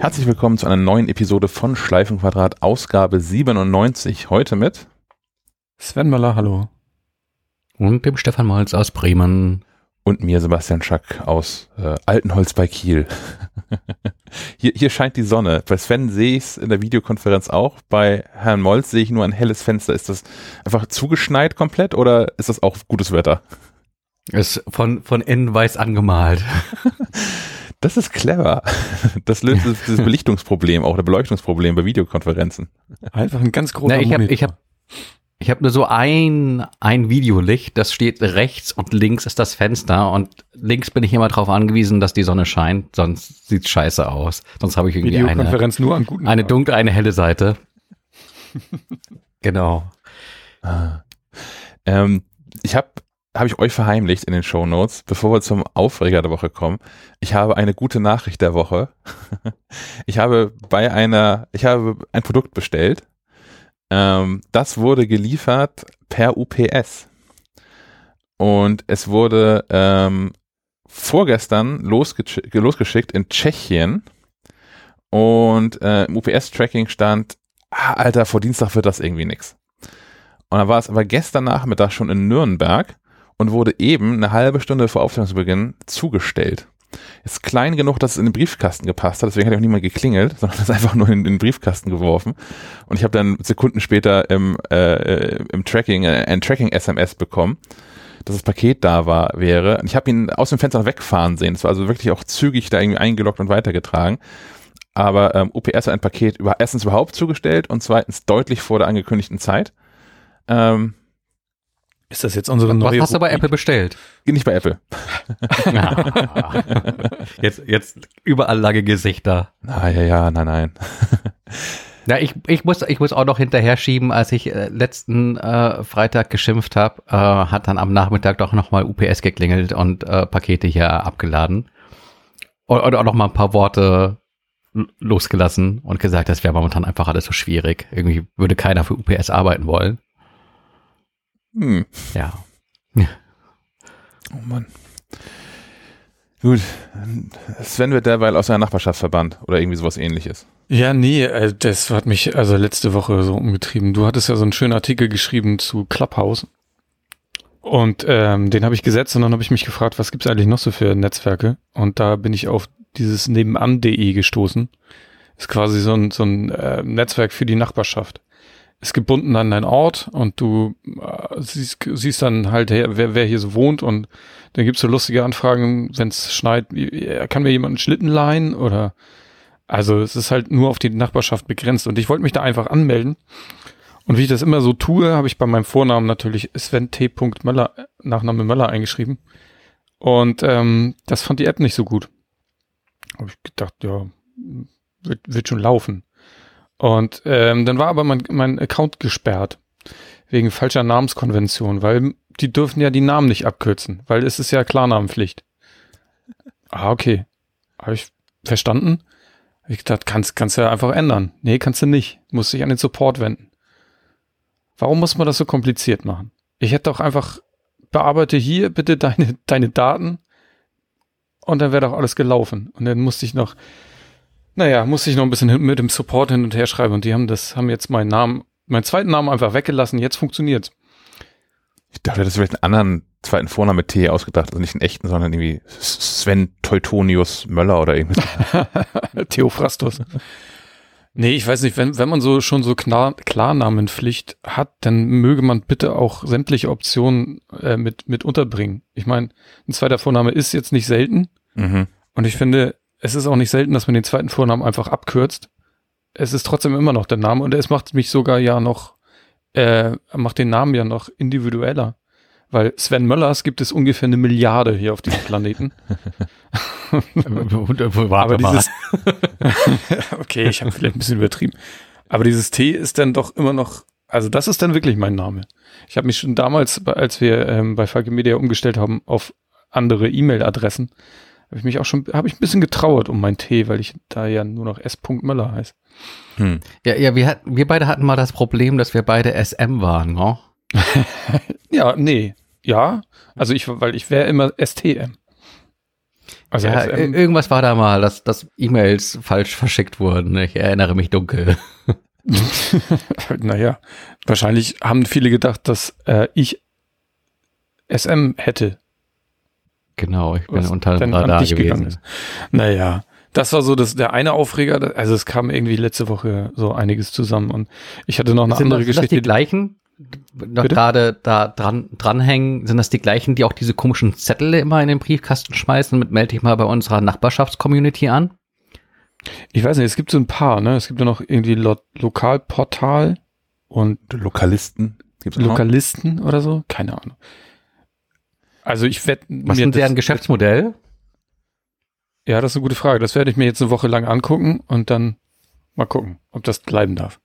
Herzlich willkommen zu einer neuen Episode von Schleifenquadrat, Ausgabe 97. Heute mit Sven Möller, hallo. Und dem Stefan Malz aus Bremen. Und mir, Sebastian Schack aus äh, Altenholz bei Kiel. hier, hier scheint die Sonne. Bei Sven sehe ich es in der Videokonferenz auch. Bei Herrn Molz sehe ich nur ein helles Fenster. Ist das einfach zugeschneit komplett oder ist das auch gutes Wetter? Ist von, von innen weiß angemalt. Das ist clever. Das löst das Belichtungsproblem, auch das Beleuchtungsproblem bei Videokonferenzen. Einfach ein ganz großer Na, ich habe ich hab, ich hab nur so ein, ein Videolicht, das steht rechts und links ist das Fenster und links bin ich immer darauf angewiesen, dass die Sonne scheint, sonst sieht's scheiße aus. Sonst habe ich irgendwie Videokonferenz eine, nur an guten eine dunkle, eine helle Seite. genau. Ah. Ähm, ich habe habe ich euch verheimlicht in den Show Notes, bevor wir zum Aufreger der Woche kommen. Ich habe eine gute Nachricht der Woche. Ich habe bei einer, ich habe ein Produkt bestellt. Ähm, das wurde geliefert per UPS. Und es wurde ähm, vorgestern losgesch losgeschickt in Tschechien. Und äh, im UPS-Tracking stand, ah, Alter, vor Dienstag wird das irgendwie nix. Und dann war es aber gestern Nachmittag schon in Nürnberg und wurde eben eine halbe Stunde vor Aufstellungsbeginn zugestellt. Ist klein genug, dass es in den Briefkasten gepasst hat, deswegen hat auch niemand geklingelt, sondern das einfach nur in, in den Briefkasten geworfen. Und ich habe dann Sekunden später im, äh, im Tracking, äh, ein Tracking-SMS bekommen, dass das Paket da war, wäre. Und ich habe ihn aus dem Fenster wegfahren sehen. Es war also wirklich auch zügig da irgendwie eingeloggt und weitergetragen. Aber ähm, UPS hat ein Paket über, erstens überhaupt zugestellt und zweitens deutlich vor der angekündigten Zeit. Ähm, ist das jetzt unsere Was neue hast du bei? Apple bestellt? nicht bei Apple. jetzt, jetzt überall lange Gesichter. Ah, ja, ja, nein, nein. Ja, ich, ich, muss, ich muss auch noch hinterher schieben, als ich äh, letzten äh, Freitag geschimpft habe, äh, hat dann am Nachmittag doch nochmal UPS geklingelt und äh, Pakete hier abgeladen. Und, und auch noch mal ein paar Worte losgelassen und gesagt, das wäre momentan einfach alles so schwierig. Irgendwie würde keiner für UPS arbeiten wollen. Hm. Ja. Oh Mann. Gut. Sven wird derweil aus seiner Nachbarschaft verbannt oder irgendwie sowas ähnliches. Ja, nee, äh, das hat mich also letzte Woche so umgetrieben. Du hattest ja so einen schönen Artikel geschrieben zu Clubhouse. Und ähm, den habe ich gesetzt und dann habe ich mich gefragt, was gibt's eigentlich noch so für Netzwerke? Und da bin ich auf dieses nebenan.de gestoßen. Ist quasi so ein, so ein äh, Netzwerk für die Nachbarschaft. Ist gebunden an deinen Ort und du äh, siehst, siehst dann halt, wer, wer hier so wohnt und dann gibt's so lustige Anfragen, wenn es schneit, wie- kann mir jemand einen Schlitten leihen oder also es ist halt nur auf die Nachbarschaft begrenzt und ich wollte mich da einfach anmelden. Und wie ich das immer so tue, habe ich bei meinem Vornamen natürlich Sven T. Möller, Nachname Möller eingeschrieben. Und ähm, das fand die App nicht so gut. Habe ich gedacht, ja, wird, wird schon laufen. Und ähm, dann war aber mein, mein Account gesperrt. Wegen falscher Namenskonvention, weil die dürfen ja die Namen nicht abkürzen, weil es ist ja Klarnamenpflicht. Ah, okay. Habe ich verstanden? Hab ich gedacht, kannst, kannst du ja einfach ändern. Nee, kannst du nicht. Musst dich an den Support wenden. Warum muss man das so kompliziert machen? Ich hätte doch einfach, bearbeite hier bitte deine, deine Daten und dann wäre doch alles gelaufen. Und dann musste ich noch, naja, musste ich noch ein bisschen mit dem Support hin und her schreiben und die haben das, haben jetzt meinen Namen, meinen zweiten Namen einfach weggelassen. Jetzt funktioniert's. Ich dachte, das vielleicht einen anderen zweiten Vornamen mit T ausgedacht, also nicht einen echten, sondern irgendwie Sven Teutonius Möller oder irgendwas. Theophrastus. Nee, ich weiß nicht, wenn, wenn man so schon so Klar, Klarnamenpflicht hat, dann möge man bitte auch sämtliche Optionen äh, mit, mit unterbringen. Ich meine, ein zweiter Vorname ist jetzt nicht selten mhm. und ich finde, es ist auch nicht selten, dass man den zweiten Vornamen einfach abkürzt. Es ist trotzdem immer noch der Name und es macht mich sogar ja noch, äh, macht den Namen ja noch individueller. Weil Sven Möllers gibt es ungefähr eine Milliarde hier auf diesem Planeten. Warte Aber mal. dieses okay, ich habe vielleicht ein bisschen übertrieben. Aber dieses T ist dann doch immer noch, also das ist dann wirklich mein Name. Ich habe mich schon damals, als wir ähm, bei Falke Media umgestellt haben auf andere E-Mail-Adressen, habe ich mich auch schon, habe ich ein bisschen getrauert um mein T, weil ich da ja nur noch S. Möller heiße. Hm. Ja, ja wir, hatten, wir beide hatten mal das Problem, dass wir beide SM waren, ne? Ja, nee, ja, also ich, weil ich wäre immer STM. Also ja, FM irgendwas war da mal, dass, dass E-Mails falsch verschickt wurden. Ich erinnere mich dunkel. naja, wahrscheinlich haben viele gedacht, dass äh, ich SM hätte. Genau, ich bin unter dem Radar gewesen. Ist. Naja, das war so das, der eine Aufreger. Also es kam irgendwie letzte Woche so einiges zusammen und ich hatte noch eine sind andere das, Geschichte. Sind das die gleichen? Noch gerade da dran, dranhängen, sind das die gleichen, die auch diese komischen Zettel immer in den Briefkasten schmeißen mit melde dich mal bei unserer Nachbarschaftscommunity an? Ich weiß nicht, es gibt so ein paar, ne? Es gibt ja noch irgendwie Lo Lokalportal und Lokalisten. Gibt's Lokalisten oder so? Keine Ahnung. Also ich werde Was ist deren Geschäftsmodell? Ja, das ist eine gute Frage. Das werde ich mir jetzt eine Woche lang angucken und dann mal gucken, ob das bleiben darf.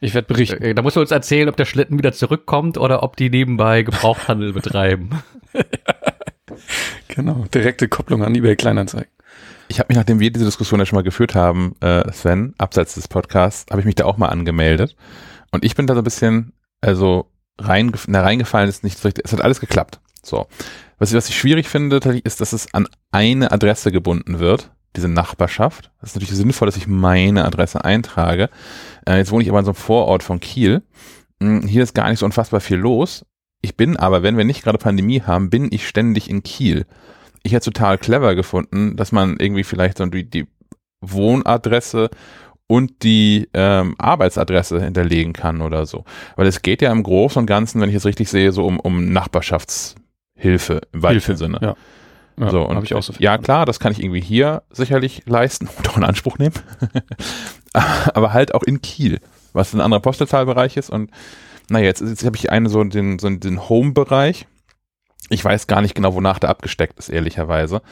Ich werde berichten. Äh, da musst du uns erzählen, ob der Schlitten wieder zurückkommt oder ob die nebenbei Gebrauchthandel betreiben. genau, direkte Kopplung an eBay Kleinanzeigen. Ich habe mich, nachdem wir diese Diskussion ja schon mal geführt haben, äh, Sven, abseits des Podcasts, habe ich mich da auch mal angemeldet. Und ich bin da so ein bisschen, also rein, na, reingefallen ist nicht so richtig, es hat alles geklappt. So. Was ich, was ich schwierig finde, ist, dass es an eine Adresse gebunden wird, diese Nachbarschaft. Das ist natürlich sinnvoll, dass ich meine Adresse eintrage. Äh, jetzt wohne ich aber in so einem Vorort von Kiel. Hm, hier ist gar nicht so unfassbar viel los. Ich bin aber, wenn wir nicht gerade Pandemie haben, bin ich ständig in Kiel. Ich hätte total clever gefunden, dass man irgendwie vielleicht so die, die Wohnadresse und die ähm, Arbeitsadresse hinterlegen kann oder so. Weil es geht ja im Großen und Ganzen, wenn ich es richtig sehe, so um, um Nachbarschaftshilfe im weitesten Sinne. Ja. Ja, so, und ich auch so ja klar, das kann ich irgendwie hier sicherlich leisten und auch in Anspruch nehmen. Aber halt auch in Kiel, was ein anderer Postleitzahlbereich ist. Und naja, jetzt, jetzt habe ich einen so den, so den Home-Bereich. Ich weiß gar nicht genau, wonach der abgesteckt ist, ehrlicherweise.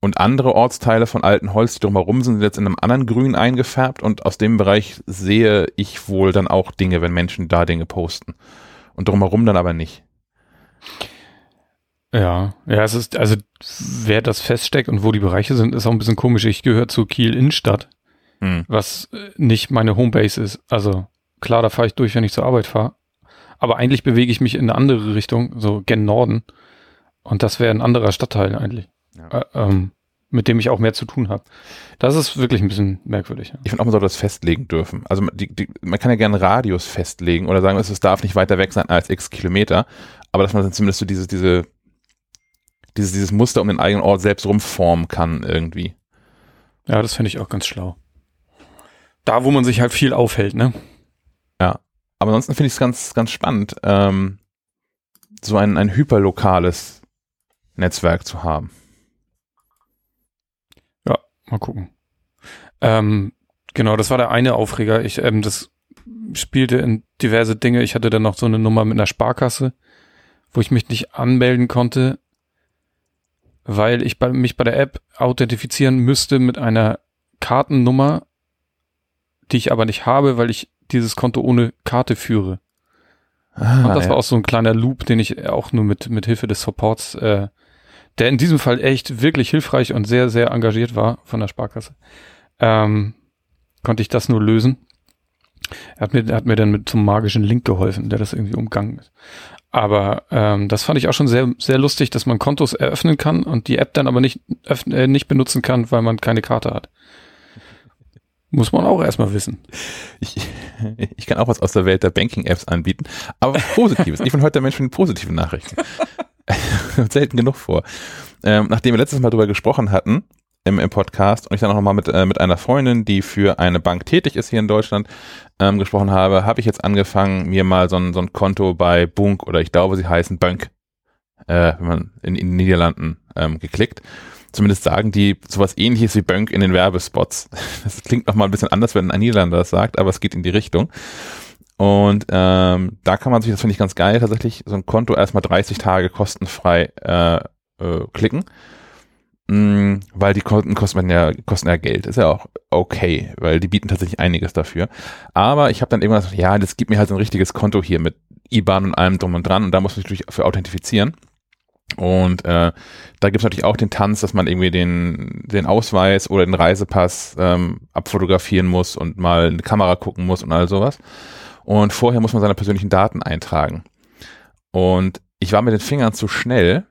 Und andere Ortsteile von alten Holz, die drumherum sind, sind jetzt in einem anderen Grün eingefärbt und aus dem Bereich sehe ich wohl dann auch Dinge, wenn Menschen da Dinge posten. Und drumherum dann aber nicht. Ja, ja, es ist, also wer das feststeckt und wo die Bereiche sind, ist auch ein bisschen komisch. Ich gehöre zu Kiel Innenstadt, hm. was äh, nicht meine Homebase ist. Also klar, da fahre ich durch, wenn ich zur Arbeit fahre. Aber eigentlich bewege ich mich in eine andere Richtung, so gen Norden. Und das wäre ein anderer Stadtteil eigentlich. Ja. Äh, ähm, mit dem ich auch mehr zu tun habe. Das ist wirklich ein bisschen merkwürdig. Ja. Ich finde auch, man sollte das festlegen dürfen. Also die, die, man kann ja gerne Radius festlegen oder sagen, es darf nicht weiter weg sein als x Kilometer, aber dass man dann zumindest so diese, diese dieses, dieses Muster um den eigenen Ort selbst rumformen kann irgendwie. Ja, das finde ich auch ganz schlau. Da, wo man sich halt viel aufhält, ne? Ja. Aber ansonsten finde ich es ganz, ganz spannend, ähm, so ein, ein hyperlokales Netzwerk zu haben. Ja, mal gucken. Ähm, genau, das war der eine Aufreger. Ich, ähm, das spielte in diverse Dinge. Ich hatte dann noch so eine Nummer mit einer Sparkasse, wo ich mich nicht anmelden konnte weil ich bei, mich bei der App authentifizieren müsste mit einer Kartennummer, die ich aber nicht habe, weil ich dieses Konto ohne Karte führe. Ah, und das ja. war auch so ein kleiner Loop, den ich auch nur mit, mit Hilfe des Supports, äh, der in diesem Fall echt wirklich hilfreich und sehr, sehr engagiert war von der Sparkasse, ähm, konnte ich das nur lösen. Er hat mir, hat mir dann mit zum magischen Link geholfen, der das irgendwie umgangen ist. Aber ähm, das fand ich auch schon sehr, sehr lustig, dass man Kontos eröffnen kann und die App dann aber nicht, äh, nicht benutzen kann, weil man keine Karte hat. Muss man auch erstmal wissen. Ich, ich kann auch was aus der Welt der Banking-Apps anbieten, aber Positives. ich bin heute der Mensch mit positiven Nachrichten. selten genug vor. Ähm, nachdem wir letztes Mal drüber gesprochen hatten, im, im Podcast und ich dann auch nochmal mit, äh, mit einer Freundin, die für eine Bank tätig ist hier in Deutschland, ähm, gesprochen habe, habe ich jetzt angefangen, mir mal so ein, so ein Konto bei Bunk oder ich glaube, sie heißen Bank, äh, wenn man in, in den Niederlanden ähm, geklickt. Zumindest sagen die sowas ähnliches wie Bank in den Werbespots. Das klingt nochmal ein bisschen anders, wenn ein Niederländer das sagt, aber es geht in die Richtung. Und ähm, da kann man sich, das finde ich ganz geil, tatsächlich so ein Konto erstmal 30 Tage kostenfrei äh, äh, klicken mh, mm, weil die Kosten kosten ja, kosten ja Geld. Ist ja auch okay, weil die bieten tatsächlich einiges dafür. Aber ich habe dann irgendwann gesagt, ja, das gibt mir halt so ein richtiges Konto hier mit IBAN und allem drum und dran und da muss ich natürlich für authentifizieren. Und äh, da gibt's natürlich auch den Tanz, dass man irgendwie den, den Ausweis oder den Reisepass ähm, abfotografieren muss und mal in die Kamera gucken muss und all sowas. Und vorher muss man seine persönlichen Daten eintragen. Und ich war mit den Fingern zu schnell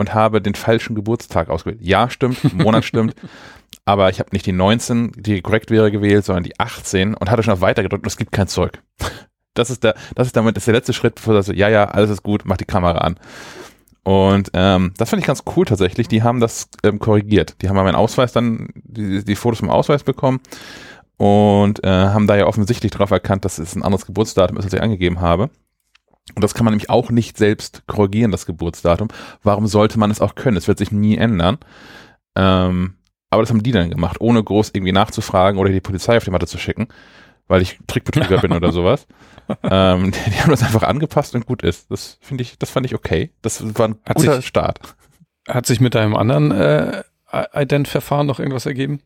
und habe den falschen Geburtstag ausgewählt. Ja, stimmt, Monat stimmt, aber ich habe nicht die 19, die korrekt wäre gewählt, sondern die 18 und hatte schon auf Weiter gedrückt und es gibt kein Zurück. Das ist der, das ist damit, das ist der letzte Schritt, bevor das ja, ja, alles ist gut, mach die Kamera an. Und ähm, das fand ich ganz cool tatsächlich. Die haben das ähm, korrigiert. Die haben meinen Ausweis dann, die, die Fotos vom Ausweis bekommen und äh, haben da ja offensichtlich darauf erkannt, dass es ein anderes Geburtsdatum ist, als ich angegeben habe. Und das kann man nämlich auch nicht selbst korrigieren, das Geburtsdatum. Warum sollte man es auch können? Es wird sich nie ändern. Ähm, aber das haben die dann gemacht, ohne groß irgendwie nachzufragen oder die Polizei auf die Matte zu schicken, weil ich Trickbetrüger bin oder sowas. Ähm, die, die, haben das einfach angepasst und gut ist. Das finde ich, das fand ich okay. Das war ein Hat guter sich- Start. Hat sich mit deinem anderen äh, Ident-Verfahren noch irgendwas ergeben?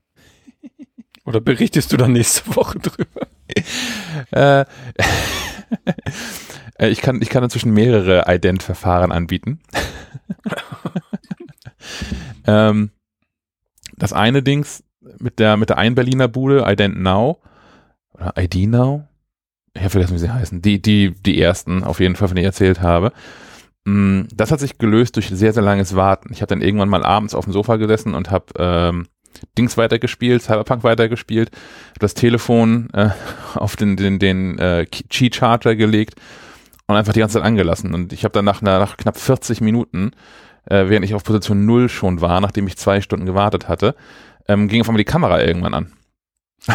Oder berichtest du dann nächste Woche drüber? Äh, ich kann, ich kann inzwischen mehrere Ident-Verfahren anbieten. ähm, das eine Dings mit der, mit der einen Berliner Bude, Ident Now, oder ID Now, ich habe vergessen, wie sie heißen, die, die, die ersten, auf jeden Fall, von denen ich erzählt habe. Mm, Das hat sich gelöst durch sehr, sehr langes Warten. Ich habe dann irgendwann mal abends auf dem Sofa gesessen und habe ähm, Dings weitergespielt, Cyberpunk weitergespielt, das Telefon äh, auf den, den, den äh, Qi-Charger gelegt und einfach die ganze Zeit angelassen. Und ich habe dann nach, nach knapp 40 Minuten, äh, während ich auf Position 0 schon war, nachdem ich zwei Stunden gewartet hatte, ähm, ging auf einmal die Kamera irgendwann an.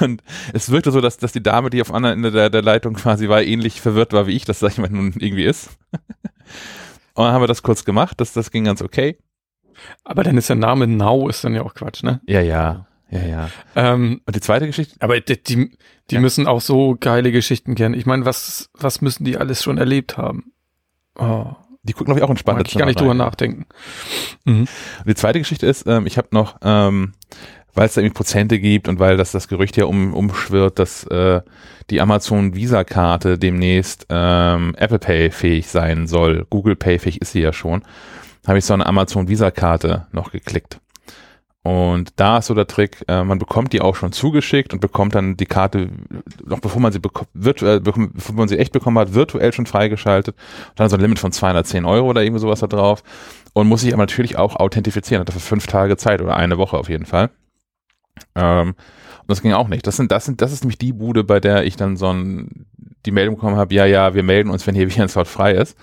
und es wirkte so, dass, dass die Dame, die auf anderen Ende der, der Leitung quasi war, ähnlich verwirrt war wie ich, das sag ich mal nun irgendwie ist. und dann haben wir das kurz gemacht, das, das ging ganz okay. Aber dann ist der Name Now ist dann ja auch Quatsch, ne? Ja, ja, ja, ja. Ähm, Und die zweite Geschichte, aber die, die, die Ja. müssen auch so geile Geschichten kennen. Ich meine, was, was müssen die alles schon erlebt haben? Oh, die gucken, glaube ich, auch entspannt. mag ich gar nicht drüber nachdenken. Mhm. Die zweite Geschichte ist, ähm, ich habe noch, ähm, weil es da irgendwie Prozente gibt und weil das das Gerücht ja um, umschwirrt, dass äh, die Amazon Visa-Karte demnächst ähm, Apple Pay fähig sein soll. Google Pay fähig ist sie ja schon. Habe ich so eine Amazon Visa-Karte noch geklickt. Und da ist so der Trick, äh, man bekommt die auch schon zugeschickt und bekommt dann die Karte, noch bevor man sie virtuell, bekommt- bevor man sie echt bekommen hat, virtuell schon freigeschaltet. Und dann so ein Limit von 210 Euro oder irgendwie sowas da drauf. Und muss sich aber natürlich auch authentifizieren. Hat dafür fünf Tage Zeit oder eine Woche auf jeden Fall. Ähm, und das ging auch nicht. Das sind, das sind, das ist nämlich die Bude, bei der ich dann so ein, die Meldung bekommen habe, ja, ja, wir melden uns, wenn hier wieder ein Slot frei ist.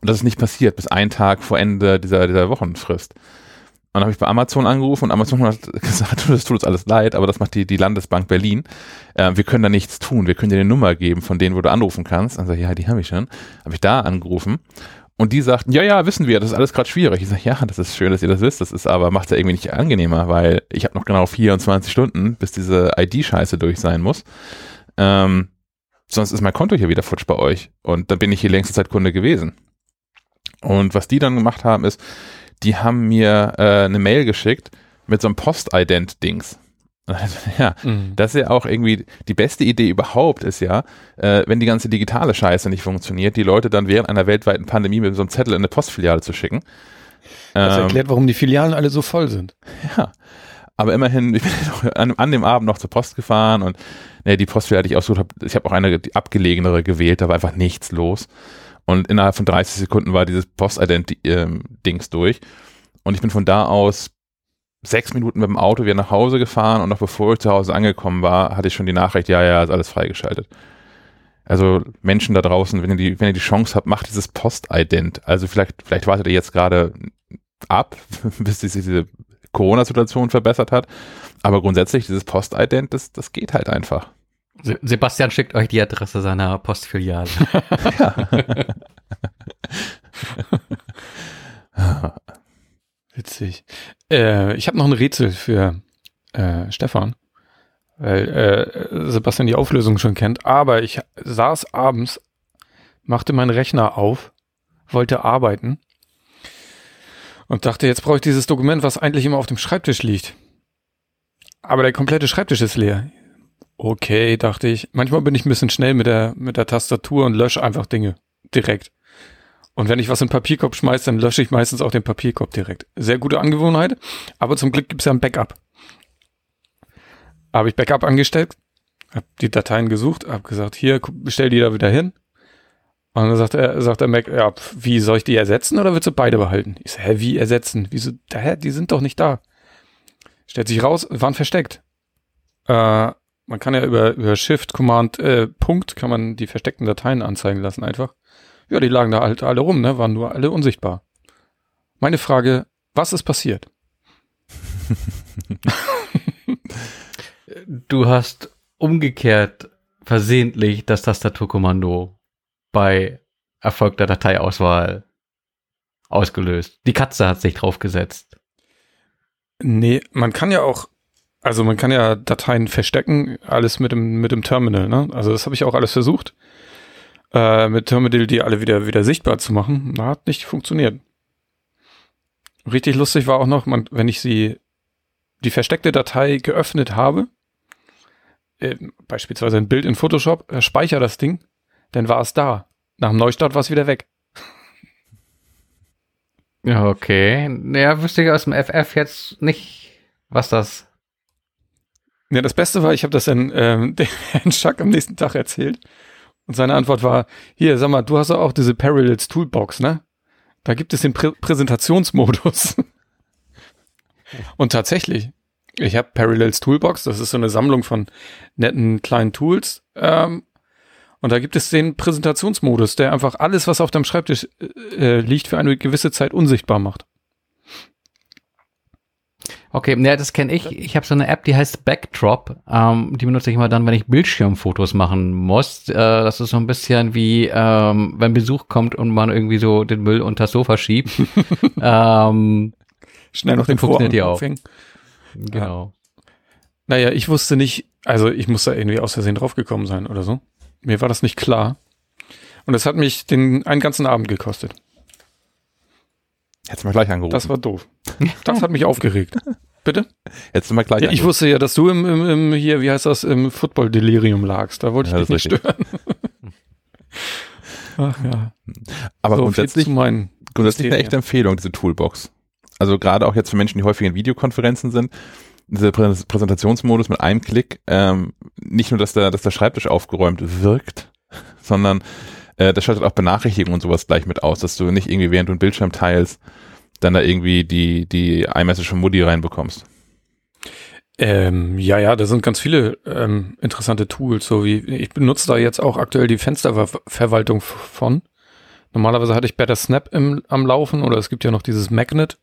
Und das ist nicht passiert, bis einen Tag vor Ende dieser, dieser Wochenfrist. Und dann habe ich bei Amazon angerufen und Amazon hat gesagt, das tut uns alles leid, aber das macht die, die Landesbank Berlin. Äh, wir können da nichts tun. Wir können dir eine Nummer geben, von denen wo du anrufen kannst. Dann sag ich, ja, die habe ich schon. Habe ich da angerufen. Und die sagten, ja, ja, wissen wir, das ist alles gerade schwierig. Ich sage, ja, das ist schön, dass ihr das wisst. Das ist aber, macht ja irgendwie nicht angenehmer, weil ich habe noch genau 24 Stunden, bis diese ID-Scheiße durch sein muss. Ähm, sonst ist mein Konto hier wieder futsch bei euch. Und dann bin ich hier längste Zeit Kunde gewesen. Und was die dann gemacht haben, ist, die haben mir äh, eine Mail geschickt mit so einem Post-Ident-Dings. ja, Mhm. das ist ja auch irgendwie die beste Idee überhaupt ist ja, äh, wenn die ganze digitale Scheiße nicht funktioniert, die Leute dann während einer weltweiten Pandemie mit so einem Zettel in eine Postfiliale zu schicken. Das Ähm, erklärt, warum die Filialen alle so voll sind. ja. Aber immerhin, ich bin an, an dem Abend noch zur Post gefahren und ne, die Postfiliale, die ich ausgesucht habe, ich habe auch eine abgelegenere gewählt, da war einfach nichts los. Und innerhalb von 30 Sekunden war dieses Post-Ident-Dings durch. Und ich bin von da aus sechs Minuten mit dem Auto wieder nach Hause gefahren und noch bevor ich zu Hause angekommen war, hatte ich schon die Nachricht, ja, ja, ist alles freigeschaltet. Also Menschen da draußen, wenn ihr die, wenn ihr die Chance habt, macht dieses Post-Ident. Also vielleicht, vielleicht wartet ihr jetzt gerade ab, bis sich diese Corona-Situation verbessert hat. Aber grundsätzlich, dieses Post-Ident, das, das geht halt einfach. Se Sebastian schickt euch die Adresse seiner Postfiliale. Witzig. Äh, ich habe noch ein Rätsel für äh, Stefan, weil äh, Sebastian die Auflösung schon kennt. Aber ich saß abends, machte meinen Rechner auf, wollte arbeiten und dachte, jetzt brauche ich dieses Dokument, was eigentlich immer auf dem Schreibtisch liegt. Aber der komplette Schreibtisch ist leer. Okay, dachte ich. Manchmal bin ich ein bisschen schnell mit der, mit der Tastatur und lösche einfach Dinge direkt. Und wenn ich was in den Papierkorb schmeiße, dann lösche ich meistens auch den Papierkorb direkt. Sehr gute Angewohnheit, aber zum Glück gibt es ja ein Backup. Habe ich Backup angestellt, habe die Dateien gesucht, habe gesagt, hier, bestell die da wieder hin. Und dann sagt er, sagt der Mac, ja, wie soll ich die ersetzen oder willst du beide behalten? Ich so, hä, wie ersetzen? Wieso, hä, die sind doch nicht da. Stellt sich raus, waren versteckt. Äh, man kann ja über, über Shift, Command, äh, Punkt, kann man die versteckten Dateien anzeigen lassen einfach. Ja, die lagen da halt alle rum, ne, waren nur alle unsichtbar. Meine Frage, was ist passiert? du hast umgekehrt versehentlich das Tastaturkommando bei erfolgter Dateiauswahl ausgelöst. Die Katze hat sich draufgesetzt. Nee, man kann ja auch, also man kann ja Dateien verstecken, alles mit dem, mit dem Terminal, ne? Also das habe ich auch alles versucht, äh, mit Terminal die alle wieder, wieder sichtbar zu machen. Hat nicht funktioniert. Richtig lustig war auch noch, man, wenn ich sie, die versteckte Datei geöffnet habe, äh, beispielsweise ein Bild in Photoshop, äh, speicher das Ding, dann war es da. Nach dem Neustart war es wieder weg. Okay. Naja, wüsste ich aus dem FF jetzt nicht, was das. Ja, das Beste war, ich habe das dann ähm, dem Herrn Schack am nächsten Tag erzählt. Und seine Antwort war, hier, sag mal, du hast auch diese Parallels Toolbox, ne? Da gibt es den Prä Präsentationsmodus. Und tatsächlich, ich habe Parallels Toolbox, das ist so eine Sammlung von netten kleinen Tools. Ähm, und da gibt es den Präsentationsmodus, der einfach alles, was auf deinem Schreibtisch äh, äh liegt, für eine gewisse Zeit unsichtbar macht. Okay, ja, das kenne ich. Ich habe so eine App, die heißt Backdrop. Ähm, die benutze ich immer dann, wenn ich Bildschirmfotos machen muss. Äh, das ist so ein bisschen wie, ähm, wenn Besuch kommt und man irgendwie so den Müll unter das Sofa schiebt. ähm, Schnell noch den funktioniert die auch. Genau. Ja. Naja, ich wusste nicht, also ich muss da irgendwie aus Versehen draufgekommen sein oder so. Mir war das nicht klar. Und das hat mich den einen ganzen Abend gekostet. Hättest du mal gleich angerufen. Das war doof. Das hat mich aufgeregt. Bitte? Hättest du mal gleich ja, Ich wusste ja, dass du im, im, im, hier, wie heißt das, im Football-Delirium lagst. Da wollte ich ja, dich nicht stören. Ach ja. Aber so, grundsätzlich, mein grundsätzlich eine echte Empfehlung, diese Toolbox. Also gerade auch jetzt für Menschen, die häufig in Videokonferenzen sind, dieser Präsentationsmodus mit einem Klick, ähm, nicht nur, dass der, dass der Schreibtisch aufgeräumt wirkt, sondern äh, das schaltet auch Benachrichtigungen und sowas gleich mit aus, dass du nicht irgendwie, während du einen Bildschirm teilst, dann da irgendwie die, die iMessage von Moody reinbekommst. Ähm, ja, ja, da sind ganz viele ähm, interessante Tools, so wie ich benutze da jetzt auch aktuell die Fensterverwaltung von. Normalerweise hatte ich Better Snap im, am Laufen oder es gibt ja noch dieses Magnet.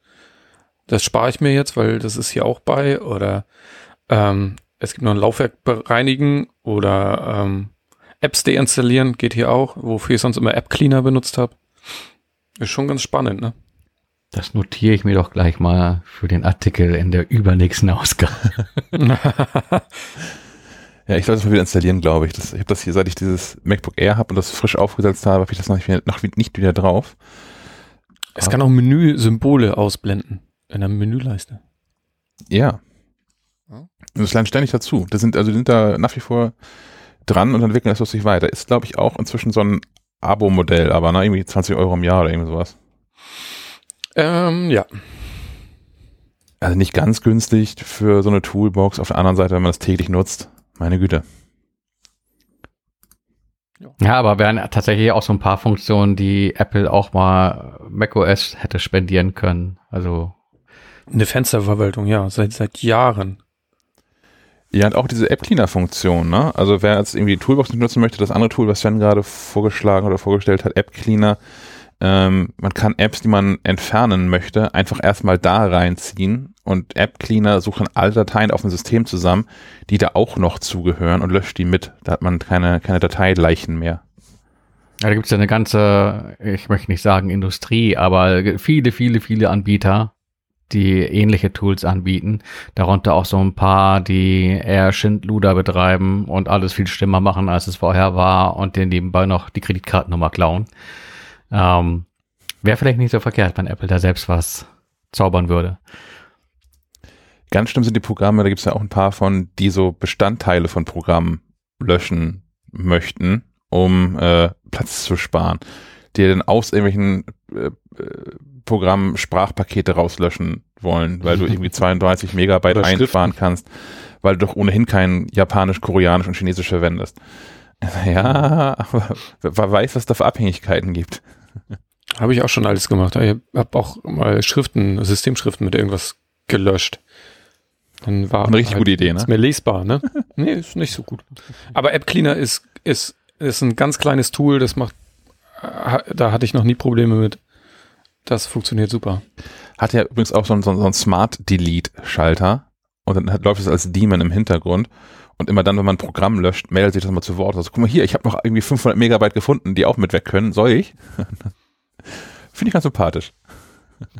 Das spare ich mir jetzt, weil das ist hier auch bei. Oder ähm, es gibt noch ein Laufwerk bereinigen oder ähm, Apps deinstallieren, geht hier auch, wofür ich sonst immer App Cleaner benutzt habe. Ist schon ganz spannend, ne? Das notiere ich mir doch gleich mal für den Artikel in der übernächsten Ausgabe. ja, ich sollte es mal wieder installieren, glaube ich. Das, ich habe das hier, seit ich dieses MacBook Air habe und das frisch aufgesetzt habe, habe ich das noch nicht, noch nicht wieder drauf. Es kann auch Menüsymbole ausblenden in der Menüleiste. Ja. Das lernt ständig dazu. Das sind, also die sind da nach wie vor dran und entwickeln das lustig weiter. Ist, glaube ich, auch inzwischen so ein Abo-Modell, aber ne, irgendwie 20 Euro im Jahr oder irgendwie sowas. Ähm, ja. Also nicht ganz günstig für so eine Toolbox. Auf der anderen Seite, wenn man das täglich nutzt, meine Güte. Ja, aber wären tatsächlich auch so ein paar Funktionen, die Apple auch mal macOS hätte spendieren können. Also eine Fensterverwaltung, ja, seit, seit Jahren. Ja, und auch diese App-Cleaner-Funktion, ne? Also wer jetzt irgendwie die Toolbox nicht nutzen möchte, das andere Tool, was Sven gerade vorgeschlagen oder vorgestellt hat, App-Cleaner, ähm, man kann Apps, die man entfernen möchte, einfach erstmal da reinziehen und App Cleaner sucht dann alle Dateien auf dem System zusammen, die da auch noch zugehören und löscht die mit. Da hat man keine, keine Dateileichen mehr. Ja, da gibt es ja eine ganze, ich möchte nicht sagen Industrie, aber viele, viele, viele Anbieter, die ähnliche Tools anbieten. Darunter auch so ein paar, die eher Schindluder betreiben und alles viel schlimmer machen, als es vorher war und den nebenbei noch die Kreditkartennummer klauen. Ähm, Wäre vielleicht nicht so verkehrt, wenn Apple da selbst was zaubern würde. Ganz schlimm sind die Programme, da gibt es ja auch ein paar von, die so Bestandteile von Programmen löschen möchten, um äh, Platz zu sparen. Die dann aus irgendwelchen äh, äh Programmen Sprachpakete rauslöschen wollen, weil du irgendwie 32 Megabyte einsparen kannst, weil du doch ohnehin kein Japanisch, Koreanisch und Chinesisch verwendest. Ja, aber wer weiß, was da für Abhängigkeiten gibt. Habe ich auch schon alles gemacht. Ich habe auch mal Schriften, Systemschriften mit irgendwas gelöscht. Dann war Eine richtig gute Idee, ne? Ist mir lesbar, ne? nee, ist nicht so gut. Aber App Cleaner ist, ist, ist ein ganz kleines Tool, das macht, da hatte ich noch nie Probleme mit. Das funktioniert super. Hat ja übrigens auch so einen, so einen Smart Delete Schalter und dann hat, läuft es als Daemon im Hintergrund und immer dann, wenn man ein Programm löscht, meldet sich das mal zu Wort. Also, guck mal hier, ich habe noch irgendwie 500 Megabyte gefunden, die auch mit weg können. Soll ich? Finde ich ganz sympathisch.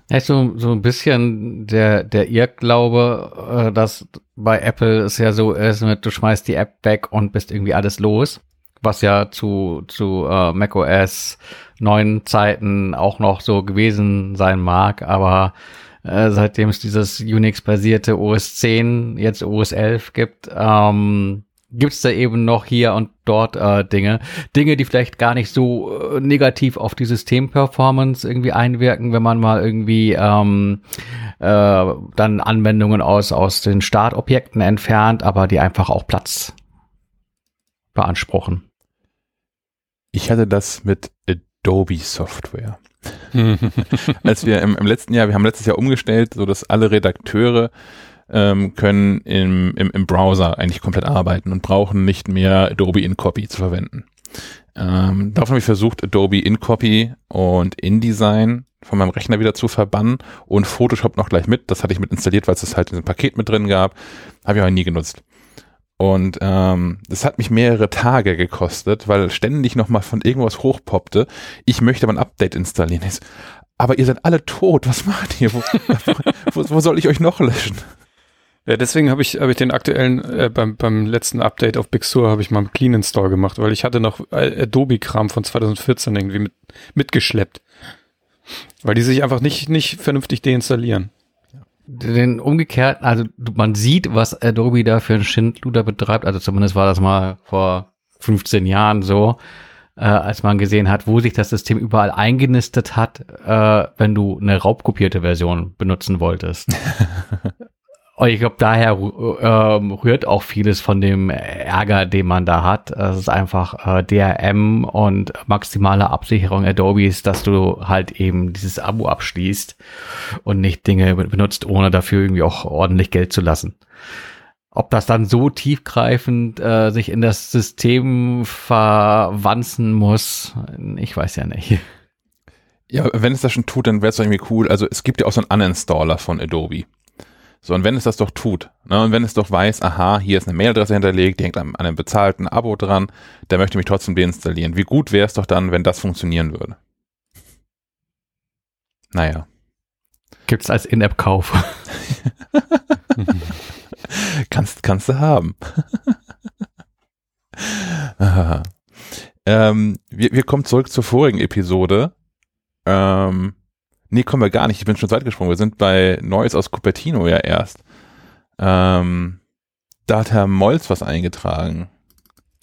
Ja, so, so ein bisschen der, der Irrglaube, äh, dass bei Apple es ja so ist, mit, du schmeißt die App weg und bist irgendwie alles los. Was ja zu, zu äh, macOS neuen Zeiten auch noch so gewesen sein mag, aber äh, seitdem es dieses Unix-basierte OS 10, jetzt OS 11 gibt, ähm, gibt es da eben noch hier und dort äh, Dinge. Dinge, die vielleicht gar nicht so äh, negativ auf die Systemperformance irgendwie einwirken, wenn man mal irgendwie ähm, äh, dann Anwendungen aus, aus den Startobjekten entfernt, aber die einfach auch Platz beanspruchen. Ich hatte das mit Adobe Software. Als wir im, im letzten Jahr, wir haben letztes Jahr umgestellt, so dass alle Redakteure ähm, können im, im, im Browser eigentlich komplett arbeiten und brauchen nicht mehr Adobe InCopy zu verwenden. Ähm, darauf habe ich versucht, Adobe InCopy und InDesign von meinem Rechner wieder zu verbannen und Photoshop noch gleich mit. Das hatte ich mit installiert, weil es das halt in dem Paket mit drin gab. Habe ich aber nie genutzt. Und ähm, das hat mich mehrere Tage gekostet, weil ständig nochmal von irgendwas hochpoppte. Ich möchte aber ein Update installieren. Aber ihr seid alle tot. Was macht ihr? Wo, wo, wo soll ich euch noch löschen? Ja, deswegen habe ich, hab ich den aktuellen, äh, beim, beim letzten Update auf Big Sur habe ich mal einen Clean Install gemacht, weil ich hatte noch Adobe-Kram von 2014 irgendwie mit, mitgeschleppt. Weil die sich einfach nicht, nicht vernünftig deinstallieren. Den umgekehrten, also man sieht, was Adobe da für einen Schindluder betreibt, also zumindest war das mal vor 15 Jahren so, äh, als man gesehen hat, wo sich das System überall eingenistet hat, äh, wenn du eine raubkopierte Version benutzen wolltest. Und ich glaube, daher äh, rührt auch vieles von dem Ärger, den man da hat. Es ist einfach äh, DRM und maximale Absicherung Adobes, dass du halt eben dieses Abo abschließt und nicht Dinge benutzt, ohne dafür irgendwie auch ordentlich Geld zu lassen. Ob das dann so tiefgreifend äh, sich in das System verwanzen muss, ich weiß ja nicht. Ja, wenn es das schon tut, dann wäre es irgendwie cool. Also es gibt ja auch so einen Uninstaller von Adobe. So, und wenn es das doch tut, ne, und wenn es doch weiß, aha, hier ist eine Mailadresse hinterlegt, die hängt an, einem bezahlten Abo dran, der möchte mich trotzdem deinstallieren. Wie gut wäre es doch dann, wenn das funktionieren würde? Naja. Gibt's als In-App-Kauf. kannst, kannst du haben. ähm, wir, wir kommen zurück zur vorigen Episode. Ähm, Nee, kommen wir gar nicht. Ich bin schon weit gesprungen. Wir sind bei Neues aus Cupertino ja erst. Ähm, da hat Herr Molz was eingetragen.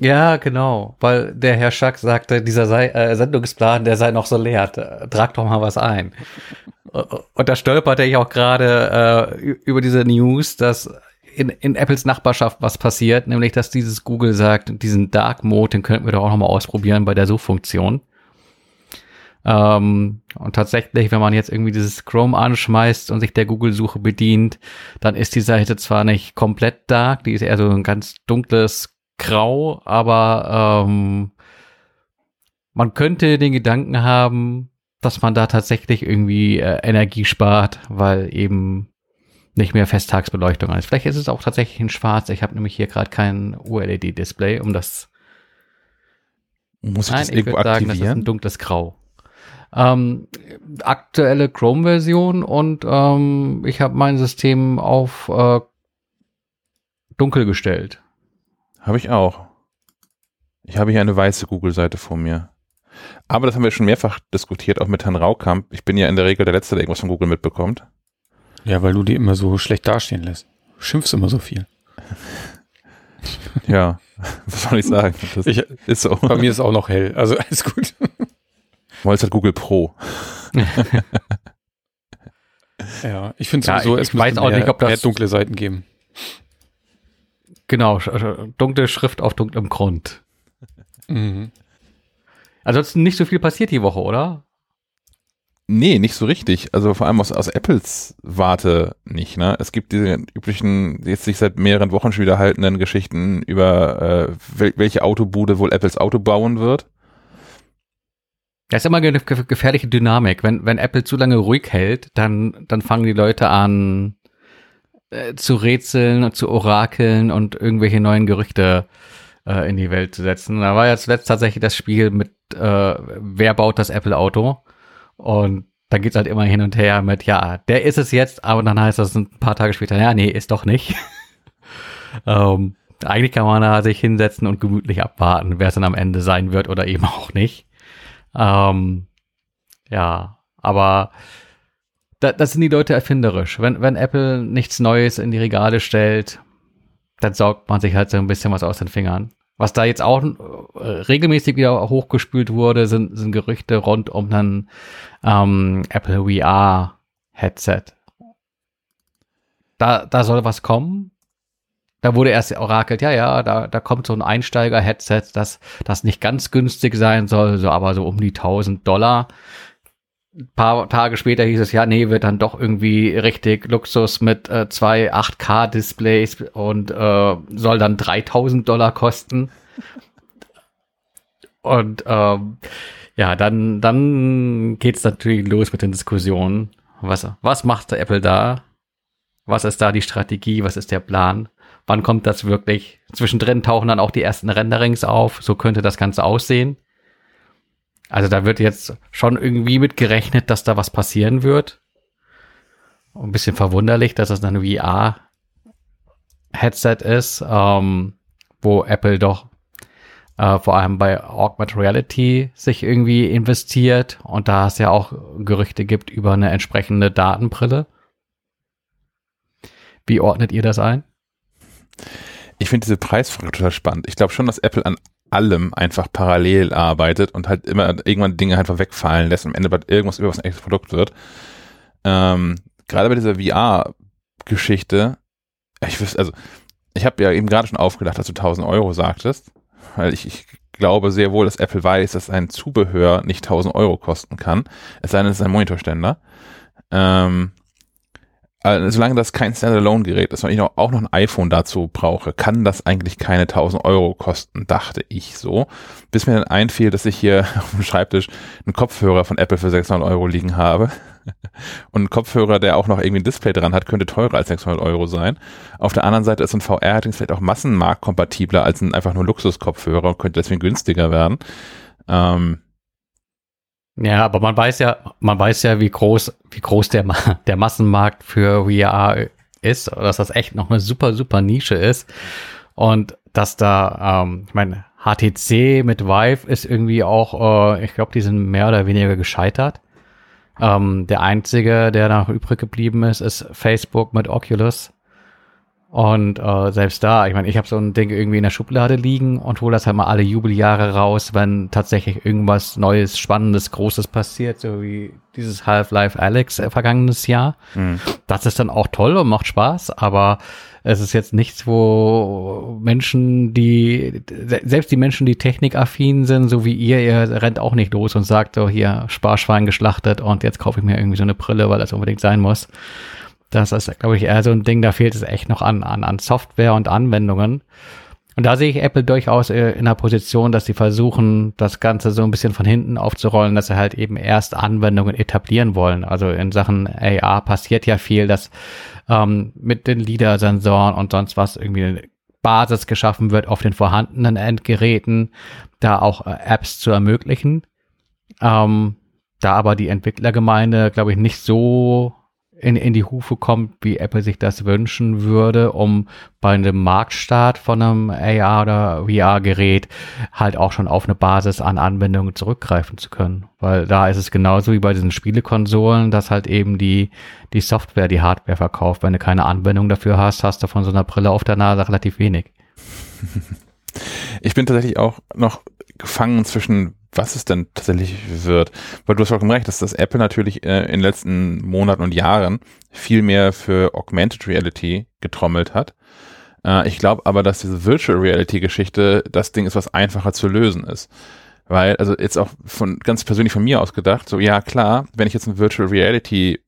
Ja, genau, weil der Herr Schack sagte, dieser sei, äh, Sendungsplan, der sei noch so leer. Trag doch mal was ein. Und da stolperte ich auch gerade äh, über diese News, dass in, in Apples Nachbarschaft was passiert, nämlich dass dieses Google sagt, diesen Dark Mode, den könnten wir doch auch noch mal ausprobieren bei der Suchfunktion. Ähm, und tatsächlich, wenn man jetzt irgendwie dieses Chrome anschmeißt und sich der Google-Suche bedient, dann ist die Seite zwar nicht komplett dark, die ist eher so ein ganz dunkles Grau, aber ähm, man könnte den Gedanken haben, dass man da tatsächlich irgendwie äh, Energie spart, weil eben nicht mehr Festtagsbeleuchtung ist. Vielleicht ist es auch tatsächlich in Schwarz. Ich habe nämlich hier gerade kein OLED-Display, um das. Muss ich Nein, das ich würde sagen, das ist ein dunkles Grau ähm, aktuelle Chrome-Version und ähm, ich habe mein System auf äh, dunkel gestellt. Habe ich auch. Ich habe hier eine weiße Google-Seite vor mir. Aber das haben wir schon mehrfach diskutiert, auch mit Herrn Raukamp. Ich bin ja in der Regel der Letzte, der irgendwas von Google mitbekommt. Ja, weil du die immer so schlecht dastehen lässt. Schimpfst immer so viel. ja, was soll ich sagen? Das ich, ist so. Bei mir ist auch noch hell, also alles gut. Weil es hat Google Pro. ja, ich finde sowieso, ja, ich es weiß auch mehr, nicht, ob das mehr dunkle Seiten geben. Genau, dunkle Schrift auf dunklem Grund. Mhm. Ansonsten nicht so viel passiert die Woche, oder? Nee, nicht so richtig. Also vor allem aus, aus Apples Warte nicht. Ne? Es gibt diese üblichen, jetzt sich seit mehreren Wochen schon wieder haltenden Geschichten über äh, wel welche Autobude wohl Apples Auto bauen wird. Das ist immer eine gefährliche Dynamik. Wenn, wenn Apple zu lange ruhig hält, dann, dann fangen die Leute an äh, zu rätseln und zu orakeln und irgendwelche neuen Gerüchte äh, in die Welt zu setzen. Da war ja zuletzt tatsächlich das Spiel mit, äh, wer baut das Apple-Auto? Und dann geht's halt immer hin und her mit, ja, der ist es jetzt, aber dann heißt das ein paar Tage später, ja, nee, ist doch nicht. ähm, eigentlich kann man da sich hinsetzen und gemütlich abwarten, wer es dann am Ende sein wird oder eben auch nicht. Ähm, ja, aber da, das sind die Leute erfinderisch. Wenn, wenn Apple nichts Neues in die Regale stellt, dann saugt man sich halt so ein bisschen was aus den Fingern. Was da jetzt auch äh, regelmäßig wieder hochgespült wurde, sind, sind Gerüchte rund um ein ähm, Apple VR Headset. Da, da soll was kommen. Da wurde erst orakelt, ja, ja, da, da kommt so ein Einsteiger-Headset, das, das nicht ganz günstig sein soll, so aber so um die 1000 Dollar. Ein paar Tage später hieß es, ja, nee, wird dann doch irgendwie richtig Luxus mit äh, zwei 8K-Displays und äh, soll dann 3000 Dollar kosten. Und ähm, ja, dann, dann geht's natürlich los mit den Diskussionen. Was, was macht der Apple da? Was ist da die Strategie? Was ist der Plan? Wann kommt das wirklich? Zwischendrin tauchen dann auch die ersten Renderings auf. So könnte das Ganze aussehen. Also da wird jetzt schon irgendwie mit gerechnet, dass da was passieren wird. Ein bisschen verwunderlich, dass das dann ein VR-Headset ist, ähm, wo Apple doch äh, vor allem bei Augmented Reality sich irgendwie investiert und da es ja auch Gerüchte gibt über eine entsprechende Datenbrille. Wie ordnet ihr das ein? Ich finde diese Preisfrage total spannend. Ich glaube schon, dass Apple an allem einfach parallel arbeitet und halt immer irgendwann Dinge einfach wegfallen lässt am Ende bald irgendwas über was ein echtes Produkt wird. Ähm, gerade bei dieser VR-Geschichte, ich wüsste, also ich habe ja eben gerade schon aufgedacht, dass du 1000 Euro sagtest, weil ich, ich glaube sehr wohl, dass Apple weiß, dass ein Zubehör nicht 1000 Euro kosten kann, es sei denn, es ist ein Monitorständer. Ähm, äh, solange das kein Standalone-Gerät ist und ich auch noch ein iPhone dazu brauche, kann das eigentlich keine 1000 Euro kosten, dachte ich so. Bis mir dann einfiel, dass ich hier auf dem Schreibtisch einen Kopfhörer von Apple für 600 Euro liegen habe. Und ein Kopfhörer, der auch noch irgendwie ein Display dran hat, könnte teurer als 600 Euro sein. Auf der anderen Seite ist ein VR vielleicht auch massenmarktkompatibler als ein einfach nur Luxuskopfhörer und könnte deswegen günstiger werden. Ähm, ja, aber man weiß ja, man weiß ja, wie groß, wie groß der, der Massenmarkt für VR ist, dass das echt noch eine super, super Nische ist. Und dass da, ähm, ich meine, HTC mit Vive ist irgendwie auch, äh, ich glaube, die sind mehr oder weniger gescheitert. Ähm, der einzige, der noch übrig geblieben ist, ist Facebook mit Oculus. Und äh, selbst da, ich meine, ich habe so ein Ding irgendwie in der Schublade liegen und hole das halt mal alle Jubeljahre raus, wenn tatsächlich irgendwas Neues, Spannendes, Großes passiert, so wie dieses Half-Life Alex äh, vergangenes Jahr. Mhm. Das ist dann auch toll und macht Spaß, aber es ist jetzt nichts, wo Menschen, die, selbst die Menschen, die technikaffin sind, so wie ihr, ihr rennt auch nicht los und sagt so, hier, Sparschwein geschlachtet und jetzt kaufe ich mir irgendwie so eine Brille, weil das unbedingt sein muss. Das ist, glaube ich, eher so ein Ding, da fehlt es echt noch an, an, an Software und Anwendungen. Und da sehe ich Apple durchaus äh, in der Position, dass sie versuchen, das Ganze so ein bisschen von hinten aufzurollen, dass sie halt eben erst Anwendungen etablieren wollen. Also in Sachen AR passiert ja viel, dass ähm, mit den LIDAR-Sensoren und sonst was irgendwie eine Basis geschaffen wird auf den vorhandenen Endgeräten, da auch äh, Apps zu ermöglichen. Ähm, da aber die Entwicklergemeinde, glaube ich, nicht so in, in die Hufe kommt, wie Apple sich das wünschen würde, um bei einem Marktstart von einem AR oder VR-Gerät halt auch schon auf eine Basis an Anwendungen zurückgreifen zu können. Weil da ist es genauso wie bei diesen Spielekonsolen, dass halt eben die, die Software, die Hardware verkauft. Wenn du keine Anwendung dafür hast, hast du von so einer Brille auf der Nase relativ wenig. Ich bin tatsächlich auch noch gefangen zwischen was es denn tatsächlich wird. Weil du hast vollkommen recht, dass das Apple natürlich äh, in den letzten Monaten und Jahren viel mehr für Augmented Reality getrommelt hat. Äh, ich glaube aber, dass diese Virtual Reality Geschichte das Ding ist, was einfacher zu lösen ist. Weil, also jetzt auch von ganz persönlich von mir aus gedacht, so ja klar, wenn ich jetzt ein Virtual Reality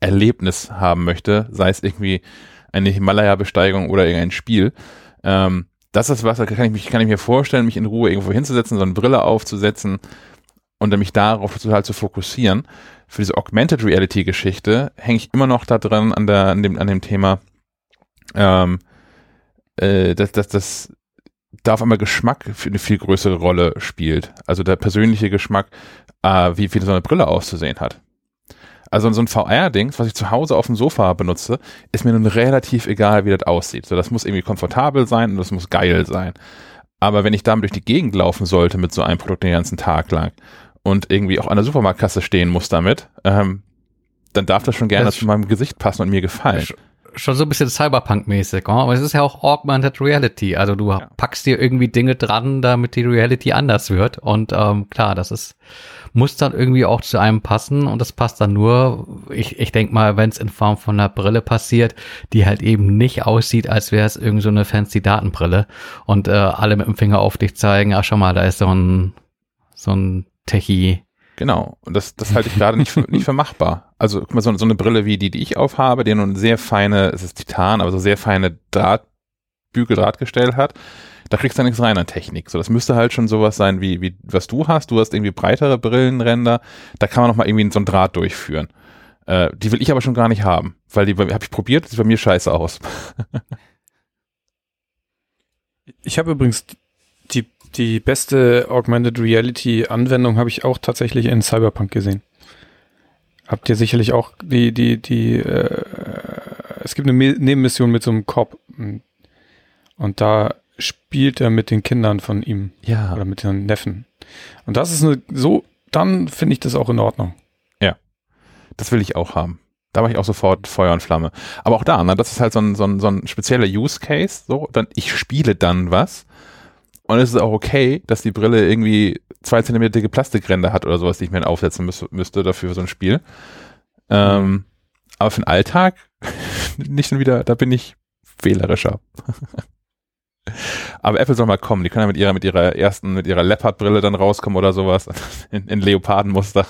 Erlebnis haben möchte, sei es irgendwie eine Himalaya-Besteigung oder irgendein Spiel, ähm, das ist was, da kann ich, mich, kann ich mir vorstellen, mich in Ruhe irgendwo hinzusetzen, so eine Brille aufzusetzen und mich darauf total zu fokussieren. Für diese Augmented Reality Geschichte hänge ich immer noch da dran an, der, an, dem, an dem Thema, ähm, äh, dass, dass, dass da auf einmal Geschmack für eine viel größere Rolle spielt. Also der persönliche Geschmack, äh, wie, wie so eine Brille auszusehen hat. Also so ein VR-Dings, was ich zu Hause auf dem Sofa benutze, ist mir nun relativ egal, wie das aussieht. So, das muss irgendwie komfortabel sein und das muss geil sein. Aber wenn ich damit durch die Gegend laufen sollte mit so einem Produkt den ganzen Tag lang und irgendwie auch an der Supermarktkasse stehen muss damit, ähm, dann darf das schon gerne das zu meinem Gesicht passen und mir gefallen schon so ein bisschen Cyberpunk-mäßig, oh? aber es ist ja auch Augmented Reality. Also du ja. packst dir irgendwie Dinge dran, damit die Reality anders wird. Und ähm, klar, das ist, muss dann irgendwie auch zu einem passen und das passt dann nur, ich, ich denke mal, wenn es in Form von einer Brille passiert, die halt eben nicht aussieht, als wäre es irgend so eine fancy Datenbrille und äh, alle mit dem Finger auf dich zeigen, ach schau mal, da ist so ein, so ein Techie Genau. Und das, das halte ich gerade nicht für, nicht für machbar. Also, guck mal, so, so eine Brille wie die, die ich aufhabe, die nun sehr feine, es ist Titan, aber so sehr feine Draht, Bügeldrahtgestell hat, da kriegst du nichts rein an Technik. So, das müsste halt schon sowas sein, wie, wie, was du hast. Du hast irgendwie breitere Brillenränder. Da kann man noch mal irgendwie so ein Draht durchführen. Äh, die will ich aber schon gar nicht haben, weil die habe ich probiert, sieht bei mir scheiße aus. ich habe übrigens die beste Augmented Reality Anwendung habe ich auch tatsächlich in Cyberpunk gesehen. Habt ihr sicherlich auch die, die, die, äh, es gibt eine Nebenmission mit so einem Cop. Und da spielt er mit den Kindern von ihm. Ja. Oder mit den Neffen. Und das ist eine, so, dann finde ich das auch in Ordnung. Ja. Das will ich auch haben. Da war ich auch sofort Feuer und Flamme. Aber auch da, ne, das ist halt so ein, so ein, so ein spezieller Use Case. So, dann, ich spiele dann was und es ist auch okay, dass die Brille irgendwie zwei Zentimeter dicke Plastikränder hat oder sowas, die ich mir aufsetzen müß, müsste dafür für so ein Spiel. Ähm, aber für den Alltag nicht schon wieder, da bin ich wählerischer. aber Apple soll mal kommen, die können ja mit ihrer, mit ihrer ersten, mit ihrer Leopard-Brille dann rauskommen oder sowas in, in Leopardenmuster.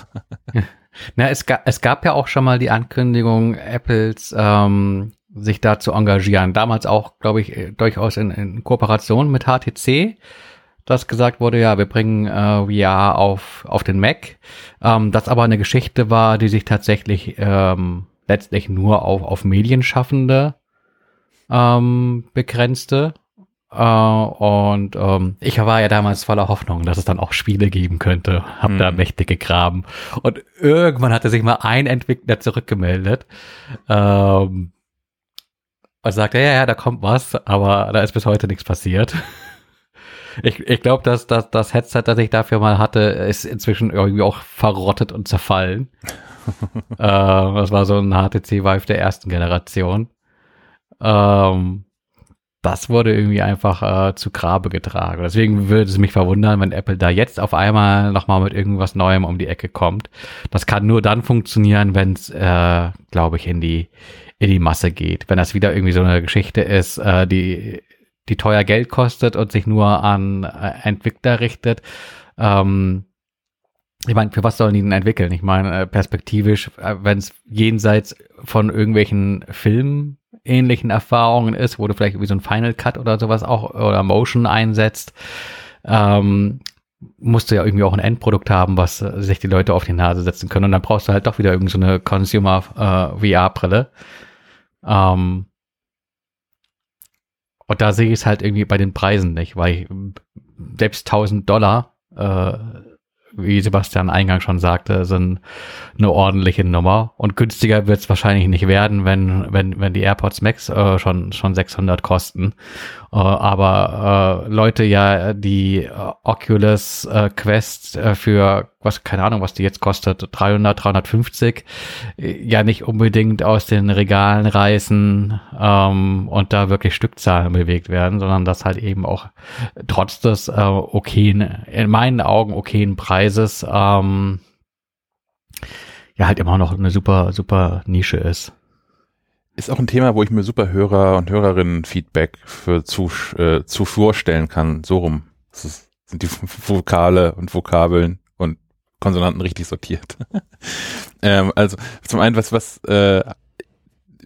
Na, es, ga, es gab ja auch schon mal die Ankündigung Apples ähm, sich da zu engagieren. Damals auch, glaube ich, äh, durchaus in, in Kooperation mit HTC dass gesagt wurde, ja, wir bringen äh, VR auf, auf den Mac. Ähm, das aber eine Geschichte war, die sich tatsächlich ähm, letztlich nur auf, auf Medienschaffende ähm, begrenzte. Äh, und ähm, ich war ja damals voller Hoffnung, dass es dann auch Spiele geben könnte. Hab hm. da mächtig gegraben. Und irgendwann hatte sich mal ein Entwickler zurückgemeldet. Ähm, und sagt, ja, ja, da kommt was, aber da ist bis heute nichts passiert. Ich, ich glaube, dass, dass das Headset, das ich dafür mal hatte, ist inzwischen irgendwie auch verrottet und zerfallen. äh, das war so ein HTC Vive der ersten Generation. Ähm, das wurde irgendwie einfach äh, zu Grabe getragen. Deswegen würde es mich verwundern, wenn Apple da jetzt auf einmal nochmal mit irgendwas Neuem um die Ecke kommt. Das kann nur dann funktionieren, wenn es, äh, glaube ich, in die in die Masse geht. Wenn das wieder irgendwie so eine Geschichte ist, äh, die, die teuer Geld kostet und sich nur an äh, Entwickler richtet. Ähm, ich meine, für was sollen die denn entwickeln? Ich meine, äh, perspektivisch, äh, wenn es jenseits von irgendwelchen filmähnlichen Erfahrungen ist, wo du vielleicht irgendwie so ein Final Cut oder sowas auch oder Motion einsetzt, ähm, musst du ja irgendwie auch ein Endprodukt haben, was sich die Leute auf die Nase setzen können. Und dann brauchst du halt doch wieder irgendeine so Consumer äh. Ähm, und da sehe ich es halt irgendwie bei den Preisen nicht, weil ich, selbst 1000 Dollar äh, wie Sebastian Eingang schon sagte, sind eine ordentliche Nummer. Und günstiger wird es wahrscheinlich nicht werden, wenn, wenn, wenn die AirPods Max äh, schon, schon 600 kosten. Äh, aber äh, Leute ja die äh, Oculus äh, Quest äh, für, was, keine Ahnung, was die jetzt kostet, 300, 350, äh, ja nicht unbedingt aus den Regalen reißen ähm, und da wirklich Stückzahlen bewegt werden, sondern dass halt eben auch trotz des äh, okayen, in meinen Augen okayen Preises Preises ähm, ja halt immer noch eine super, super Nische ist. Ist auch ein Thema, wo ich mir super Hörer und Hörerinnen Feedback für zu, äh, zu vorstellen kann. So rum. Das ist, sind die Vokale und Vokabeln und Konsonanten richtig sortiert. ähm, also zum einen, was, was äh,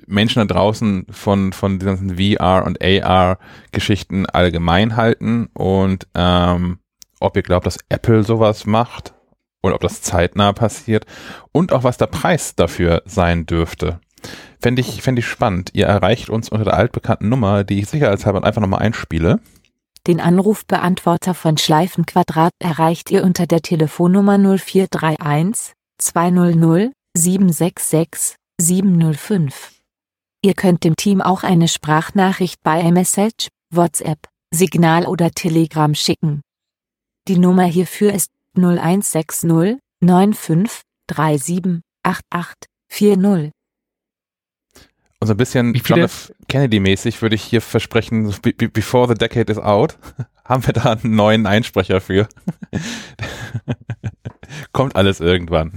Menschen da draußen von, von diesen VR und AR-Geschichten allgemein halten und ähm, ob ihr glaubt, dass Apple sowas macht und ob das zeitnah passiert und auch was der Preis dafür sein dürfte. Fände ich, fänd ich spannend. Ihr erreicht uns unter der altbekannten Nummer, die ich sicherheitshalber einfach nochmal einspiele. Den Anrufbeantworter von Schleifenquadrat erreicht ihr unter der Telefonnummer 0431 200 766 705. Ihr könnt dem Team auch eine Sprachnachricht bei iMessage, WhatsApp, Signal oder Telegram schicken. Die Nummer hierfür ist 0160 95 37 88 40. Und so ein bisschen John F. Kennedy-mäßig würde ich hier versprechen, before the decade is out, haben wir da einen neuen Einsprecher für. Kommt alles irgendwann.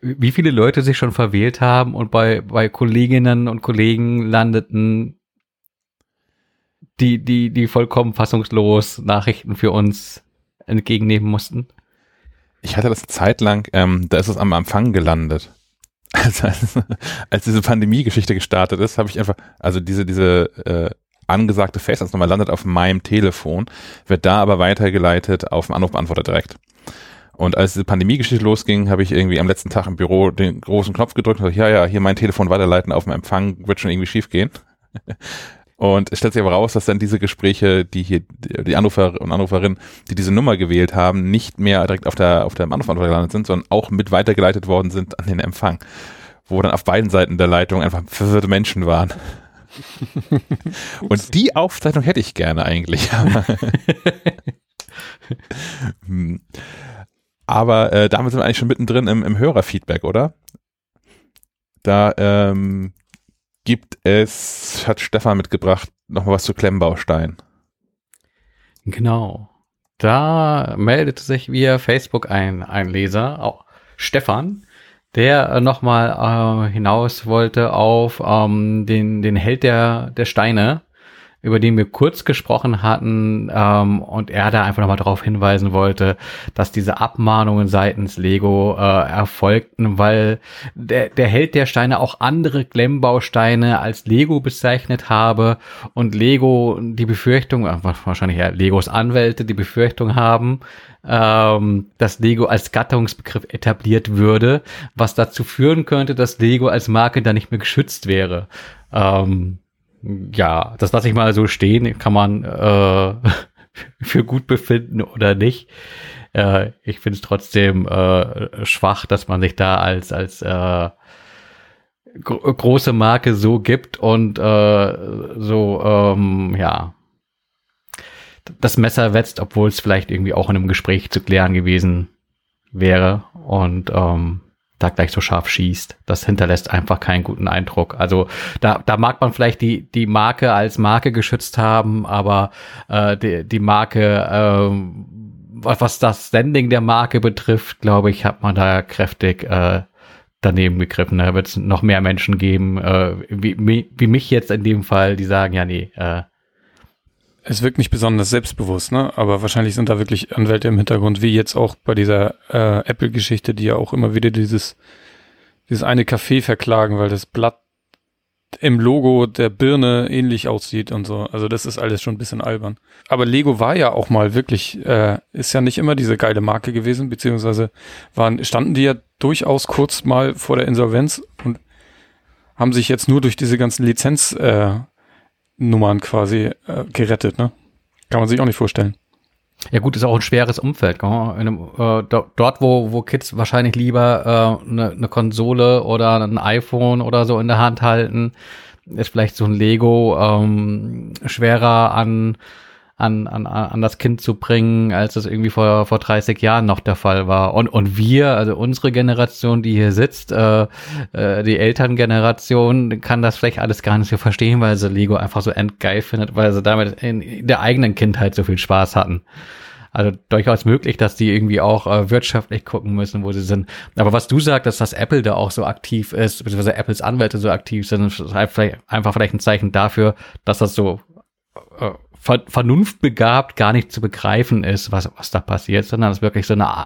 Wie viele Leute sich schon verwählt haben und bei, bei Kolleginnen und Kollegen landeten, die, die, die vollkommen fassungslos Nachrichten für uns entgegennehmen mussten? Ich hatte das zeitlang, ähm, da ist es am Empfang gelandet. Also, als, als diese Pandemie-Geschichte gestartet ist, habe ich einfach, also diese, diese äh, angesagte Festnetznummer landet auf meinem Telefon, wird da aber weitergeleitet auf den Anrufbeantworter direkt. Und als diese Pandemie-Geschichte losging, habe ich irgendwie am letzten Tag im Büro den großen Knopf gedrückt und gesagt, ja, ja, hier mein Telefon weiterleiten auf dem Empfang, wird schon irgendwie schief gehen. Und es stellt sich aber raus, dass dann diese Gespräche, die hier, die Anrufer und Anruferinnen, die diese Nummer gewählt haben, nicht mehr direkt auf der, auf der Anrufantwort gelandet sind, sondern auch mit weitergeleitet worden sind an den Empfang. Wo dann auf beiden Seiten der Leitung einfach verwirrte Menschen waren. und die Aufzeichnung hätte ich gerne eigentlich. Hm. Aber äh, damit sind wir eigentlich schon mittendrin im, im Hörerfeedback, oder? Da ähm, gibt es, hat Stefan mitgebracht, nochmal was zu Klemmbaustein. Genau. Da meldete sich via Facebook ein, ein Leser, auch Stefan, der nochmal äh, hinaus wollte auf ähm, den, den Held der, der Steine über den wir kurz gesprochen hatten ähm, und er da einfach nochmal darauf hinweisen wollte, dass diese Abmahnungen seitens Lego äh, erfolgten, weil der, der Held der Steine auch andere Klemmbausteine als Lego bezeichnet habe und Lego die Befürchtung, äh, wahrscheinlich ja Legos Anwälte die Befürchtung haben, ähm, dass Lego als Gattungsbegriff etabliert würde, was dazu führen könnte, dass Lego als Marke da nicht mehr geschützt wäre. Ähm, ja, das lasse ich mal so stehen, kann man äh, für gut befinden oder nicht. Äh, ich finde es trotzdem äh, schwach, dass man sich da als als äh, gro große Marke so gibt und äh, so ähm, ja das Messer wetzt, obwohl es vielleicht irgendwie auch in einem Gespräch zu klären gewesen wäre und ähm, da gleich so scharf schießt. Das hinterlässt einfach keinen guten Eindruck. Also da, da mag man vielleicht die, die Marke als Marke geschützt haben, aber äh, die, die Marke, äh, was das Standing der Marke betrifft, glaube ich, hat man da kräftig äh, daneben gegriffen. Da wird es noch mehr Menschen geben, äh, wie, wie mich jetzt in dem Fall, die sagen, ja, nee, äh, es wirkt nicht besonders selbstbewusst, ne? Aber wahrscheinlich sind da wirklich Anwälte im Hintergrund, wie jetzt auch bei dieser äh, Apple-Geschichte, die ja auch immer wieder dieses, dieses eine Café verklagen, weil das Blatt im Logo der Birne ähnlich aussieht und so. Also das ist alles schon ein bisschen albern. Aber Lego war ja auch mal wirklich, äh, ist ja nicht immer diese geile Marke gewesen, beziehungsweise waren, standen die ja durchaus kurz mal vor der Insolvenz und haben sich jetzt nur durch diese ganzen Lizenz äh, Nummern quasi äh, gerettet, ne? Kann man sich auch nicht vorstellen. Ja gut, ist auch ein schweres Umfeld. Einem, äh, dort, wo, wo Kids wahrscheinlich lieber äh, eine, eine Konsole oder ein iPhone oder so in der Hand halten, ist vielleicht so ein Lego ähm, schwerer an an, an, an das Kind zu bringen, als das irgendwie vor, vor 30 Jahren noch der Fall war. Und, und wir, also unsere Generation, die hier sitzt, äh, äh, die Elterngeneration, kann das vielleicht alles gar nicht so verstehen, weil sie Lego einfach so endgeil findet, weil sie damit in der eigenen Kindheit so viel Spaß hatten. Also durchaus möglich, dass die irgendwie auch äh, wirtschaftlich gucken müssen, wo sie sind. Aber was du sagst, dass das Apple da auch so aktiv ist, beziehungsweise Apples Anwälte so aktiv sind, ist halt vielleicht einfach vielleicht ein Zeichen dafür, dass das so äh, ver vernunftbegabt gar nicht zu begreifen ist, was, was da passiert, sondern es wirklich so eine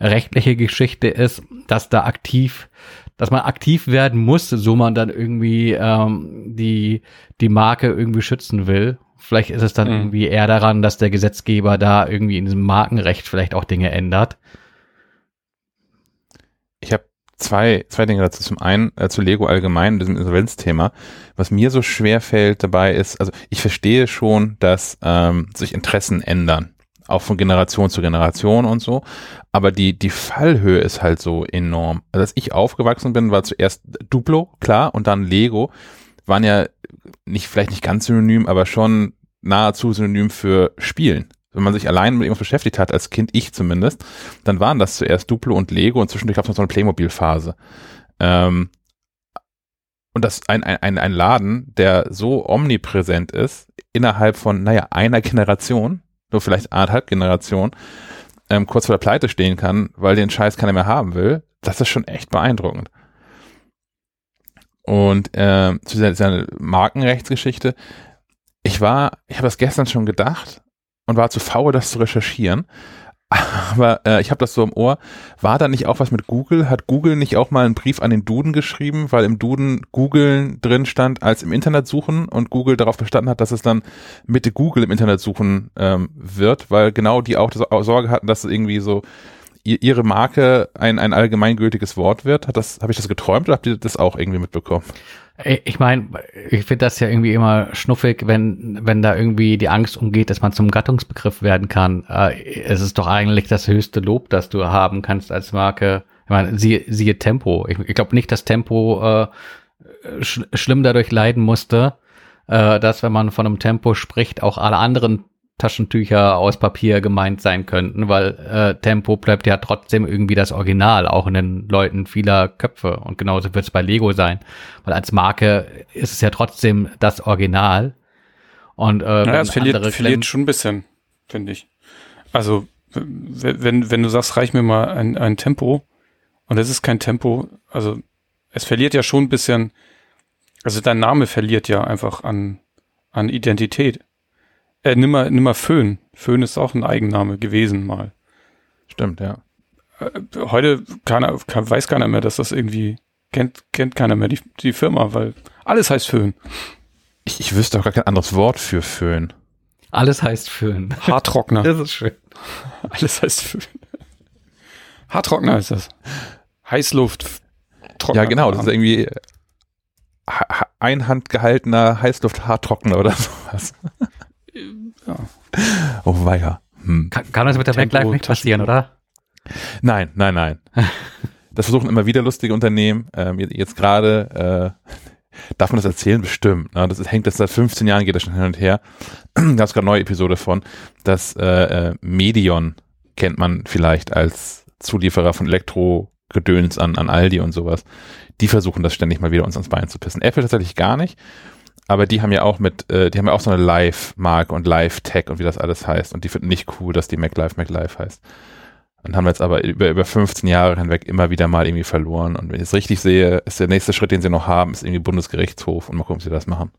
rechtliche Geschichte ist, dass da aktiv dass man aktiv werden muss, so man dann irgendwie ähm, die, die Marke irgendwie schützen will. Vielleicht ist es dann mhm. irgendwie eher daran, dass der Gesetzgeber da irgendwie in diesem Markenrecht vielleicht auch Dinge ändert. Zwei, zwei Dinge dazu. Zum einen äh, zu Lego allgemein, diesem Insolvenzthema. Was mir so schwer fällt dabei ist, also ich verstehe schon, dass ähm, sich Interessen ändern auch von Generation zu Generation und so. Aber die, die Fallhöhe ist halt so enorm. Also als ich aufgewachsen bin, war zuerst Duplo, klar, und dann Lego. Waren ja nicht, vielleicht nicht ganz synonym, aber schon nahezu synonym für Spielen. Wenn man sich allein mit irgendwas beschäftigt hat, als Kind, ich zumindest, dann waren das zuerst Duplo und Lego und zwischendurch gab es noch so eine Playmobil-Phase. Ähm, und das ein, ein, ein Laden, der so omnipräsent ist, innerhalb von, naja, einer Generation, nur vielleicht anderthalb Generation, ähm, kurz vor der Pleite stehen kann, weil den Scheiß keiner mehr haben will, das ist schon echt beeindruckend. Und ähm, zu dieser Markenrechtsgeschichte, ich war, ich habe das gestern schon gedacht und war zu faul, das zu recherchieren. Aber äh, ich habe das so im Ohr. War da nicht auch was mit Google? Hat Google nicht auch mal einen Brief an den Duden geschrieben, weil im Duden Google drin stand als im Internet suchen und Google darauf bestanden hat, dass es dann mit Google im Internet suchen ähm, wird, weil genau die auch Sorge hatten, dass irgendwie so ihre Marke ein, ein allgemeingültiges Wort wird. Hat das, habe ich das geträumt oder habt ihr das auch irgendwie mitbekommen? Ich meine, ich finde das ja irgendwie immer schnuffig, wenn, wenn da irgendwie die Angst umgeht, dass man zum Gattungsbegriff werden kann. Äh, es ist doch eigentlich das höchste Lob, das du haben kannst als Marke. Ich meine, siehe, siehe Tempo. Ich, ich glaube nicht, dass Tempo äh, sch schlimm dadurch leiden musste, äh, dass wenn man von einem Tempo spricht, auch alle anderen Taschentücher aus Papier gemeint sein könnten, weil äh, Tempo bleibt ja trotzdem irgendwie das Original, auch in den Leuten vieler Köpfe. Und genauso wird es bei Lego sein, weil als Marke ist es ja trotzdem das Original. Und äh, naja, es verliert, verliert schon ein bisschen, finde ich. Also wenn, wenn du sagst, reich mir mal ein, ein Tempo und es ist kein Tempo, also es verliert ja schon ein bisschen, also dein Name verliert ja einfach an, an Identität. Äh, nimm mal, nimm mal Föhn. Föhn ist auch ein Eigenname gewesen mal. Stimmt, ja. Äh, heute keiner, kann, weiß keiner mehr, dass das irgendwie kennt, kennt keiner mehr die, die Firma, weil alles heißt Föhn. Ich, ich wüsste auch gar kein anderes Wort für Föhn. Alles heißt Föhn. Haartrockner. Das ist schön. Alles heißt Föhn. Haartrockner ist das. Heißluft. Trockner. Ja, genau. Das ist irgendwie einhandgehaltener Heißluft-Haartrockner oder sowas. Ja. Oh weia. Hm. Kann, kann das mit der Tempo, nicht passieren, oder? Nein, nein, nein. das versuchen immer wieder lustige Unternehmen. Ähm, jetzt gerade äh, darf man das erzählen? Bestimmt. Ne? Das ist, hängt das seit 15 Jahren, geht das schon hin und her. da gab es gerade eine neue Episode von. Das äh, äh, Medion kennt man vielleicht als Zulieferer von Elektrogedöns an, an Aldi und sowas. Die versuchen das ständig mal wieder uns ans Bein zu pissen. Apple tatsächlich gar nicht aber die haben ja auch mit, äh, die haben ja auch so eine Live-Marke und Live-Tech und wie das alles heißt. Und die finden nicht cool, dass die MacLive MacLive heißt. Und haben jetzt aber über, über 15 Jahre hinweg immer wieder mal irgendwie verloren. Und wenn ich es richtig sehe, ist der nächste Schritt, den sie noch haben, ist irgendwie Bundesgerichtshof und mal gucken, ob sie das machen.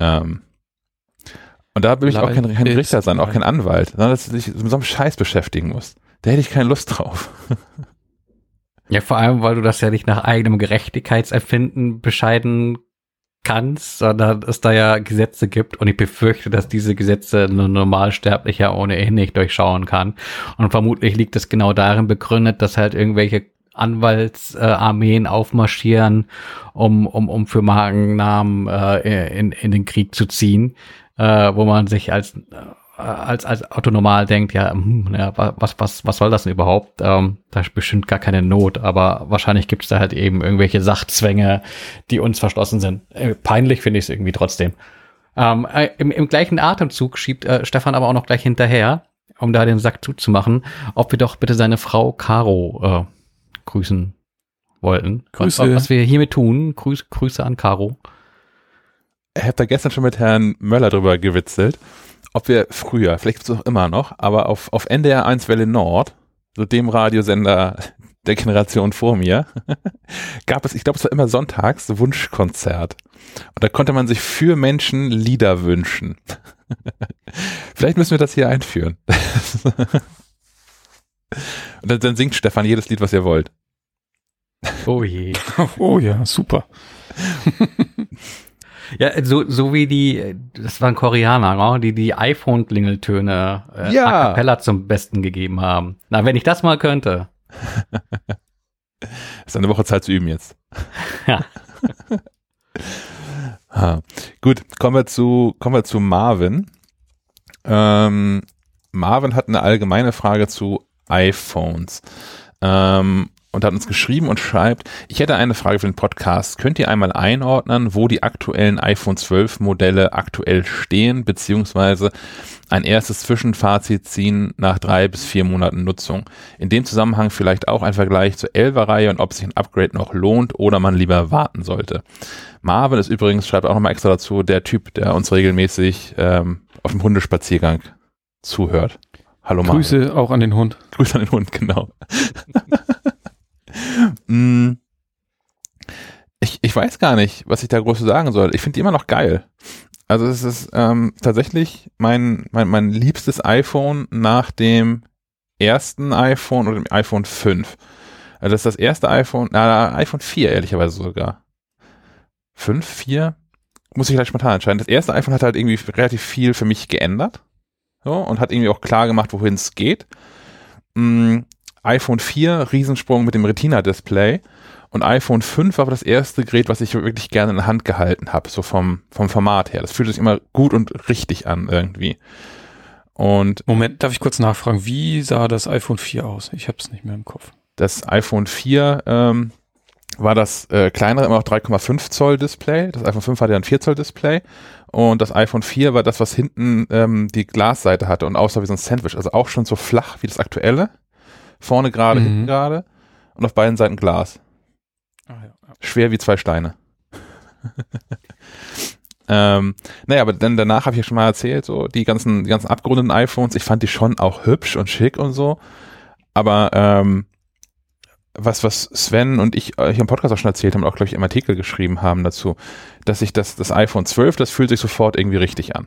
Ähm, und da will ich auch kein, kein Richter sein, auch kein Anwalt, sondern dass du dich mit so einem Scheiß beschäftigen musst. Da hätte ich keine Lust drauf. Ja, vor allem, weil du das ja nicht nach eigenem Gerechtigkeitserfinden bescheiden kannst, sondern es da ja Gesetze gibt und ich befürchte, dass diese Gesetze ein Normalsterblicher ohnehin nicht durchschauen kann. Und vermutlich liegt es genau darin begründet, dass halt irgendwelche Anwaltsarmeen aufmarschieren, um, um, um für Markennamen äh, in, in den Krieg zu ziehen, äh, wo man sich als äh, als, als autonomal denkt, ja, hm, ja, was, was, was soll das denn überhaupt? Ähm, da ist bestimmt gar keine Not, aber wahrscheinlich gibt es da halt eben irgendwelche Sachzwänge, die uns verschlossen sind. Äh, peinlich finde ich es irgendwie trotzdem. Ähm, äh, im, Im gleichen Atemzug schiebt äh, Stefan aber auch noch gleich hinterher, um da den Sack zuzumachen, ob wir doch bitte seine Frau Caro äh, grüßen wollten. Grüße. Was, was wir hiermit tun, Grüß, Grüße an Caro. Ich habe da gestern schon mit Herrn Möller drüber gewitzelt ob wir früher, vielleicht gibt es auch immer noch, aber auf, auf NDR 1 Welle Nord, so dem Radiosender der Generation vor mir, gab es, ich glaube, es war immer sonntags, Wunschkonzert. Und da konnte man sich für Menschen Lieder wünschen. Vielleicht müssen wir das hier einführen. Und dann, dann singt Stefan jedes Lied, was ihr wollt. Oh je. Oh ja, super. Ja, so, so wie die, das waren Koreaner, ne? die die iPhone-Klingeltöne äh, Ja. a cappella zum Besten gegeben haben. Na, wenn ich das mal könnte. Ist eine Woche Zeit zu üben jetzt. Ja. Ha. Gut, kommen wir zu, kommen wir zu Marvin. Ähm, Marvin hat eine allgemeine Frage zu iPhones. Ähm, und hat uns geschrieben und schreibt, ich hätte eine Frage für den Podcast. Könnt ihr einmal einordnen, wo die aktuellen iPhone 12 Modelle aktuell stehen, beziehungsweise ein erstes Zwischenfazit ziehen nach drei bis vier Monaten Nutzung? In dem Zusammenhang vielleicht auch ein Vergleich zur 11er-Reihe und ob sich ein Upgrade noch lohnt oder man lieber warten sollte. Marvin ist übrigens, schreibt auch nochmal extra dazu, der Typ, der uns regelmäßig ähm, auf dem Hundespaziergang zuhört. Hallo Marvin. Grüße auch an den Hund. Grüße an den Hund, genau. Mm. ich, ich weiß gar nicht, was ich da groß sagen soll. Ich finde die immer noch geil. Also es ist ähm, tatsächlich mein, mein, mein liebstes iPhone nach dem ersten iPhone oder dem iPhone 5. Also das ist das erste iPhone, na, iPhone 4 ehrlicherweise sogar. 5, 4? Muss ich gleich spontan entscheiden. Das erste iPhone hat halt irgendwie relativ viel für mich geändert. So, und hat irgendwie auch klar gemacht, wohin es geht. Mm, iPhone 4, Riesensprung mit dem Retina-Display. Und iPhone 5 war aber das erste Gerät, was ich wirklich gerne in der Hand gehalten habe, so vom, vom Format her. Das fühlt sich immer gut und richtig an irgendwie. Und Moment, darf ich kurz nachfragen, wie sah das iPhone 4 aus? Ich habe es nicht mehr im Kopf. das iPhone 4 ähm, war das äh, kleinere, immer noch 3,5 Zoll Display. Das iPhone 5 hatte ja ein 4 Zoll Display. Und das iPhone 4 war das, was hinten ähm, die Glasseite hatte und aussah wie so ein Sandwich. Also auch schon so flach wie das aktuelle. Vorne gerade, Mhm. hinten gerade. Und auf beiden Seiten Glas. Ah, ja. Schwer wie zwei Steine. ähm, naja, aber dann danach habe ich ja schon mal erzählt, so die ganzen, die ganzen abgerundeten iPhones, ich fand die schon auch hübsch und schick und so. Aber ähm, was, was Sven und ich äh, hier im Podcast auch schon erzählt haben, und auch, glaube ich, im Artikel geschrieben haben dazu, dass sich das, das iPhone 12, das fühlt sich sofort irgendwie richtig an.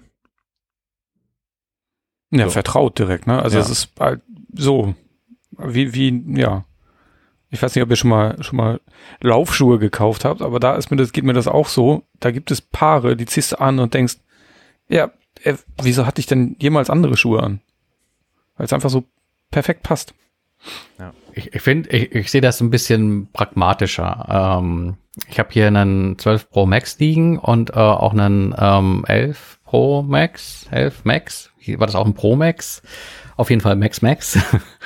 Ja, So. vertraut direkt, ne? Also Ja. es ist halt so, wie, wie, ja. Ich weiß nicht, ob ihr schon mal, schon mal Laufschuhe gekauft habt, aber da ist mir das, geht mir das auch so. Da gibt es Paare, die ziehst du an und denkst, ja, äh, wieso hatte ich denn jemals andere Schuhe an? Weil es einfach so perfekt passt. Ich, ich finde, ich, ich sehe das ein bisschen pragmatischer. Ähm, ich habe hier einen 12 Pro Max liegen und äh, auch einen ähm, 11 Pro Max, 11 Max. War das auch ein Pro Max? Auf jeden Fall Max Max.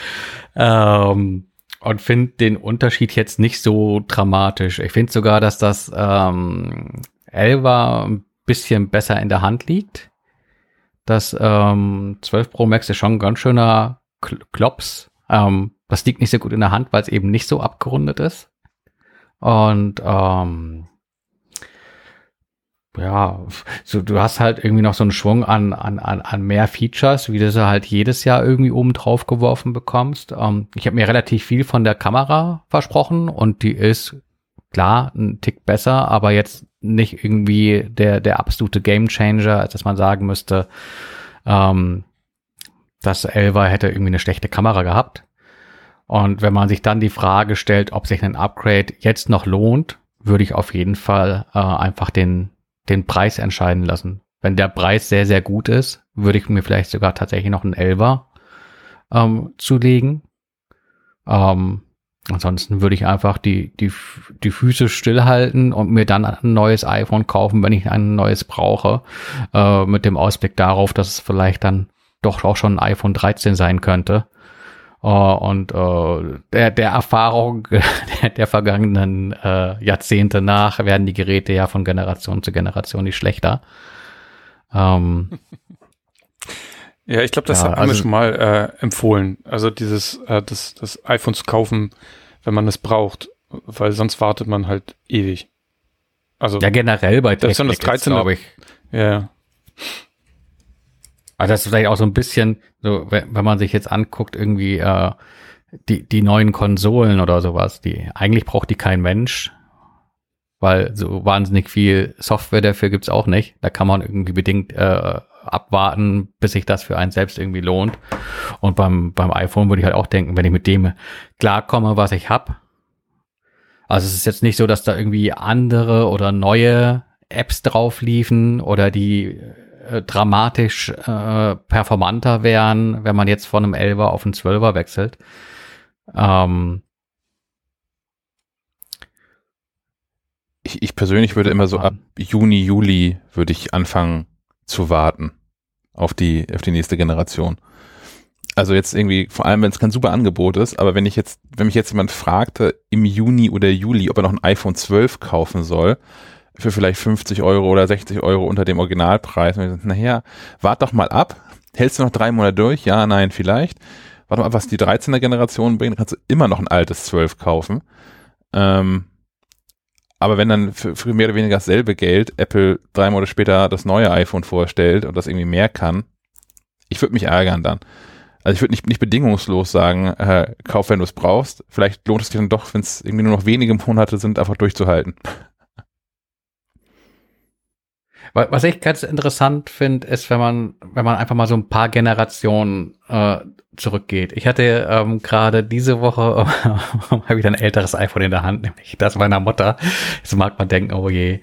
ähm, und finde den Unterschied jetzt nicht so dramatisch. Ich finde sogar, dass das ähm, 11er ein bisschen besser in der Hand liegt. Das ähm, 12 Pro Max ist schon ein ganz schöner Kl Klops. Ähm, das liegt nicht so gut in der Hand, weil es eben nicht so abgerundet ist. Und ähm, ja, so, du hast halt irgendwie noch so einen Schwung an, an, an, an mehr Features, wie du sie halt jedes Jahr irgendwie oben drauf geworfen bekommst. Ähm, ich habe mir relativ viel von der Kamera versprochen und die ist klar ein Tick besser, aber jetzt nicht irgendwie der, der absolute Gamechanger, als dass man sagen müsste, ähm, das 11er hätte irgendwie eine schlechte Kamera gehabt. Und wenn man sich dann die Frage stellt, ob sich ein Upgrade jetzt noch lohnt, würde ich auf jeden Fall äh, einfach den, den Preis entscheiden lassen. Wenn der Preis sehr, sehr gut ist, würde ich mir vielleicht sogar tatsächlich noch einen 11er ähm, zulegen. Ähm, ansonsten würde ich einfach die, die, die Füße stillhalten und mir dann ein neues iPhone kaufen, wenn ich ein neues brauche, äh, mit dem Ausblick darauf, dass es vielleicht dann doch auch schon ein iPhone 13 sein könnte. Äh, und äh, der, der Erfahrung der, der vergangenen äh, Jahrzehnte nach werden die Geräte ja von Generation zu Generation nicht schlechter. Ähm, Ja, ich glaube, das Ja, haben wir also- schon mal äh, empfohlen. Also dieses, äh, das, das iPhone zu kaufen, wenn man es braucht, weil sonst wartet man halt ewig. Also, ja, generell bei Das ist schon das Tech-Tickets, 13er. glaube ich. ja. Also das ist vielleicht auch so ein bisschen, so wenn, wenn man sich jetzt anguckt, irgendwie äh, die, die neuen Konsolen oder sowas, die eigentlich braucht die kein Mensch, weil so wahnsinnig viel Software dafür gibt's auch nicht. Da kann man irgendwie bedingt äh, abwarten, bis sich das für einen selbst irgendwie lohnt. Und beim, beim iPhone würde ich halt auch denken, wenn ich mit dem klarkomme, was ich hab. Also es ist jetzt nicht so, dass da irgendwie andere oder neue Apps drauf liefen oder die äh, dramatisch äh, performanter wären, wenn man jetzt von einem 11er auf einen 12er wechselt. Ähm, ich, ich persönlich würde immer so ab Juni, Juli würde ich anfangen zu warten auf die, auf die nächste Generation. Also jetzt irgendwie, vor allem wenn es kein super Angebot ist, aber wenn ich jetzt, wenn mich jetzt jemand fragte im Juni oder Juli, ob er noch ein iPhone 12 kaufen soll, für vielleicht 50 Euro oder 60 Euro unter dem Originalpreis, und ich sage, naja, wart doch mal ab, hältst du noch drei Monate durch? Ja, nein, vielleicht. Warte mal, was die 13er Generation bringt, kannst du immer noch ein altes 12 kaufen. Ähm, aber wenn dann für, für mehr oder weniger dasselbe Geld Apple drei Monate später das neue iPhone vorstellt und das irgendwie mehr kann, ich würde mich ärgern dann. Also ich würde nicht, nicht bedingungslos sagen, äh, kauf, wenn du es brauchst. Vielleicht lohnt es sich dann doch, wenn es irgendwie nur noch wenige Monate sind, einfach durchzuhalten. Was ich ganz interessant finde, ist, wenn man, wenn man einfach mal so ein paar Generationen äh, zurückgeht. Ich hatte ähm, gerade diese Woche habe ich ein älteres iPhone in der Hand, nämlich das meiner Mutter. Jetzt mag man denken, oh je,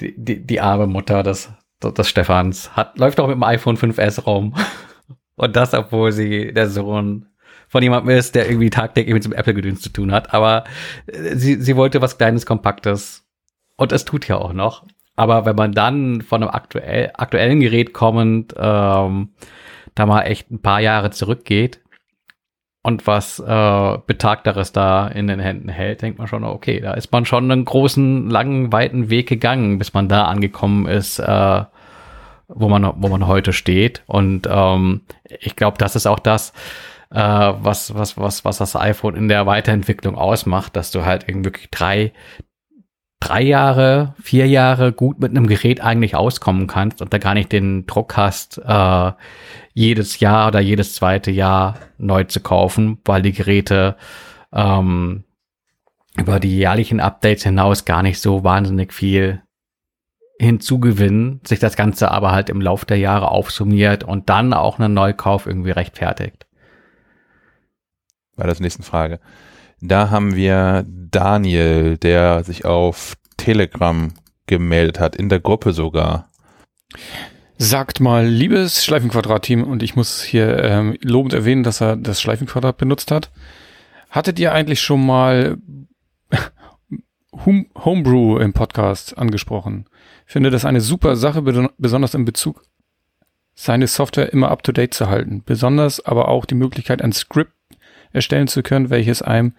die, die, die arme Mutter des, des Stefans hat, läuft auch mit dem iPhone 5S rum. Und das, obwohl sie der Sohn von jemandem ist, der irgendwie tagtäglich mit dem Apple-Gedöns zu tun hat. Aber äh, sie, sie wollte was Kleines, Kompaktes. Und es tut ja auch noch. Aber wenn man dann von einem aktuell, aktuellen Gerät kommend ähm, da mal echt ein paar Jahre zurückgeht und was äh, Betagteres da in den Händen hält, denkt man schon, okay, da ist man schon einen großen, langen, weiten Weg gegangen, bis man da angekommen ist, äh, wo man, wo man heute steht. Und ähm, ich glaube, das ist auch das, äh, was, was, was, was das iPhone in der Weiterentwicklung ausmacht, dass du halt irgendwie drei, drei Jahre, vier Jahre gut mit einem Gerät eigentlich auskommen kannst und da gar nicht den Druck hast, äh, jedes Jahr oder jedes zweite Jahr neu zu kaufen, weil die Geräte ähm, über die jährlichen Updates hinaus gar nicht so wahnsinnig viel hinzugewinnen, sich das Ganze aber halt im Laufe der Jahre aufsummiert und dann auch einen Neukauf irgendwie rechtfertigt. Bei der nächsten Frage. Da haben wir Daniel, der sich auf Telegram gemeldet hat, in der Gruppe sogar. Sagt mal, liebes Schleifenquadrat-Team, und ich muss hier ähm, lobend erwähnen, dass er das Schleifenquadrat benutzt hat. Hattet ihr eigentlich schon mal Homebrew im Podcast angesprochen? Ich finde das eine super Sache, besonders in Bezug seine Software immer up to date zu halten. Besonders aber auch die Möglichkeit, ein Script erstellen zu können, welches einem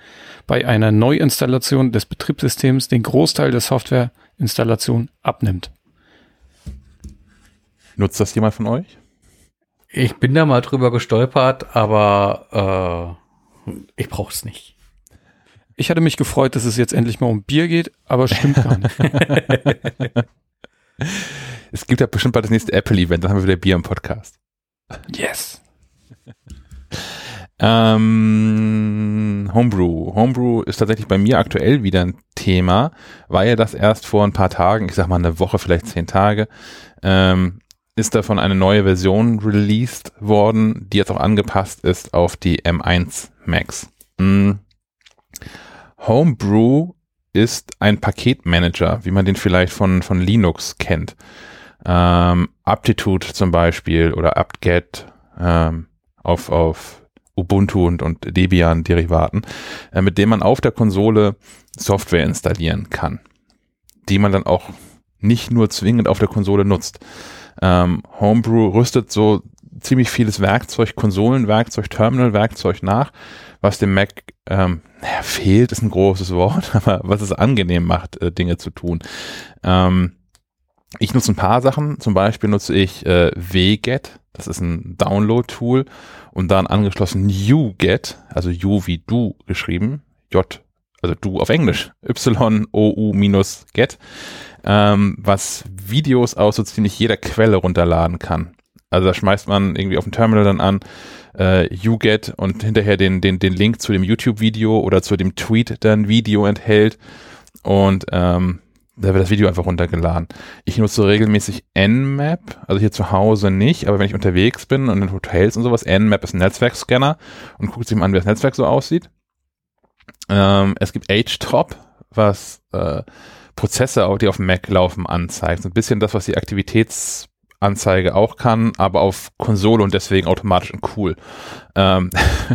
bei einer Neuinstallation des Betriebssystems den Großteil der Softwareinstallation abnimmt. Nutzt das jemand von euch? Ich bin da mal drüber gestolpert, aber äh, ich brauche es nicht. Ich hatte mich gefreut, dass es jetzt endlich mal um Bier geht, aber stimmt gar nicht. es gibt ja bestimmt bald das nächste Apple-Event, dann haben wir wieder Bier im Podcast. Yes. Ähm, Homebrew. Homebrew ist tatsächlich bei mir aktuell wieder ein Thema, weil ja das erst vor ein paar Tagen, ich sag mal eine Woche, vielleicht zehn Tage, ähm, ist davon eine neue Version released worden, die jetzt auch angepasst ist auf die M1 Max. Mhm. Homebrew ist ein Paketmanager, wie man den vielleicht von, von Linux kennt. Ähm, Aptitude zum Beispiel oder apt-get ähm, auf, auf Ubuntu und, und Debian-Derivaten, äh, mit dem man auf der Konsole Software installieren kann, die man dann auch nicht nur zwingend auf der Konsole nutzt. Ähm, Homebrew rüstet so ziemlich vieles Werkzeug, Konsolenwerkzeug, Terminalwerkzeug nach, was dem Mac ähm, naja, fehlt, ist ein großes Wort, aber was es angenehm macht, äh, Dinge zu tun. Ähm, ich nutze ein paar Sachen, zum Beispiel nutze ich äh, WGET, das ist ein Download-Tool und dann angeschlossen UGET, also U wie du geschrieben, J, also du auf Englisch, Y-O-U-get, ähm, was Videos aus so ziemlich jeder Quelle runterladen kann. Also da schmeißt man irgendwie auf dem Terminal dann an, äh, YouGet und hinterher den, den, den Link zu dem YouTube-Video oder zu dem Tweet dann Video enthält und ähm, da wird das Video einfach runtergeladen. Ich nutze regelmäßig Nmap, also hier zu Hause nicht, aber wenn ich unterwegs bin und in Hotels und sowas, Nmap ist ein Netzwerkscanner und guckt sich mal an, wie das Netzwerk so aussieht. Ähm, es gibt HTOP, was äh, Prozesse, die auf Mac laufen, anzeigt. So ein bisschen das, was die Aktivitäts Anzeige auch kann, aber auf Konsole und deswegen automatisch in cool. Ähm,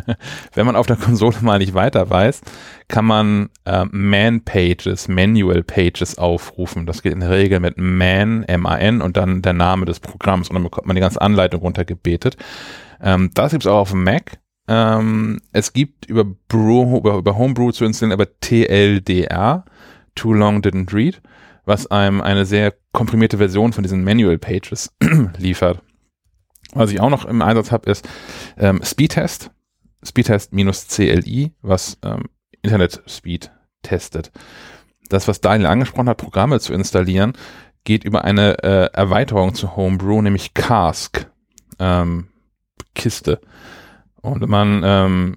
wenn man auf der Konsole mal nicht weiter weiß, kann man äh, Man-Pages, Manual-Pages aufrufen. Das geht in der Regel mit Man, M-A-N und dann der Name des Programms und dann bekommt man die ganze Anleitung runtergebetet. Ähm, das gibt's auch auf dem Mac. Ähm, es gibt über, Brew, über, über Homebrew zu installieren, aber TLDR, Too Long Didn't Read was einem eine sehr komprimierte Version von diesen Manual Pages liefert. Was ich auch noch im Einsatz habe, ist ähm, Speedtest, Speedtest-CLI, was ähm, Internet Speed testet. Das, was Daniel angesprochen hat, Programme zu installieren, geht über eine äh, Erweiterung zu Homebrew, nämlich Cask, ähm, Kiste. Und wenn man ähm,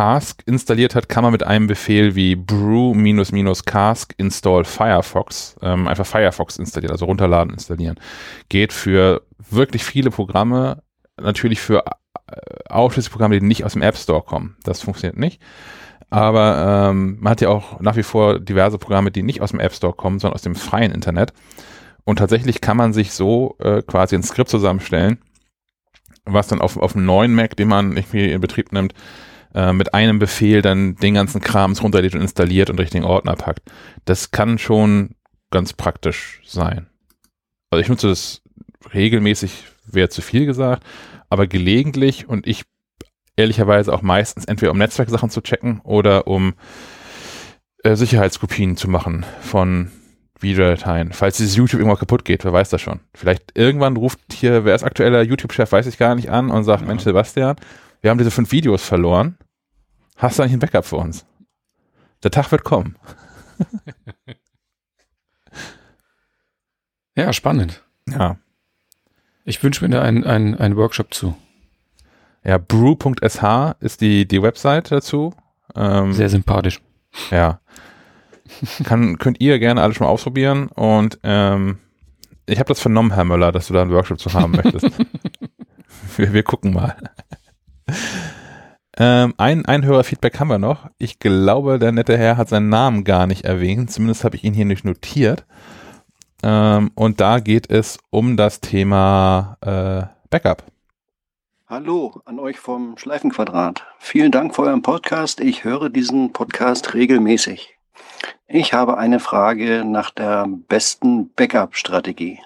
Cask installiert hat, kann man mit einem Befehl wie brew-cask install Firefox ähm, einfach Firefox installieren, also runterladen, installieren. Geht für wirklich viele Programme, natürlich für äh, ausschließlich Programme, die nicht aus dem App Store kommen. Das funktioniert nicht. Aber ähm, man hat ja auch nach wie vor diverse Programme, die nicht aus dem App Store kommen, sondern aus dem freien Internet. Und tatsächlich kann man sich so äh, quasi ein Skript zusammenstellen, was dann auf, auf einem neuen Mac, den man irgendwie in Betrieb nimmt, äh, mit einem Befehl dann den ganzen Krams runterlädt und installiert und den Ordner packt. Das kann schon ganz praktisch sein. Also ich nutze das regelmäßig, wäre zu viel gesagt, aber gelegentlich und ich ehrlicherweise auch meistens entweder um Netzwerksachen zu checken oder um äh, Sicherheitskopien zu machen von Videodateien. Falls dieses YouTube irgendwann kaputt geht, wer weiß das schon. Vielleicht irgendwann ruft hier, wer ist aktueller YouTube-Chef, weiß ich gar nicht an und sagt, ja. Mensch, Sebastian, wir haben diese fünf Videos verloren. Hast du eigentlich ein Backup für uns? Der Tag wird kommen. ja, spannend. Ja. Ich wünsche mir da einen, einen, einen Workshop zu. Ja, brew.sh ist die, die Website dazu. Ähm, Sehr sympathisch. Ja. Kann, könnt ihr gerne alles mal ausprobieren und ähm, ich habe das vernommen, Herr Möller, dass du da einen Workshop zu haben möchtest. wir, wir gucken mal. Ähm, ein, ein Hörerfeedback haben wir noch. Ich glaube, der nette Herr hat seinen Namen gar nicht erwähnt. Zumindest habe ich ihn hier nicht notiert. Ähm, und da geht es um das Thema äh, Backup. Hallo an euch vom Schleifenquadrat. Vielen Dank für euren Podcast. Ich höre diesen Podcast regelmäßig. Ich habe eine Frage nach der besten Backup-Strategie.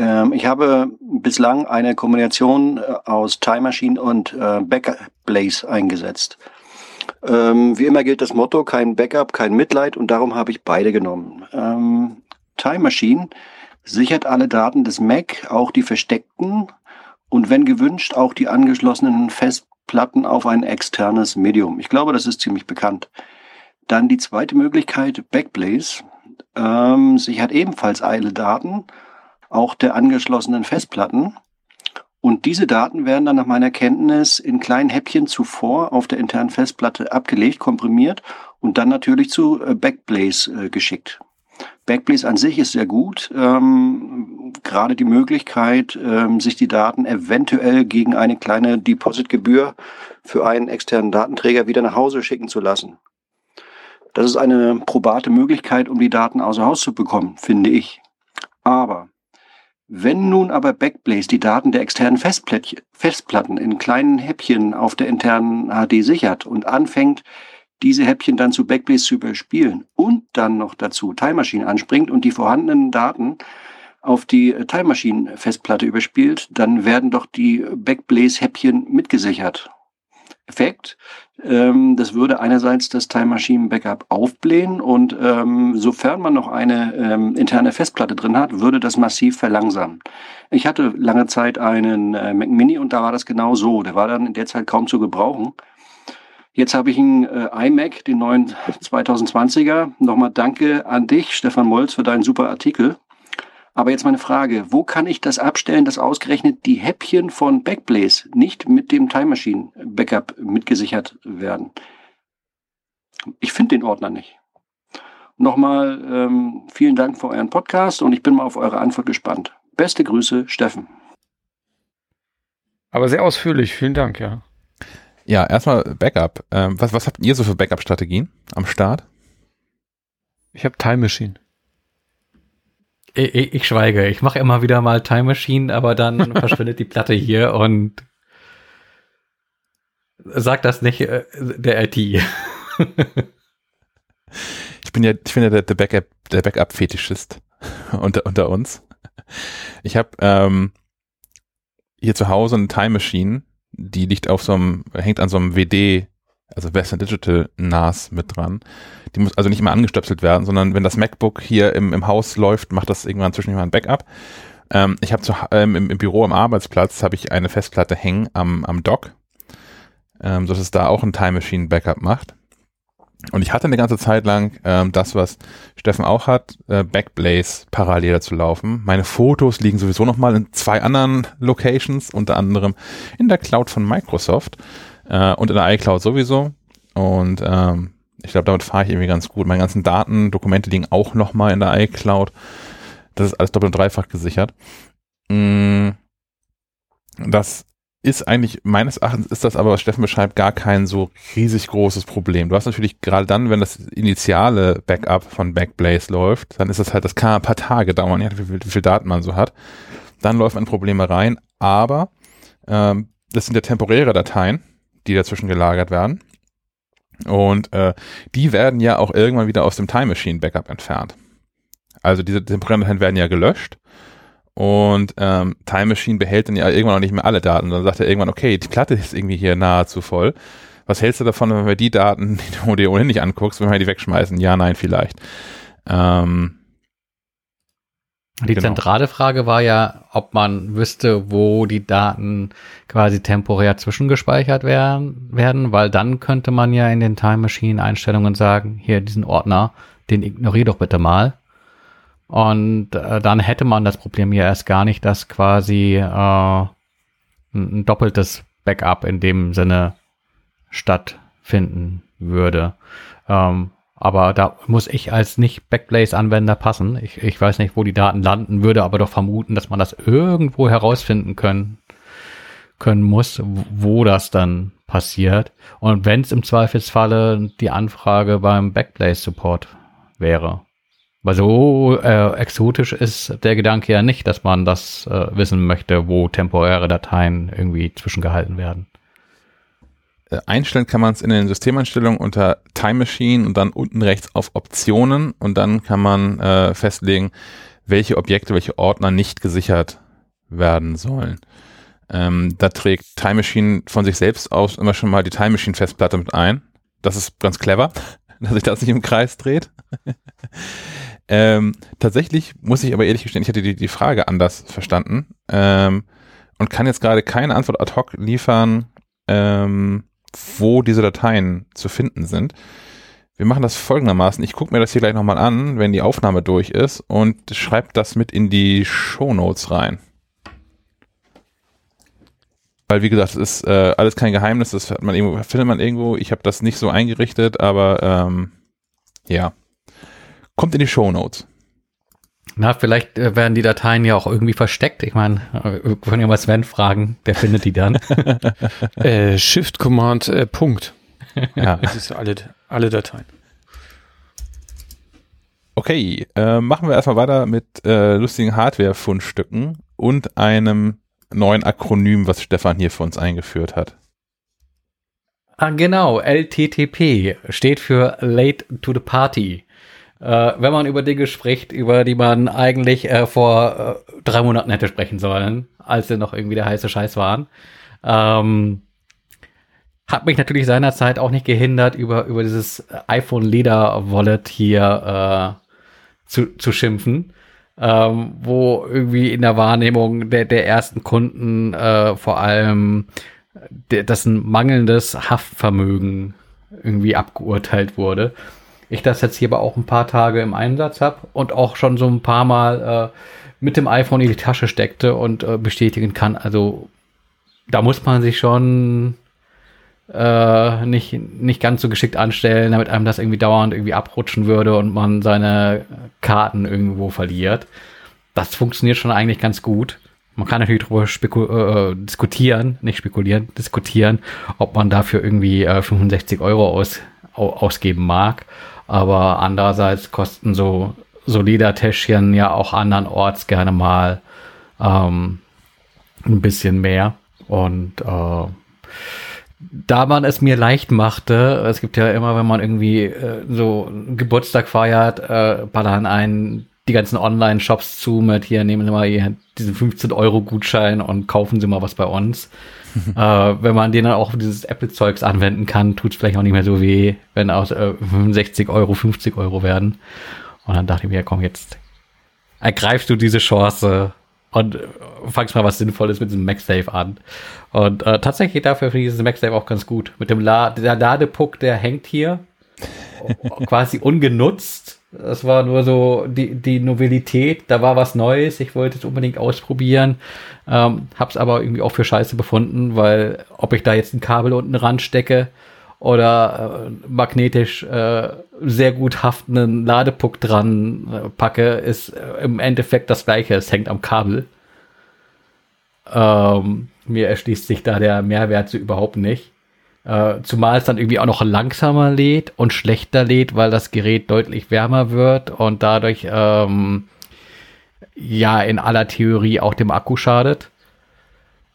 Ähm, ich habe bislang eine Kombination äh, aus Time Machine und äh, Backblaze eingesetzt. Ähm, wie immer gilt das Motto, kein Backup, kein Mitleid und darum habe ich beide genommen. Ähm, Time Machine sichert alle Daten des Mac, auch die versteckten und wenn gewünscht auch die angeschlossenen Festplatten auf ein externes Medium. Ich glaube, das ist ziemlich bekannt. Dann die zweite Möglichkeit, Backblaze, sichert ebenfalls alle Daten auch der angeschlossenen Festplatten. Und diese Daten werden dann nach meiner Kenntnis in kleinen Häppchen zuvor auf der internen Festplatte abgelegt, komprimiert und dann natürlich zu äh, Backblaze äh, geschickt. Backblaze an sich ist sehr gut. Ähm, gerade die Möglichkeit, ähm, sich die Daten eventuell gegen eine kleine Depositgebühr für einen externen Datenträger wieder nach Hause schicken zu lassen. Das ist eine probate Möglichkeit, um die Daten außer Haus zu bekommen, finde ich. Aber wenn nun aber Backblaze die Daten der externen Festplatten in kleinen Häppchen auf der internen HD sichert und anfängt, diese Häppchen dann zu Backblaze zu überspielen und dann noch dazu Time Machine anspringt und die vorhandenen Daten auf die Time Machine Festplatte überspielt, dann werden doch die Backblaze Häppchen mitgesichert. Effekt. Ähm, das würde einerseits das Time Machine Backup aufblähen und ähm, sofern man noch eine ähm, interne Festplatte drin hat, würde das massiv verlangsamen. Ich hatte lange Zeit einen äh, Mac Mini und da war das genau so. Der war dann in der Zeit kaum zu gebrauchen. Jetzt habe ich einen äh, iMac, den neuen 2020er. Nochmal danke an dich, Stefan Molz, für deinen super Artikel. Aber jetzt meine Frage, wo kann ich das abstellen, dass ausgerechnet die Häppchen von Backblaze nicht mit dem Time Machine Backup mitgesichert werden? Ich finde den Ordner nicht. Nochmal ähm, vielen Dank für euren Podcast und ich bin mal auf eure Antwort gespannt. Beste Grüße, Steffen. Aber sehr ausführlich, vielen Dank, ja. Ja, erstmal Backup. Ähm, was, was habt ihr so für Backup-Strategien am Start? Ich habe Time Machine. Ich, ich, ich schweige. Ich mache immer wieder mal Time Machine, aber dann verschwindet die Platte hier und sagt das nicht äh, der IT. ich bin ja, ich bin ja der, der Backup, der Backup-Fetischist unter, unter uns. Ich habe ähm, hier zu Hause eine Time Machine, die liegt auf so einem, hängt an so einem WD, also Western Digital NAS mit dran. Die muss also nicht immer angestöpselt werden, sondern wenn das MacBook hier im, im Haus läuft, macht das irgendwann zwischendurch mal ein Backup. Ähm, ich habe ähm, im, im, Büro am Arbeitsplatz habe ich eine Festplatte hängen am, am Dock, ähm, dass es da auch ein Time Machine Backup macht. Und ich hatte eine ganze Zeit lang ähm, das, was Steffen auch hat, äh, Backblaze parallel zu laufen. Meine Fotos liegen sowieso nochmal in zwei anderen Locations, unter anderem in der Cloud von Microsoft äh, und in der iCloud sowieso. Und ähm, ich glaube, damit fahre ich irgendwie ganz gut. Meine ganzen Daten, Dokumente liegen auch nochmal in der iCloud. Das ist alles doppelt und dreifach gesichert. Mm, das ist eigentlich, meines Erachtens ist das aber, was Steffen beschreibt, gar kein so riesig großes Problem. Du hast natürlich gerade dann, wenn das initiale Backup von Backblaze läuft, dann ist das halt, das kann ein paar Tage dauern, wie viel, wie viel Daten man so hat. Dann läuft man Probleme rein, aber ähm, das sind ja temporäre Dateien, die dazwischen gelagert werden. Und äh, die werden ja auch irgendwann wieder aus dem Time Machine Backup entfernt. Also diese temporären Dateien werden ja gelöscht und ähm, Time Machine behält dann ja irgendwann auch nicht mehr alle Daten. Dann sagt er irgendwann, okay, die Platte ist irgendwie hier nahezu voll. Was hältst du davon, wenn wir die Daten, die du dir ohnehin nicht anguckst, wenn wir die wegschmeißen? Ja, nein, vielleicht. Ähm, die genau. zentrale Frage war ja, ob man wüsste, wo die Daten quasi temporär zwischengespeichert werden, werden, weil dann könnte man ja in den Time Machine Einstellungen sagen, hier diesen Ordner, den ignoriere doch bitte mal. Und äh, dann hätte man das Problem ja erst gar nicht, dass quasi äh, ein, ein doppeltes Backup in dem Sinne stattfinden würde. Ähm, aber da muss ich als nicht Backblaze-Anwender passen. Ich, ich weiß nicht, wo die Daten landen, würde aber doch vermuten, dass man das irgendwo herausfinden können, können muss, wo das dann passiert. Und wenn es im Zweifelsfalle die Anfrage beim Backblaze-Support wäre. Weil so äh, exotisch ist der Gedanke ja nicht, dass man das äh, wissen möchte, wo temporäre Dateien irgendwie zwischengehalten werden. Äh, einstellen kann man es in den Systemeinstellungen unter Time Machine und dann unten rechts auf Optionen und dann kann man äh, festlegen, welche Objekte, welche Ordner nicht gesichert werden sollen. Ähm, da trägt Time Machine von sich selbst aus immer schon mal die Time Machine Festplatte mit ein. Das ist ganz clever, dass sich das nicht im Kreis dreht. Ähm, tatsächlich muss ich aber ehrlich gestehen, ich hatte die, die Frage anders verstanden ähm, und kann jetzt gerade keine Antwort ad hoc liefern, ähm, wo diese Dateien zu finden sind. Wir machen das folgendermaßen. Ich gucke mir das hier gleich nochmal an, wenn die Aufnahme durch ist und schreibe das mit in die Show Notes rein. Weil, wie gesagt, es ist äh, alles kein Geheimnis, das man irgendwo, findet man irgendwo. Ich habe das nicht so eingerichtet, aber ähm, ja. Kommt in die Show Notes. Na, vielleicht äh, werden die Dateien ja auch irgendwie versteckt. Ich meine, äh, wir können ja mal Sven fragen, der findet die dann. äh, Shift Command äh, Punkt. Ja. Das ist alle, alle Dateien. Okay, äh, machen wir erstmal weiter mit äh, lustigen Hardware-Fundstücken und einem neuen Akronym, was Stefan hier für uns eingeführt hat. Ah, genau, LTTP steht für Late to the Party äh, wenn man über Dinge spricht, über die man eigentlich äh, vor äh, drei Monaten hätte sprechen sollen, als sie noch irgendwie der heiße Scheiß waren. Ähm, hat mich natürlich seinerzeit auch nicht gehindert, über, über dieses iPhone Leder Wallet hier äh, zu, zu schimpfen. Ähm, wo irgendwie in der Wahrnehmung der, der ersten Kunden äh, vor allem der, das ein mangelndes Haftvermögen irgendwie abgeurteilt wurde ich das jetzt hier aber auch ein paar Tage im Einsatz habe und auch schon so ein paar Mal mit dem iPhone in die Tasche steckte und äh, bestätigen kann. Also da muss man sich schon äh, nicht, nicht ganz so geschickt anstellen, damit einem das irgendwie dauernd irgendwie abrutschen würde und man seine Karten irgendwo verliert. Das funktioniert schon eigentlich ganz gut. Man kann natürlich darüber äh, diskutieren, nicht spekulieren, diskutieren, ob man dafür irgendwie äh, 65 Euro aus, ausgeben mag. Aber andererseits kosten so, so Ledertäschchen ja auch andernorts gerne mal ähm, ein bisschen mehr. Und äh, da man es mir leicht machte, es gibt ja immer, wenn man irgendwie äh, so Geburtstag feiert, äh, ballern einen die ganzen Online-Shops zu mit hier, nehmen Sie mal diesen 15-Euro-Gutschein und kaufen Sie mal was bei uns. Äh, wenn man den dann auch dieses Apple-Zeugs anwenden kann, tut es vielleicht auch nicht mehr so weh, wenn aus äh, 65 Euro 50 Euro werden. Und dann dachte ich mir, komm, jetzt ergreifst du diese Chance und äh, fangst mal was Sinnvolles mit diesem MagSafe an. Und äh, tatsächlich dafür finde ich dieses MagSafe auch ganz gut. Mit dem La der Ladepuck, der hängt hier quasi ungenutzt das war nur so die, die Novität, da war was Neues, ich wollte es unbedingt ausprobieren, ähm, hab's aber irgendwie auch für scheiße befunden, weil ob ich da jetzt ein Kabel unten ranstecke oder äh, magnetisch äh, sehr gut haftenden Ladepuck dran äh, packe, ist äh, im Endeffekt das gleiche, es hängt am Kabel. Ähm, mir erschließt sich da der Mehrwert so überhaupt nicht. Äh, zumal es dann irgendwie auch noch langsamer lädt und schlechter lädt, weil das Gerät deutlich wärmer wird und dadurch ähm, ja in aller Theorie auch dem Akku schadet.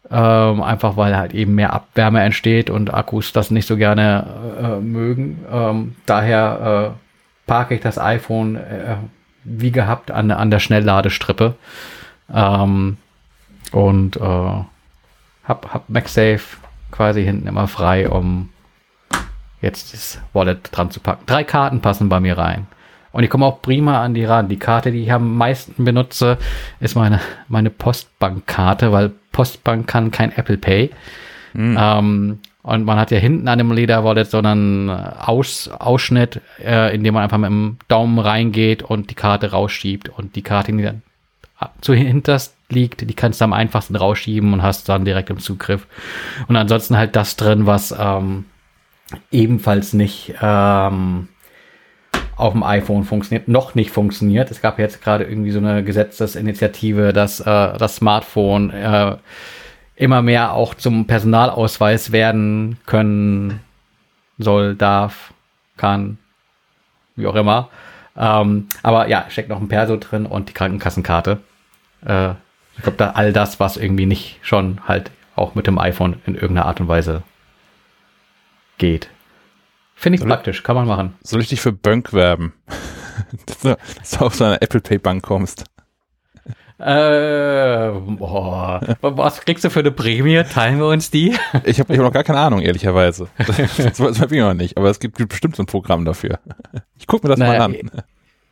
Ähm, einfach weil halt eben mehr Abwärme entsteht und Akkus das nicht so gerne äh, mögen. Ähm, daher äh, parke ich das iPhone äh, wie gehabt an, an der Schnellladestrippe ähm, und äh, hab, hab MagSafe quasi hinten immer frei, um jetzt das Wallet dran zu packen. Drei Karten passen bei mir rein. Und ich komme auch prima an die ran. Die Karte, die ich am meisten benutze, ist meine, meine Postbankkarte, weil Postbank kann kein Apple Pay. Mhm. Ähm, und man hat ja hinten an dem Lederwallet so einen Aus, Ausschnitt, äh, in dem man einfach mit dem Daumen reingeht und die Karte rausschiebt. Und die Karte, die dann zu hinterst liegt, die kannst du am einfachsten rausschieben und hast dann direkt im Zugriff. Und ansonsten halt das drin, was ähm, ebenfalls nicht ähm, auf dem iPhone funktioniert, noch nicht funktioniert. Es gab jetzt gerade irgendwie so eine Gesetzesinitiative, dass äh, das Smartphone äh, immer mehr auch zum Personalausweis werden können soll, darf, kann, wie auch immer. Ähm, aber ja, steckt noch ein Perso drin und die Krankenkassenkarte. Äh, ich glaube, da all das, was irgendwie nicht schon halt auch mit dem iPhone in irgendeiner Art und Weise geht. Finde ich soll praktisch, kann man machen. Soll ich dich für Bönk werben? dass, du, auf so eine Apple Pay Bank kommst. Äh, boah. Was kriegst du für eine Prämie? Teilen wir uns die? Ich habe ich hab noch gar keine Ahnung, ehrlicherweise. Das, das weiß ich noch nicht, aber es gibt bestimmt so ein Programm dafür. Ich gucke mir das naja, mal an.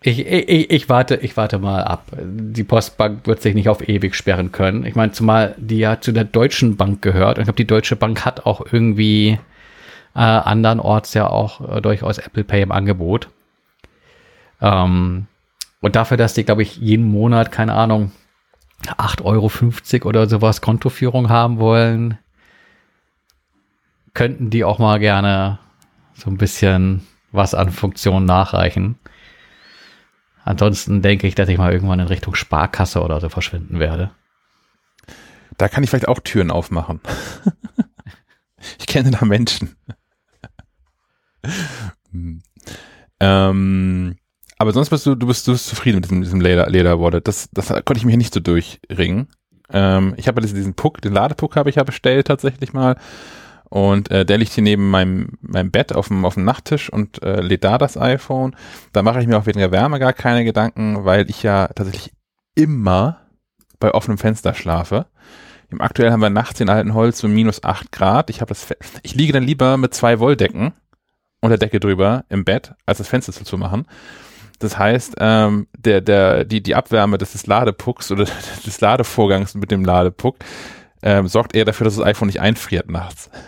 Ich, ich, ich, warte, ich warte mal ab. Die Postbank wird sich nicht auf ewig sperren können. Ich meine, zumal die ja zu der Deutschen Bank gehört. Und ich glaube, die Deutsche Bank hat auch irgendwie äh, andernorts ja auch äh, durchaus Apple Pay im Angebot. Ähm, und dafür, dass die, glaube ich, jeden Monat, keine Ahnung, 8,50 Euro oder sowas Kontoführung haben wollen, könnten die auch mal gerne so ein bisschen was an Funktionen nachreichen. Ansonsten denke ich, dass ich mal irgendwann in Richtung Sparkasse oder so verschwinden werde. Da kann ich vielleicht auch Türen aufmachen. ich kenne da Menschen. Hm. ähm, aber sonst bist du, du bist, du bist zufrieden mit diesem, diesem Leder, Lederwallet. Das, das konnte ich mir nicht so durchringen. Ähm, ich habe diesen, Puck, den Ladepuck habe ich ja bestellt tatsächlich mal. Und äh, der liegt hier neben meinem, meinem Bett auf dem, auf dem Nachttisch und äh, lädt da das iPhone. Da mache ich mir auch wegen der Wärme gar keine Gedanken, weil ich ja tatsächlich immer bei offenem Fenster schlafe. Aktuell haben wir nachts in alten Holz so minus acht Grad. Ich das, ich liege dann lieber mit zwei Wolldecken und der Decke drüber im Bett, als das Fenster zuzumachen. Das heißt, ähm, der, der, die, die Abwärme des Ladepucks oder des Ladevorgangs mit dem Ladepuck ähm, sorgt eher dafür, dass das iPhone nicht einfriert nachts.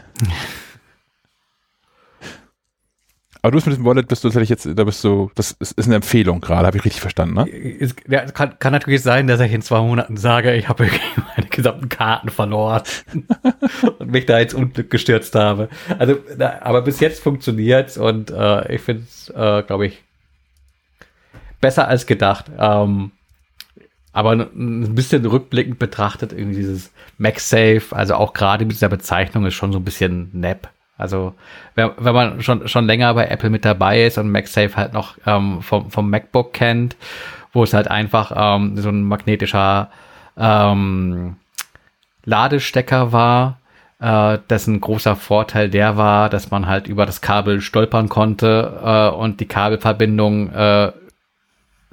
Aber du bist mit dem Wallet, bist du tatsächlich jetzt, da bist du, das ist, ist eine Empfehlung gerade, habe ich richtig verstanden, ne? Es ja, kann, kann natürlich sein, dass ich in zwei Monaten sage, ich habe meine gesamten Karten verloren und mich da ins Unglück gestürzt habe. Also, aber bis jetzt funktioniert's und äh, ich finde es, äh, glaube ich, besser als gedacht. Ähm, aber ein bisschen rückblickend betrachtet, irgendwie dieses MagSafe, also auch gerade mit dieser Bezeichnung ist schon so ein bisschen nap. Also wenn, wenn man schon, schon länger bei Apple mit dabei ist und MagSafe halt noch ähm, vom, vom MacBook kennt, wo es halt einfach ähm, so ein magnetischer ähm, Ladestecker war, äh, dessen großer Vorteil der war, dass man halt über das Kabel stolpern konnte äh, und die Kabelverbindung äh,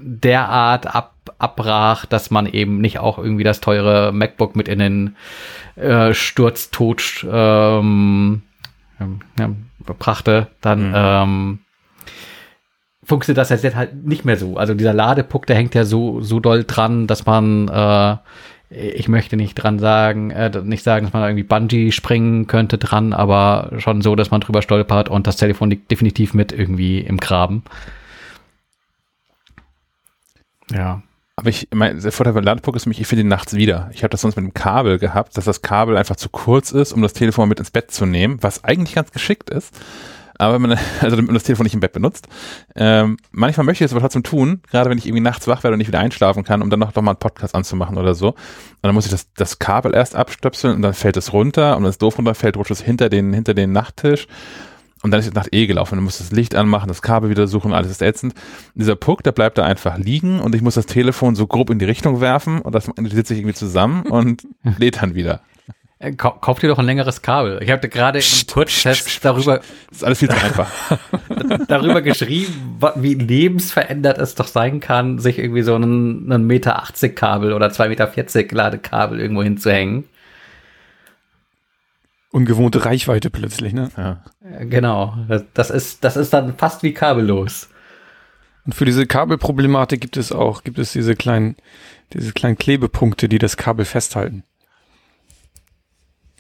derart ab, abbrach, dass man eben nicht auch irgendwie das teure MacBook mit in den äh, Sturztod ähm, ja, brachte, dann mhm. ähm, funktioniert das jetzt halt nicht mehr so. Also dieser Ladepuck, der hängt ja so, so doll dran, dass man, äh, ich möchte nicht dran sagen, äh, nicht sagen, dass man irgendwie Bungee springen könnte dran, aber schon so, dass man drüber stolpert und das Telefon liegt definitiv mit irgendwie im Graben. Ja. Aber ich, mein, der Vorteil beim Ladepunkt ist nämlich, ich finde ihn nachts wieder. Ich habe das sonst mit dem Kabel gehabt, dass das Kabel einfach zu kurz ist, um das Telefon mit ins Bett zu nehmen, was eigentlich ganz geschickt ist. Aber wenn man, also wenn man das Telefon nicht im Bett benutzt. Ähm, manchmal möchte ich es aber trotzdem tun, gerade wenn ich irgendwie nachts wach werde und nicht wieder einschlafen kann, um dann noch, noch mal einen Podcast anzumachen oder so. Und dann muss ich das, das Kabel erst abstöpseln und dann fällt es runter und wenn es doof runterfällt, rutscht es hinter den, hinter den Nachttisch. Und dann ist die Nacht eh gelaufen. Du musst das Licht anmachen, das Kabel wieder suchen, alles ist ätzend. dieser Puck, der bleibt da einfach liegen und ich muss das Telefon so grob in die Richtung werfen und das sitze ich irgendwie zusammen und lädt dann wieder. Äh, kauf dir doch ein längeres Kabel. Ich habe gerade im Kurztest darüber. Das ist alles viel zu einfach. darüber geschrieben, wie lebensverändert es doch sein kann, sich irgendwie so einen, einen Meter 80 Kabel oder 2,40 Meter Ladekabel irgendwo hinzuhängen ungewohnte Reichweite plötzlich, ne? Ja. Genau. Das ist, das ist dann fast wie kabellos. Und für diese Kabelproblematik gibt es auch, gibt es diese kleinen, diese kleinen Klebepunkte, die das Kabel festhalten.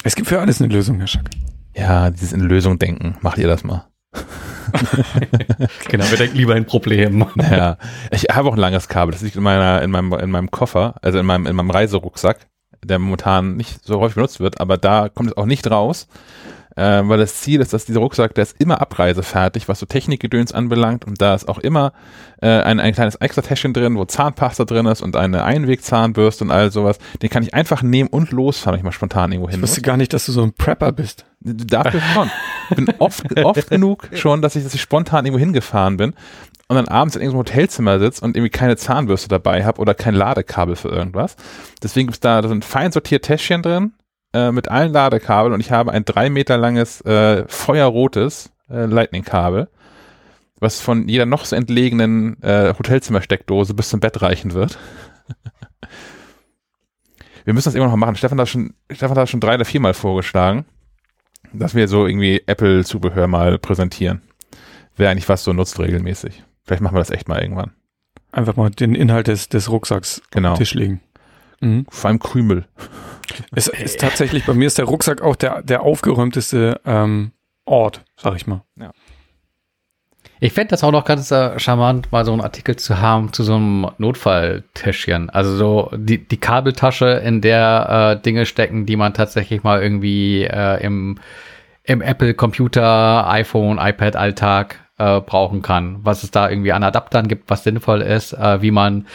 Es gibt für alles eine Lösung, Herr Schack. Ja, dieses in Lösung denken. Macht ihr das mal. genau, wir denken lieber in Problem. Ja, ich habe auch ein langes Kabel. Das liegt in meiner, in meinem, in meinem Koffer, also in meinem, in meinem Reiserucksack der momentan nicht so häufig benutzt wird, aber da kommt es auch nicht raus, äh, weil das Ziel ist, dass dieser Rucksack, der ist immer abreisefertig, was so Technikgedöns anbelangt und da ist auch immer äh, ein, ein kleines extra Täschchen drin, wo Zahnpasta drin ist und eine Einwegzahnbürste und all sowas. Den kann ich einfach nehmen und losfahren, wenn ich mal spontan irgendwo hin Ich wusste gar nicht, dass du so ein Prepper bist. Dafür schon. Ich bin oft, oft genug schon, dass ich, dass ich spontan irgendwo hingefahren bin und dann abends in irgendeinem Hotelzimmer sitze und irgendwie keine Zahnbürste dabei habe oder kein Ladekabel für irgendwas. Deswegen gibt es da, da sind fein sortiert Täschchen drin äh, mit allen Ladekabeln und ich habe ein drei Meter langes äh, feuerrotes äh, Lightning-Kabel, was von jeder noch so entlegenen äh, Hotelzimmersteckdose bis zum Bett reichen wird. wir müssen das immer noch machen. Stefan hat schon, Stefan hat schon drei oder viermal vorgeschlagen, dass wir so irgendwie Apple-Zubehör mal präsentieren. Wer eigentlich was so nutzt regelmäßig. Vielleicht machen wir das echt mal irgendwann. Einfach mal den Inhalt des, des Rucksacks genau. auf den Tisch legen. Mhm. Vor allem Krümel. Es ist tatsächlich, bei mir ist der Rucksack auch der, der aufgeräumteste ähm, Ort, sag ich mal. Ja. Ich fände das auch noch ganz äh, charmant, mal so einen Artikel zu haben zu so einem Notfalltäschchen. Also so die, die Kabeltasche, in der äh, Dinge stecken, die man tatsächlich mal irgendwie äh, im, im Apple-Computer, iPhone, iPad-Alltag äh, brauchen kann, was es da irgendwie an Adaptern gibt, was sinnvoll ist, äh, wie man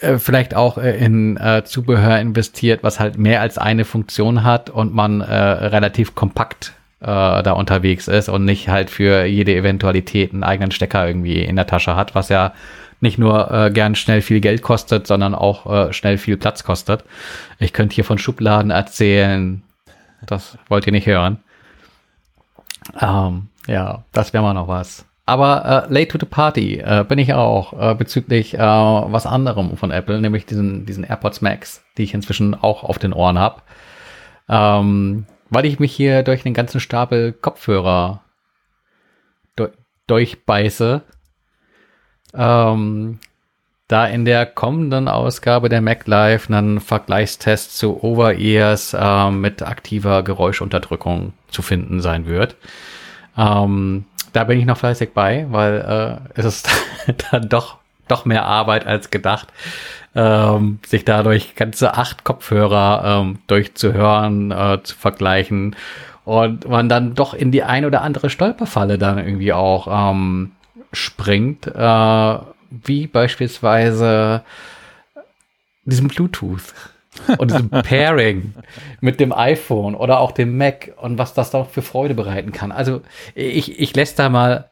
äh, vielleicht auch äh, in äh, Zubehör investiert, was halt mehr als eine Funktion hat und man relativ kompakt da unterwegs ist und nicht halt für jede Eventualität einen eigenen Stecker irgendwie in der Tasche hat, was ja nicht nur äh, gern schnell viel Geld kostet, sondern auch äh, schnell viel Platz kostet. Ich könnte hier von Schubladen erzählen, das wollt ihr nicht hören. Ähm, ja, das wäre mal noch was. Aber äh, late to the party äh, bin ich auch äh, bezüglich äh, was anderem von Apple, nämlich diesen, diesen AirPods Max, die ich inzwischen auch auf den Ohren habe. Ähm, weil ich mich hier durch den ganzen Stapel Kopfhörer do durchbeiße. Ähm, da in der kommenden Ausgabe der Mac Live einen Vergleichstest zu Over-Ears äh, mit aktiver Geräuschunterdrückung zu finden sein wird. Ähm, da bin ich noch fleißig bei, weil äh, es ist dann doch, doch mehr Arbeit als gedacht, ähm, sich dadurch ganze acht Kopfhörer ähm, durchzuhören, äh, zu vergleichen. Und man dann doch in die ein oder andere Stolperfalle dann irgendwie auch ähm, springt, äh, wie beispielsweise diesem Bluetooth und diesem Pairing mit dem iPhone oder auch dem Mac und was das da für Freude bereiten kann. Also ich, ich lässt da mal,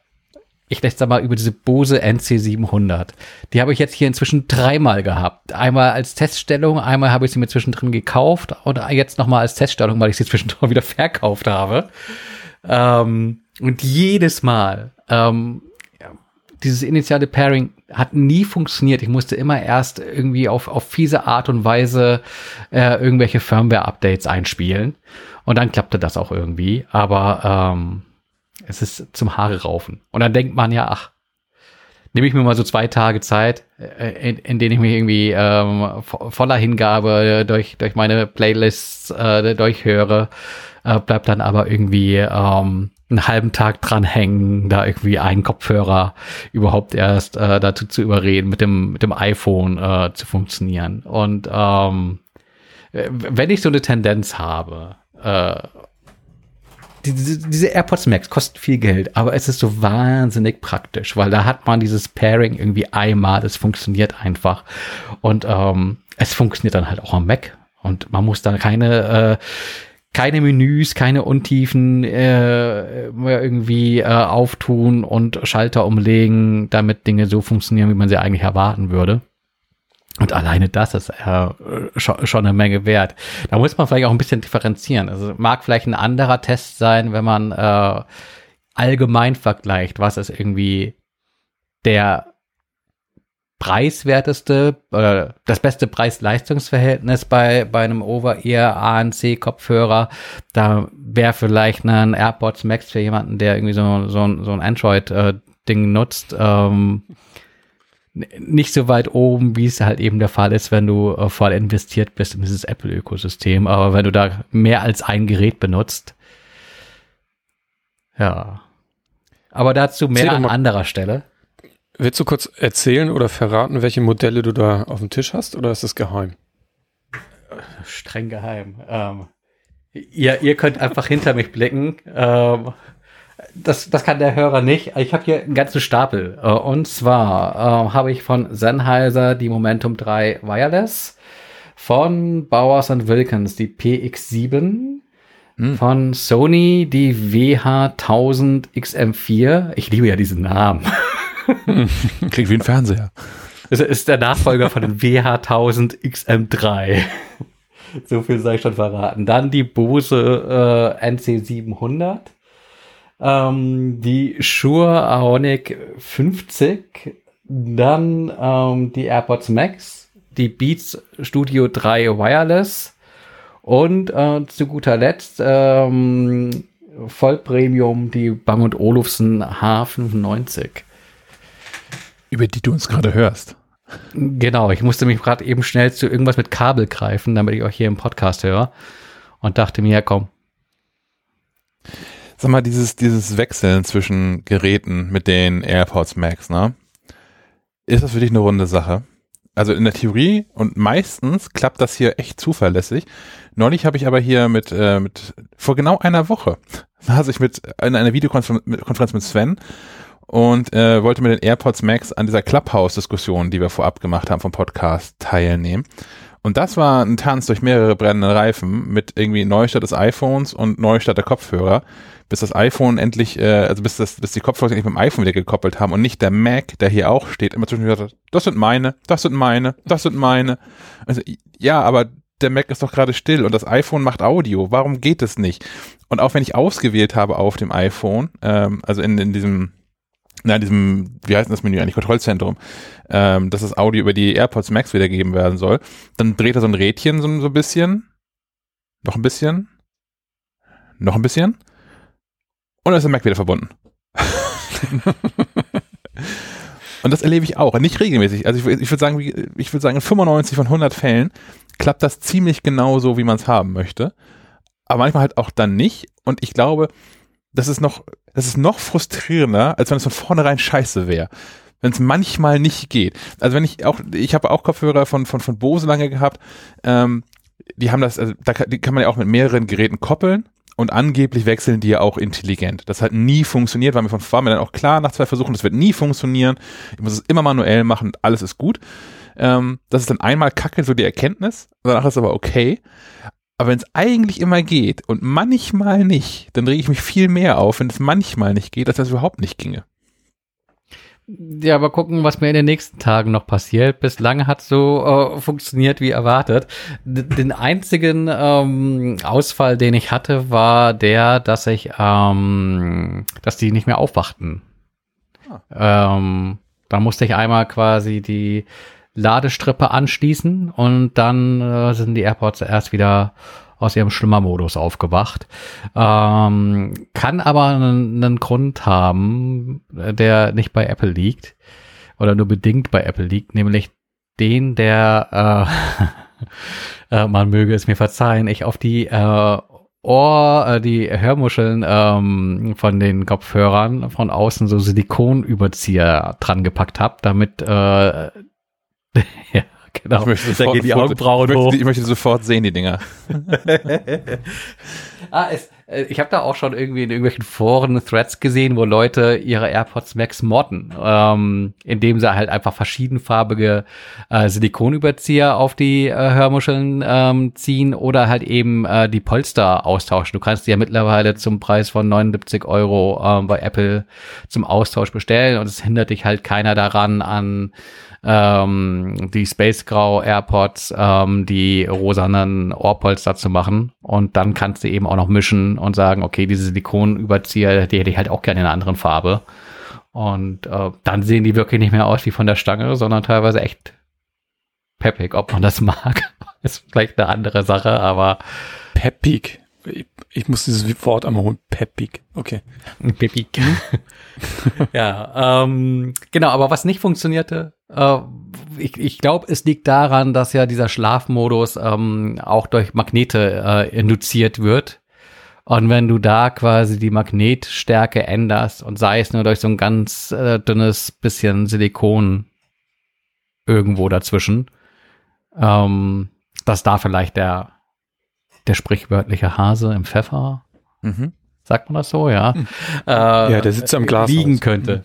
ich lässt da mal über diese Bose NC700. Die habe ich jetzt hier inzwischen dreimal gehabt. Einmal als Teststellung, einmal habe ich sie mir zwischendrin gekauft und jetzt nochmal als Teststellung, weil ich sie zwischendrin wieder verkauft habe. Ähm, und jedes Mal ähm, dieses initiale Pairing hat nie funktioniert. Ich musste immer erst irgendwie auf, auf fiese Art und Weise äh, irgendwelche Firmware-Updates einspielen. Und dann klappte das auch irgendwie. Aber ähm, es ist zum Haare raufen. Und dann denkt man ja, ach, nehme ich mir mal so zwei Tage Zeit, äh, in, in denen ich mich irgendwie ähm, voller Hingabe durch, durch meine Playlists äh, durchhöre, äh, bleibt dann aber irgendwie ähm, einen halben Tag dranhängen, da irgendwie einen Kopfhörer überhaupt erst äh, dazu zu überreden, mit dem, mit dem iPhone äh, zu funktionieren. Und ähm, wenn ich so eine Tendenz habe, äh, diese, diese AirPods Max kosten viel Geld, aber es ist so wahnsinnig praktisch, weil da hat man dieses Pairing irgendwie einmal, es funktioniert einfach. Und ähm, es funktioniert dann halt auch am Mac. Und man muss da keine äh, keine Menüs, keine Untiefen äh, irgendwie äh, auftun und Schalter umlegen, damit Dinge so funktionieren, wie man sie eigentlich erwarten würde. Und alleine das ist äh, schon, schon eine Menge wert. Da muss man vielleicht auch ein bisschen differenzieren. Also mag vielleicht ein anderer Test sein, wenn man äh, allgemein vergleicht, was ist irgendwie der preiswerteste oder das beste Preis-Leistungs-Verhältnis bei, bei einem Over-Ear ANC-Kopfhörer. Da wäre vielleicht ein AirPods Max für jemanden, der irgendwie so, so, so ein Android-Ding äh, nutzt, ähm, nicht so weit oben, wie es halt eben der Fall ist, wenn du äh, voll investiert bist in dieses Apple-Ökosystem. Aber wenn du da mehr als ein Gerät benutzt, ja. Aber dazu mehr an anderer Stelle. Willst du kurz erzählen oder verraten, welche Modelle du da auf dem Tisch hast oder ist es geheim? Streng geheim. Ähm, ihr, ihr könnt einfach hinter mich blicken. Ähm, das, das kann der Hörer nicht. Ich habe hier einen ganzen Stapel. Äh, und zwar äh, habe ich von Sennheiser die Momentum 3 Wireless, von Bowers Wilkins die PX7, hm. von Sony die WH1000 XM4. Ich liebe ja diesen Namen. Klingt wie ein Fernseher. Das ist der Nachfolger von dem WH1000 XM3. so viel sei schon verraten. Dann die Bose äh, NC700. Ähm, die Shure Aonic 50. Dann ähm, die AirPods Max. Die Beats Studio 3 Wireless. Und äh, zu guter Letzt ähm, Vollpremium die Bang Olufsen H95 über die du uns gerade hörst. Genau, ich musste mich gerade eben schnell zu irgendwas mit Kabel greifen, damit ich euch hier im Podcast höre und dachte mir, komm. Sag mal, dieses, dieses Wechseln zwischen Geräten mit den AirPods Max, ne? Ist das für dich eine runde Sache? Also in der Theorie und meistens klappt das hier echt zuverlässig. Neulich habe ich aber hier mit, äh, mit vor genau einer Woche saß ich mit in einer Videokonferenz mit Sven und äh, wollte mit den AirPods Max an dieser Clubhouse-Diskussion, die wir vorab gemacht haben vom Podcast, teilnehmen. Und das war ein Tanz durch mehrere brennende Reifen mit irgendwie Neustart des iPhones und Neustart der Kopfhörer, bis das iPhone endlich, äh, also bis, das, bis die Kopfhörer endlich mit dem iPhone wieder gekoppelt haben und nicht der Mac, der hier auch steht, immer zwischendurch gesagt das sind meine, das sind meine, das sind meine. Also, ja, aber der Mac ist doch gerade still und das iPhone macht Audio. Warum geht es nicht? Und auch wenn ich ausgewählt habe auf dem iPhone, ähm, also in, in diesem na, diesem, wie heißt das Menü eigentlich, Kontrollzentrum, ähm, dass das Audio über die AirPods Max wiedergegeben werden soll, dann dreht er so ein Rädchen so, so ein bisschen, noch ein bisschen, noch ein bisschen und dann ist der Mac wieder verbunden. und das erlebe ich auch, nicht regelmäßig. Also ich, ich würde sagen, ich würde sagen, in 95 von 100 Fällen klappt das ziemlich genau so, wie man es haben möchte. Aber manchmal halt auch dann nicht. Und ich glaube, das ist noch, das ist noch frustrierender, als wenn es von vornherein scheiße wäre. Wenn es manchmal nicht geht. Also wenn ich auch, ich habe auch Kopfhörer von, von, von Bose lange gehabt, ähm, die haben das, also da kann, die kann man ja auch mit mehreren Geräten koppeln und angeblich wechseln die ja auch intelligent. Das hat nie funktioniert, weil mir von war mir dann auch klar nach zwei Versuchen, das wird nie funktionieren. Ich muss es immer manuell machen alles ist gut. Ähm, das ist dann einmal kacke, so die Erkenntnis, danach ist aber okay. Aber wenn es eigentlich immer geht und manchmal nicht, dann rege ich mich viel mehr auf, wenn es manchmal nicht geht, als es überhaupt nicht ginge. Ja, aber gucken, was mir in den nächsten Tagen noch passiert. Bislang hat so äh, funktioniert wie erwartet. D den einzigen ähm, Ausfall, den ich hatte, war der, dass ich, ähm, dass die nicht mehr aufwachten. Ah. Ähm, da musste ich einmal quasi die Ladestrippe anschließen und dann äh, sind die AirPods erst wieder aus ihrem Schlimmermodus aufgewacht. Ähm, kann aber einen, Grund haben, der nicht bei Apple liegt oder nur bedingt bei Apple liegt, nämlich den, der äh, äh, man möge es mir verzeihen, ich auf die äh, Ohr, äh, die Hörmuscheln ähm, von den Kopfhörern von außen so Silikonüberzieher dran gepackt habe, damit äh, ja, genau. Ich möchte Augenbrauen ich möchte. Ich möchte sofort sehen, die Dinger. ah, es, äh, ich habe da auch schon irgendwie in irgendwelchen Foren Threads gesehen, wo Leute ihre AirPods Max modden, ähm, indem sie halt einfach verschiedenfarbige äh, Silikonüberzieher auf die äh, Hörmuscheln ähm, ziehen oder halt eben äh, die Polster austauschen. Du kannst die ja mittlerweile zum Preis von 79 Euro ähm, bei Apple zum Austausch bestellen und es hindert dich halt keiner daran an ähm, die Space Grau AirPods, ähm, die rosanen Ohrpolster zu machen. Und dann kannst du eben auch noch mischen und sagen, okay, diese Silikonüberzieher, die hätte ich halt auch gerne in einer anderen Farbe. Und äh, dann sehen die wirklich nicht mehr aus wie von der Stange, sondern teilweise echt peppig. Ob man das mag, ist vielleicht eine andere Sache, aber peppig. Ich, muss dieses Wort einmal holen. Peppig. Okay. Peppig. ja, ähm, genau, aber was nicht funktionierte, äh, ich, ich glaube, es liegt daran, dass ja dieser Schlafmodus ähm, auch durch Magnete äh, induziert wird. Und wenn du da quasi die Magnetstärke änderst und sei es nur durch so ein ganz äh, dünnes bisschen Silikon irgendwo dazwischen, ähm, dass da vielleicht der, der sprichwörtliche Hase im Pfeffer, mhm. sagt man das so, ja? Mhm. Äh, ja, der sitzt am Glas. Liegen könnte.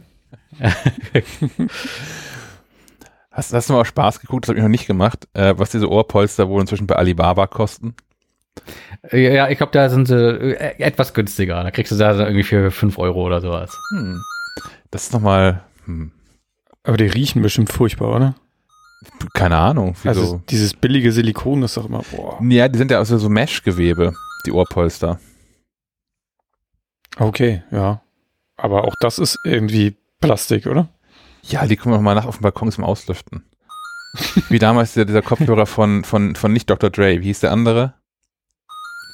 Hast, hast du mal Spaß geguckt, das habe ich noch nicht gemacht, äh, was diese Ohrpolster wohl inzwischen bei Alibaba kosten? Ja, ich glaube, da sind sie äh, etwas günstiger. Da kriegst du da irgendwie für 5 Euro oder sowas. Hm. Das ist nochmal. Hm. Aber die riechen bestimmt furchtbar, oder? Keine Ahnung. Wieso? Also dieses billige Silikon ist doch immer, boah. Ja, die sind ja aus so Mesh-Gewebe, die Ohrpolster. Okay, ja. Aber auch das ist irgendwie Plastik, oder? Ja, die kommen auch mal nach auf dem Balkon zum Auslüften. Wie damals der, dieser Kopfhörer von, von, von nicht Dr. Dre, wie hieß der andere?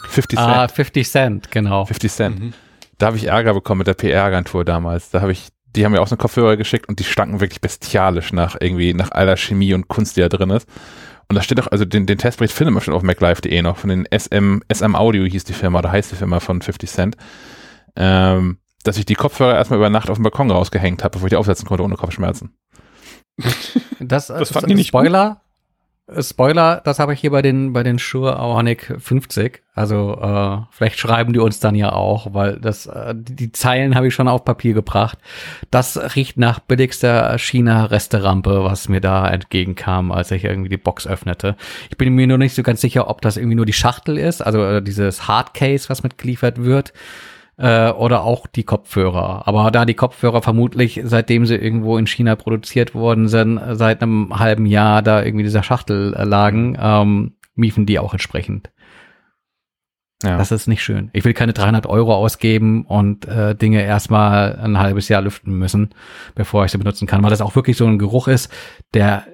50 Cent. Ah, 50 Cent, genau. 50 Cent. Mhm. Da habe ich Ärger bekommen mit der PR-Agentur damals. Da habe ich, die haben mir auch so einen Kopfhörer geschickt und die stanken wirklich bestialisch nach irgendwie, nach aller Chemie und Kunst, die da drin ist. Und da steht auch, also den, den Testbericht findet man schon auf MacLive.de noch, von den SM, SM Audio hieß die Firma, oder heißt die Firma von 50 Cent. Ähm, dass ich die Kopfhörer erstmal über Nacht auf dem Balkon rausgehängt habe, bevor ich die aufsetzen konnte ohne Kopfschmerzen. Das, das fand ich nicht Spoiler. Spoiler, das habe ich hier bei den bei den Shure Aoronic 50. Also äh, vielleicht schreiben die uns dann ja auch, weil das äh, die, Zeilen habe ich schon auf Papier gebracht. Das riecht nach billigster China Resterampe, was mir da entgegenkam, als ich irgendwie die Box öffnete. Ich bin mir nur nicht so ganz sicher, ob das irgendwie nur die Schachtel ist, also äh, dieses Hardcase, was mitgeliefert wird äh, oder auch die Kopfhörer. Aber da die Kopfhörer vermutlich, seitdem sie irgendwo in China produziert worden sind, seit einem halben Jahr da irgendwie dieser Schachtel äh, lagen, ähm, miefen die auch entsprechend. Ja. Das ist nicht schön. Ich will keine 300 Euro ausgeben und äh, Dinge erstmal ein halbes Jahr lüften müssen, bevor ich sie benutzen kann, weil das auch wirklich so ein Geruch ist, der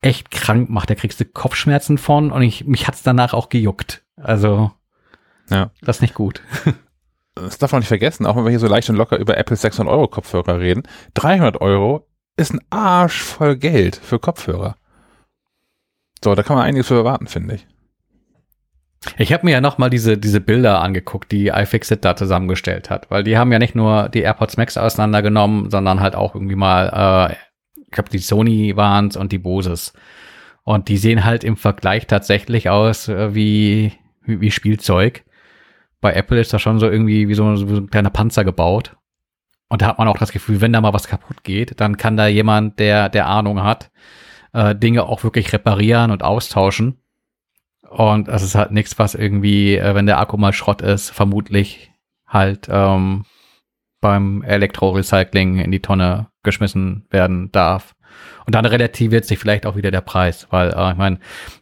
echt krank macht. Da kriegst du Kopfschmerzen von und ich, mich hat's danach auch gejuckt. Also, ja. das ist nicht gut. das darf man nicht vergessen, auch wenn wir hier so leicht und locker über Apple 600 Euro Kopfhörer reden, 300 Euro ist ein Arsch voll Geld für Kopfhörer. So, da kann man einiges für erwarten, finde ich. Ich habe mir ja noch mal diese, diese Bilder angeguckt, die iFixit da zusammengestellt hat, weil die haben ja nicht nur die AirPods Max auseinandergenommen, sondern halt auch irgendwie mal, äh, ich glaube, die Sony waren's und die Boses. Und die sehen halt im Vergleich tatsächlich aus äh, wie, wie, wie Spielzeug. Bei Apple ist das schon so irgendwie wie so, so ein kleiner Panzer gebaut. Und da hat man auch das Gefühl, wenn da mal was kaputt geht, dann kann da jemand, der, der Ahnung hat, äh, Dinge auch wirklich reparieren und austauschen. Und es ist halt nichts, was irgendwie, äh, wenn der Akku mal Schrott ist, vermutlich halt ähm, beim Elektrorecycling in die Tonne geschmissen werden darf. Und dann relativiert sich vielleicht auch wieder der Preis, weil äh, ich meine,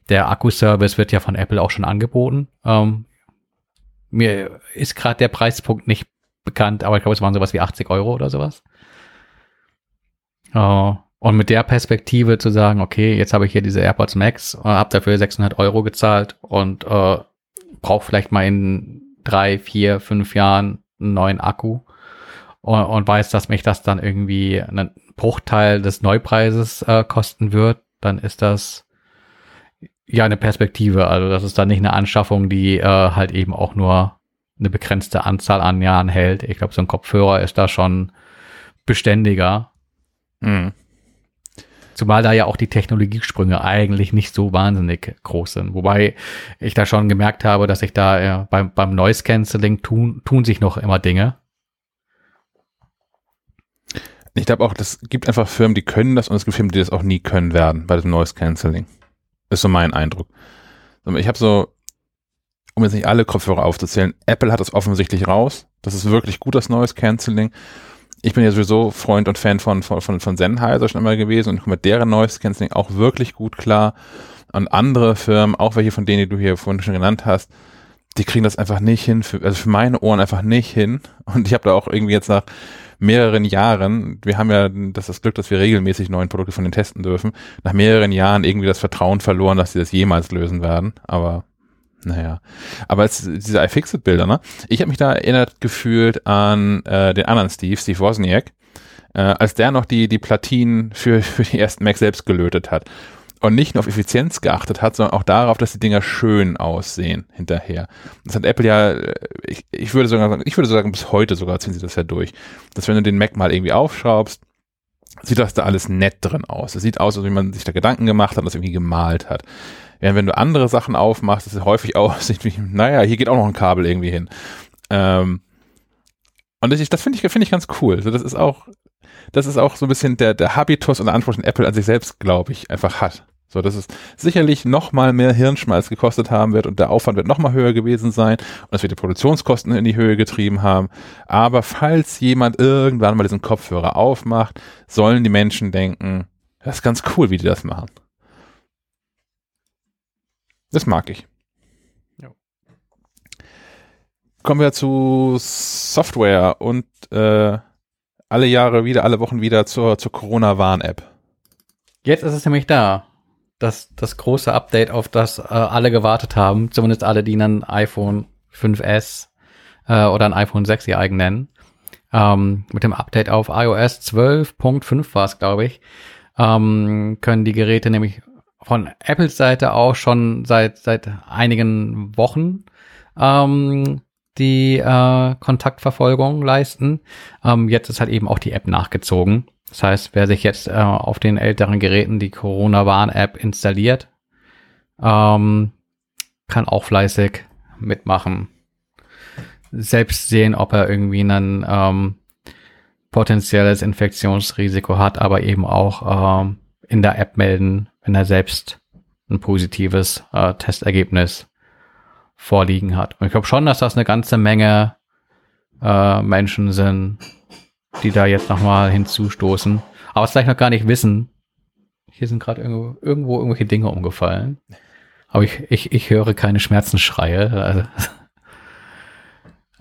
der Akkuservice wird ja von Apple auch schon angeboten. Ähm, mir ist gerade der Preispunkt nicht bekannt, aber ich glaube, es waren sowas wie 80 Euro oder sowas. Uh, und mit der Perspektive zu sagen, okay, jetzt habe ich hier diese AirPods Max, äh, habe dafür 600 Euro gezahlt und äh, brauche vielleicht mal in drei, vier, fünf Jahren einen neuen Akku und, und weiß, dass mich das dann irgendwie einen Bruchteil des Neupreises äh, kosten wird, dann ist das ja eine Perspektive. Also das ist dann nicht eine Anschaffung, die äh, halt eben auch nur eine begrenzte Anzahl an Jahren hält. Ich glaube, so ein Kopfhörer ist da schon beständiger. Mhm. Zumal da ja auch die Technologiesprünge eigentlich nicht so wahnsinnig groß sind. Wobei ich da schon gemerkt habe, dass ich da ja, beim, beim Noise Cancelling tun, tun sich noch immer Dinge. Ich glaube auch, das gibt einfach Firmen, die können das und es gibt Firmen, die das auch nie können werden bei dem Noise Cancelling. Ist so mein Eindruck. Ich habe so, um jetzt nicht alle Kopfhörer aufzuzählen, Apple hat das offensichtlich raus. Das ist wirklich gut, das Noise Cancelling ich bin ja sowieso Freund und Fan von, von, von, von Sennheiser schon immer gewesen und komme mit deren Noise Cancelling auch wirklich gut klar. Und andere Firmen, auch welche von denen, die du hier vorhin schon genannt hast, die kriegen das einfach nicht hin, für, also für meine Ohren einfach nicht hin. Und ich habe da auch irgendwie jetzt nach mehreren Jahren, wir haben ja das, das Glück, dass wir regelmäßig neuen Produkte von denen testen dürfen, nach mehreren Jahren irgendwie das Vertrauen verloren, dass sie das jemals lösen werden. Aber naja, aber es, diese iFixit-Bilder, ne? Ich habe mich da erinnert gefühlt an äh, den anderen Steve, Steve Wozniak, äh, als der noch die, die Platinen für, für die ersten Mac selbst gelötet hat. Und nicht nur auf Effizienz geachtet hat, sondern auch darauf, dass die Dinger schön aussehen hinterher. Das hat Apple ja, äh, ich, ich würde sogar sagen, ich würde sagen, bis heute sogar ziehen sie das ja durch. Dass wenn du den Mac mal irgendwie aufschraubst, sieht das da alles nett drin aus. Es sieht aus, als wie man sich da Gedanken gemacht hat und das irgendwie gemalt hat. Während wenn du andere Sachen aufmachst, ist es häufig aussieht wie, naja, hier geht auch noch ein Kabel irgendwie hin. Ähm, und das, das finde ich, finde ich ganz cool. Das ist auch, das ist auch so ein bisschen der, der Habitus und der Anspruch, den Apple an sich selbst, glaube ich, einfach hat. So, dass es sicherlich noch mal mehr Hirnschmalz gekostet haben wird und der Aufwand wird noch mal höher gewesen sein und dass wir die Produktionskosten in die Höhe getrieben haben. Aber falls jemand irgendwann mal diesen Kopfhörer aufmacht, sollen die Menschen denken, das ist ganz cool, wie die das machen. Das mag ich. Ja. Kommen wir zu Software und äh, alle Jahre wieder, alle Wochen wieder zur, zur Corona-Warn-App. Jetzt ist es nämlich da. Das, das große Update, auf das äh, alle gewartet haben, zumindest alle, die ein iPhone 5S äh, oder ein iPhone 6 ihr eigen nennen. Ähm, mit dem Update auf iOS 12.5 war es, glaube ich, ähm, können die Geräte nämlich von Apples Seite auch schon seit, seit einigen Wochen ähm, die äh, Kontaktverfolgung leisten. Ähm, jetzt ist halt eben auch die App nachgezogen. Das heißt, wer sich jetzt äh, auf den älteren Geräten die Corona-Warn-App installiert, ähm, kann auch fleißig mitmachen. Selbst sehen, ob er irgendwie ein ähm, potenzielles Infektionsrisiko hat, aber eben auch ähm, in der App melden, wenn er selbst ein positives äh, Testergebnis vorliegen hat. Und ich glaube schon, dass das eine ganze Menge äh, Menschen sind, die da jetzt nochmal hinzustoßen, aber es vielleicht noch gar nicht wissen. Hier sind gerade irgendwo, irgendwo irgendwelche Dinge umgefallen. Aber ich, ich, ich höre keine Schmerzensschreie. Also,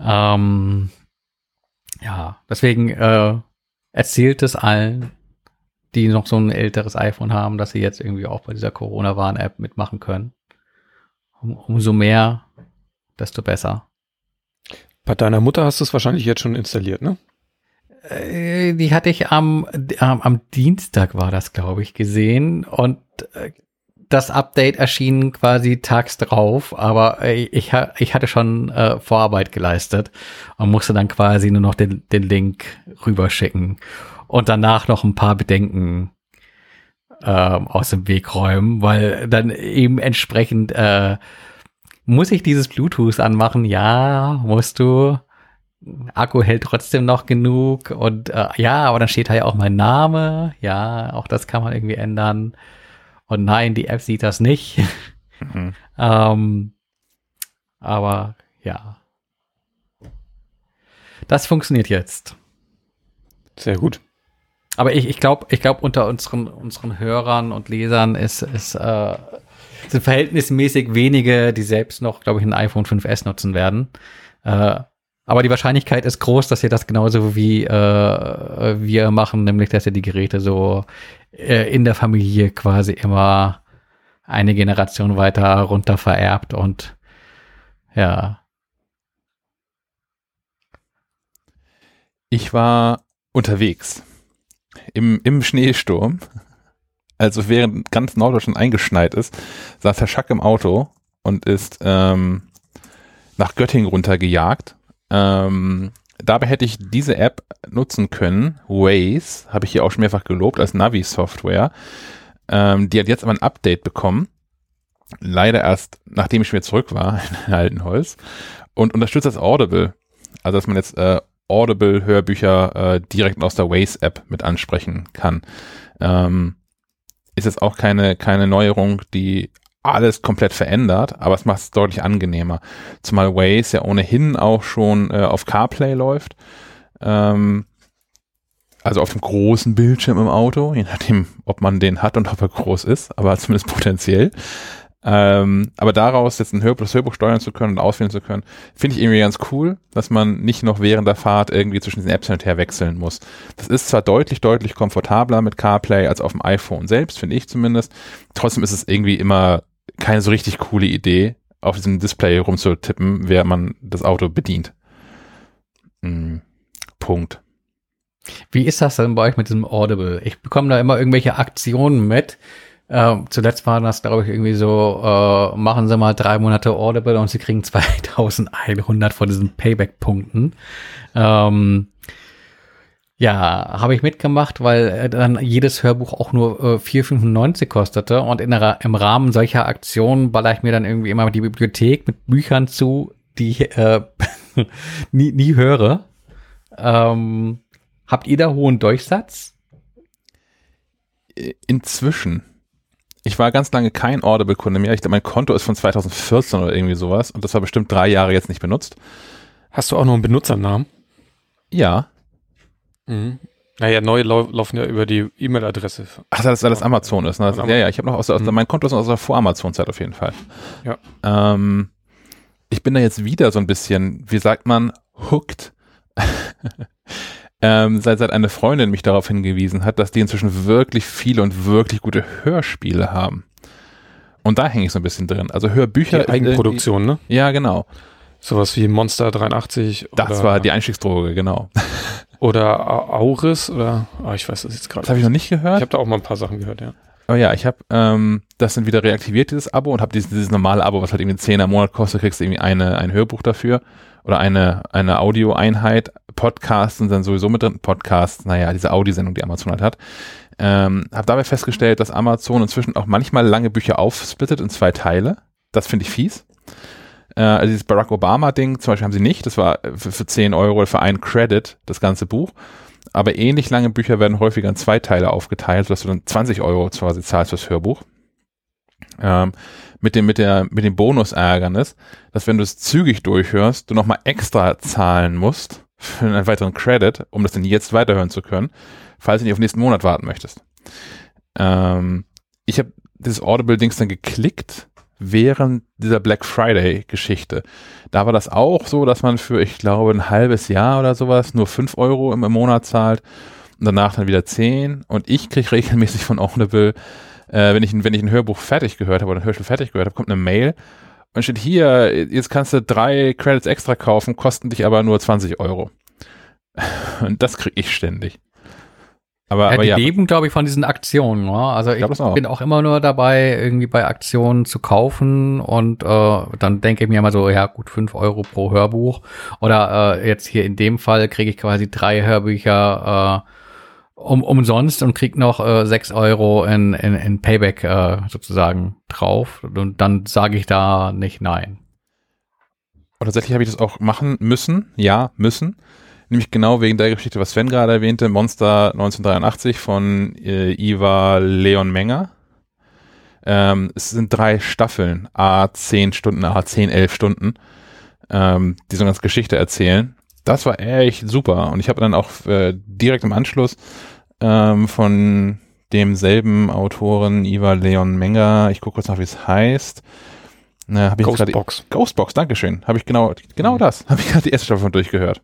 ähm, ja, deswegen äh, erzählt es allen, die noch so ein älteres iPhone haben, dass sie jetzt irgendwie auch bei dieser Corona-Warn-App mitmachen können. Um, umso mehr, desto besser. Bei deiner Mutter hast du es wahrscheinlich jetzt schon installiert, ne? Äh, die hatte ich am, am, am Dienstag war das, glaube ich, gesehen und äh, das Update erschien quasi tags drauf, aber ich, ich hatte schon äh, Vorarbeit geleistet und musste dann quasi nur noch den, den Link rüberschicken und danach noch ein paar Bedenken äh, aus dem Weg räumen, weil dann eben entsprechend äh, muss ich dieses Bluetooth anmachen? Ja, musst du. Akku hält trotzdem noch genug und äh, ja, aber dann steht da ja auch mein Name. Ja, auch das kann man irgendwie ändern. Und nein, die App sieht das nicht. Mhm. ähm, aber ja. Das funktioniert jetzt. Sehr gut. Aber ich, ich glaube, ich glaube, unter unseren, unseren Hörern und Lesern ist, ist, äh, sind verhältnismäßig wenige, die selbst noch, glaube ich, ein iPhone 5S nutzen werden. Äh, aber die Wahrscheinlichkeit ist groß, dass ihr das genauso wie äh, wir machen, nämlich dass ihr die Geräte so äh, in der Familie quasi immer eine Generation weiter runter vererbt und ja. Ich war unterwegs im, im Schneesturm, also während ganz Norddeutschland eingeschneit ist, saß Herr Schack im Auto und ist ähm, nach Göttingen runtergejagt. Ähm, dabei hätte ich diese App nutzen können, Waze, habe ich hier auch schon mehrfach gelobt, als Navi-Software. Ähm, die hat jetzt aber ein Update bekommen. Leider erst, nachdem ich wieder zurück war in Altenholz. Und unterstützt das Audible. Also, dass man jetzt äh, Audible-Hörbücher äh, direkt aus der Waze-App mit ansprechen kann. Ähm, ist jetzt auch keine, keine Neuerung, die alles komplett verändert, aber es macht es deutlich angenehmer. Zumal Waze ja ohnehin auch schon äh, auf CarPlay läuft. Ähm, also auf dem großen Bildschirm im Auto, je nachdem, ob man den hat und ob er groß ist, aber zumindest potenziell. Ähm, aber daraus jetzt ein Hörbuch, das Hörbuch steuern zu können und auswählen zu können, finde ich irgendwie ganz cool, dass man nicht noch während der Fahrt irgendwie zwischen diesen Apps hin und her wechseln muss. Das ist zwar deutlich, deutlich komfortabler mit CarPlay als auf dem iPhone selbst, finde ich zumindest. Trotzdem ist es irgendwie immer keine so richtig coole Idee, auf diesem Display rumzutippen, während man das Auto bedient. Hm. Punkt. Wie ist das denn bei euch mit diesem Audible? Ich bekomme da immer irgendwelche Aktionen mit, äh, zuletzt war das, glaube ich, irgendwie so, äh, machen Sie mal drei Monate Audible und Sie kriegen 2100 von diesen Payback-Punkten. Ähm, ja, habe ich mitgemacht, weil äh, dann jedes Hörbuch auch nur äh, 4,95 kostete und in der, im Rahmen solcher Aktionen baller ich mir dann irgendwie immer die Bibliothek mit Büchern zu, die ich äh, nie, nie höre. Ähm, habt ihr da hohen Durchsatz? Inzwischen ich war ganz lange kein Audible-Kunde mehr. Ich glaube, mein Konto ist von 2014 oder irgendwie sowas und das war bestimmt drei Jahre jetzt nicht benutzt. Hast du auch noch einen Benutzernamen? Ja. Mhm. Naja, neue lau laufen ja über die E-Mail-Adresse. Ach, das ist alles Amazon ist. Ne? Das, ja, ja, ich habe noch aus, aus mhm. mein Konto ist aus der Vor-Amazon-Zeit auf jeden Fall. Ja. Ähm, ich bin da jetzt wieder so ein bisschen, wie sagt man, hooked. ähm, seit, seit eine Freundin mich darauf hingewiesen hat, dass die inzwischen wirklich viele und wirklich gute Hörspiele haben. Und da hänge ich so ein bisschen drin. Also Hörbücher. Die Eigenproduktion, ne? Ja, genau. Sowas wie Monster 83. Das war die Einstiegsdroge, genau. Oder Auris oder, oh, ich weiß das jetzt gerade. Das habe ich noch nicht gehört. Ich habe da auch mal ein paar Sachen gehört, ja. Aber ja, ich habe ähm, das dann wieder reaktiviert, dieses Abo, und habe dieses, dieses normale Abo, was halt irgendwie 10 im Monat kostet, kriegst du irgendwie eine, ein Hörbuch dafür oder eine, eine Audioeinheit. Podcasts sind dann sowieso mit drin. Podcasts, naja, diese Audiosendung, die Amazon halt hat. Ähm, habe dabei festgestellt, dass Amazon inzwischen auch manchmal lange Bücher aufsplittet in zwei Teile. Das finde ich fies. Äh, also dieses Barack Obama-Ding zum Beispiel haben sie nicht. Das war für, für 10 Euro für einen Credit das ganze Buch. Aber ähnlich lange Bücher werden häufiger in zwei Teile aufgeteilt, sodass du dann 20 Euro quasi zahlst fürs Hörbuch. Ähm, mit dem, mit der, mit dem Bonus-Ärgernis, dass wenn du es zügig durchhörst, du nochmal extra zahlen musst für einen weiteren Credit, um das dann jetzt weiterhören zu können, falls du nicht auf nächsten Monat warten möchtest. Ähm, ich habe dieses Audible-Dings dann geklickt während dieser Black Friday-Geschichte. Da war das auch so, dass man für, ich glaube, ein halbes Jahr oder sowas nur fünf Euro im, im Monat zahlt und danach dann wieder zehn. Und ich kriege regelmäßig von Audible äh, wenn, ich, wenn ich ein Hörbuch fertig gehört habe oder ein Hörspiel fertig gehört habe, kommt eine Mail und steht hier, jetzt kannst du drei Credits extra kaufen, kosten dich aber nur 20 Euro. Und das kriege ich ständig. Aber, ja, aber die ja, leben, glaube ich, von diesen Aktionen. Ne? Also ich das auch. bin auch immer nur dabei, irgendwie bei Aktionen zu kaufen und äh, dann denke ich mir immer so, ja gut, fünf Euro pro Hörbuch. Oder äh, jetzt hier in dem Fall kriege ich quasi drei Hörbücher äh, um, umsonst und krieg noch äh, sechs Euro in, in, in Payback äh, sozusagen drauf. Und dann sage ich da nicht nein. Und tatsächlich habe ich das auch machen müssen. Ja, müssen. Nämlich genau wegen der Geschichte, was Sven gerade erwähnte, Monster 1983 von äh, Iva Leon Menger. Ähm, es sind drei Staffeln, a 10 Stunden, a 10, 11 Stunden, ähm, die so eine ganze Geschichte erzählen. Das war echt super. Und ich habe dann auch äh, direkt im Anschluss ähm, von demselben Autoren Iva Leon Menger, ich gucke kurz nach, wie es heißt. Na, hab ich Ghostbox. Ghostbox, Dankeschön. Habe ich genau, genau Mhm. das. Habe ich gerade die erste Staffel von durchgehört.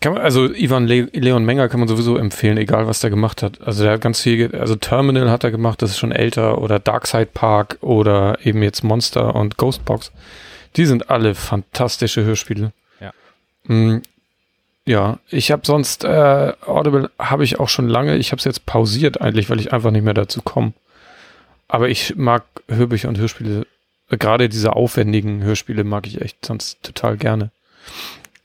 Kann man, also Ivan Le Leon Menger kann man sowieso empfehlen, egal was der gemacht hat. Also der hat ganz viel, also Terminal hat er gemacht, das ist schon älter, oder Darkside Park oder eben jetzt Monster und Ghostbox. Die sind alle fantastische Hörspiele. Ja. Mm, ja, ich habe sonst äh, Audible habe ich auch schon lange. Ich habe es jetzt pausiert eigentlich, weil ich einfach nicht mehr dazu komme. Aber ich mag Hörbücher und Hörspiele, äh, gerade diese aufwendigen Hörspiele mag ich echt sonst total gerne.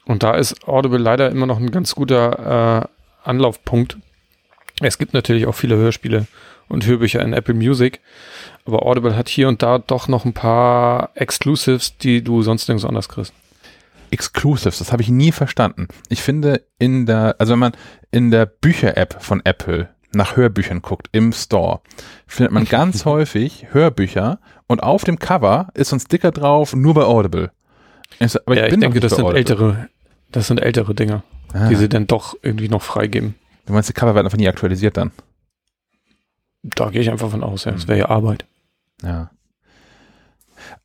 Und da ist Audible leider immer noch ein ganz guter äh, Anlaufpunkt. Es gibt natürlich auch viele Hörspiele und Hörbücher in Apple Music, aber Audible hat hier und da doch noch ein paar Exclusives, die du sonst nirgends anders kriegst. Exclusives, das habe ich nie verstanden. Ich finde in der, also wenn man in der Bücher-App von Apple nach Hörbüchern guckt im Store, findet man ganz häufig Hörbücher und auf dem Cover ist so ein Sticker drauf, nur bei Audible. Ich aber ja, ich, bin doch denke, das sind Audible. ältere, das sind ältere Dinger, Ah, die sie dann doch irgendwie noch freigeben. du meinst, die Cover werden einfach nie aktualisiert dann? Da gehe ich einfach von aus, ja. Das Hm. wäre ja Arbeit. Ja.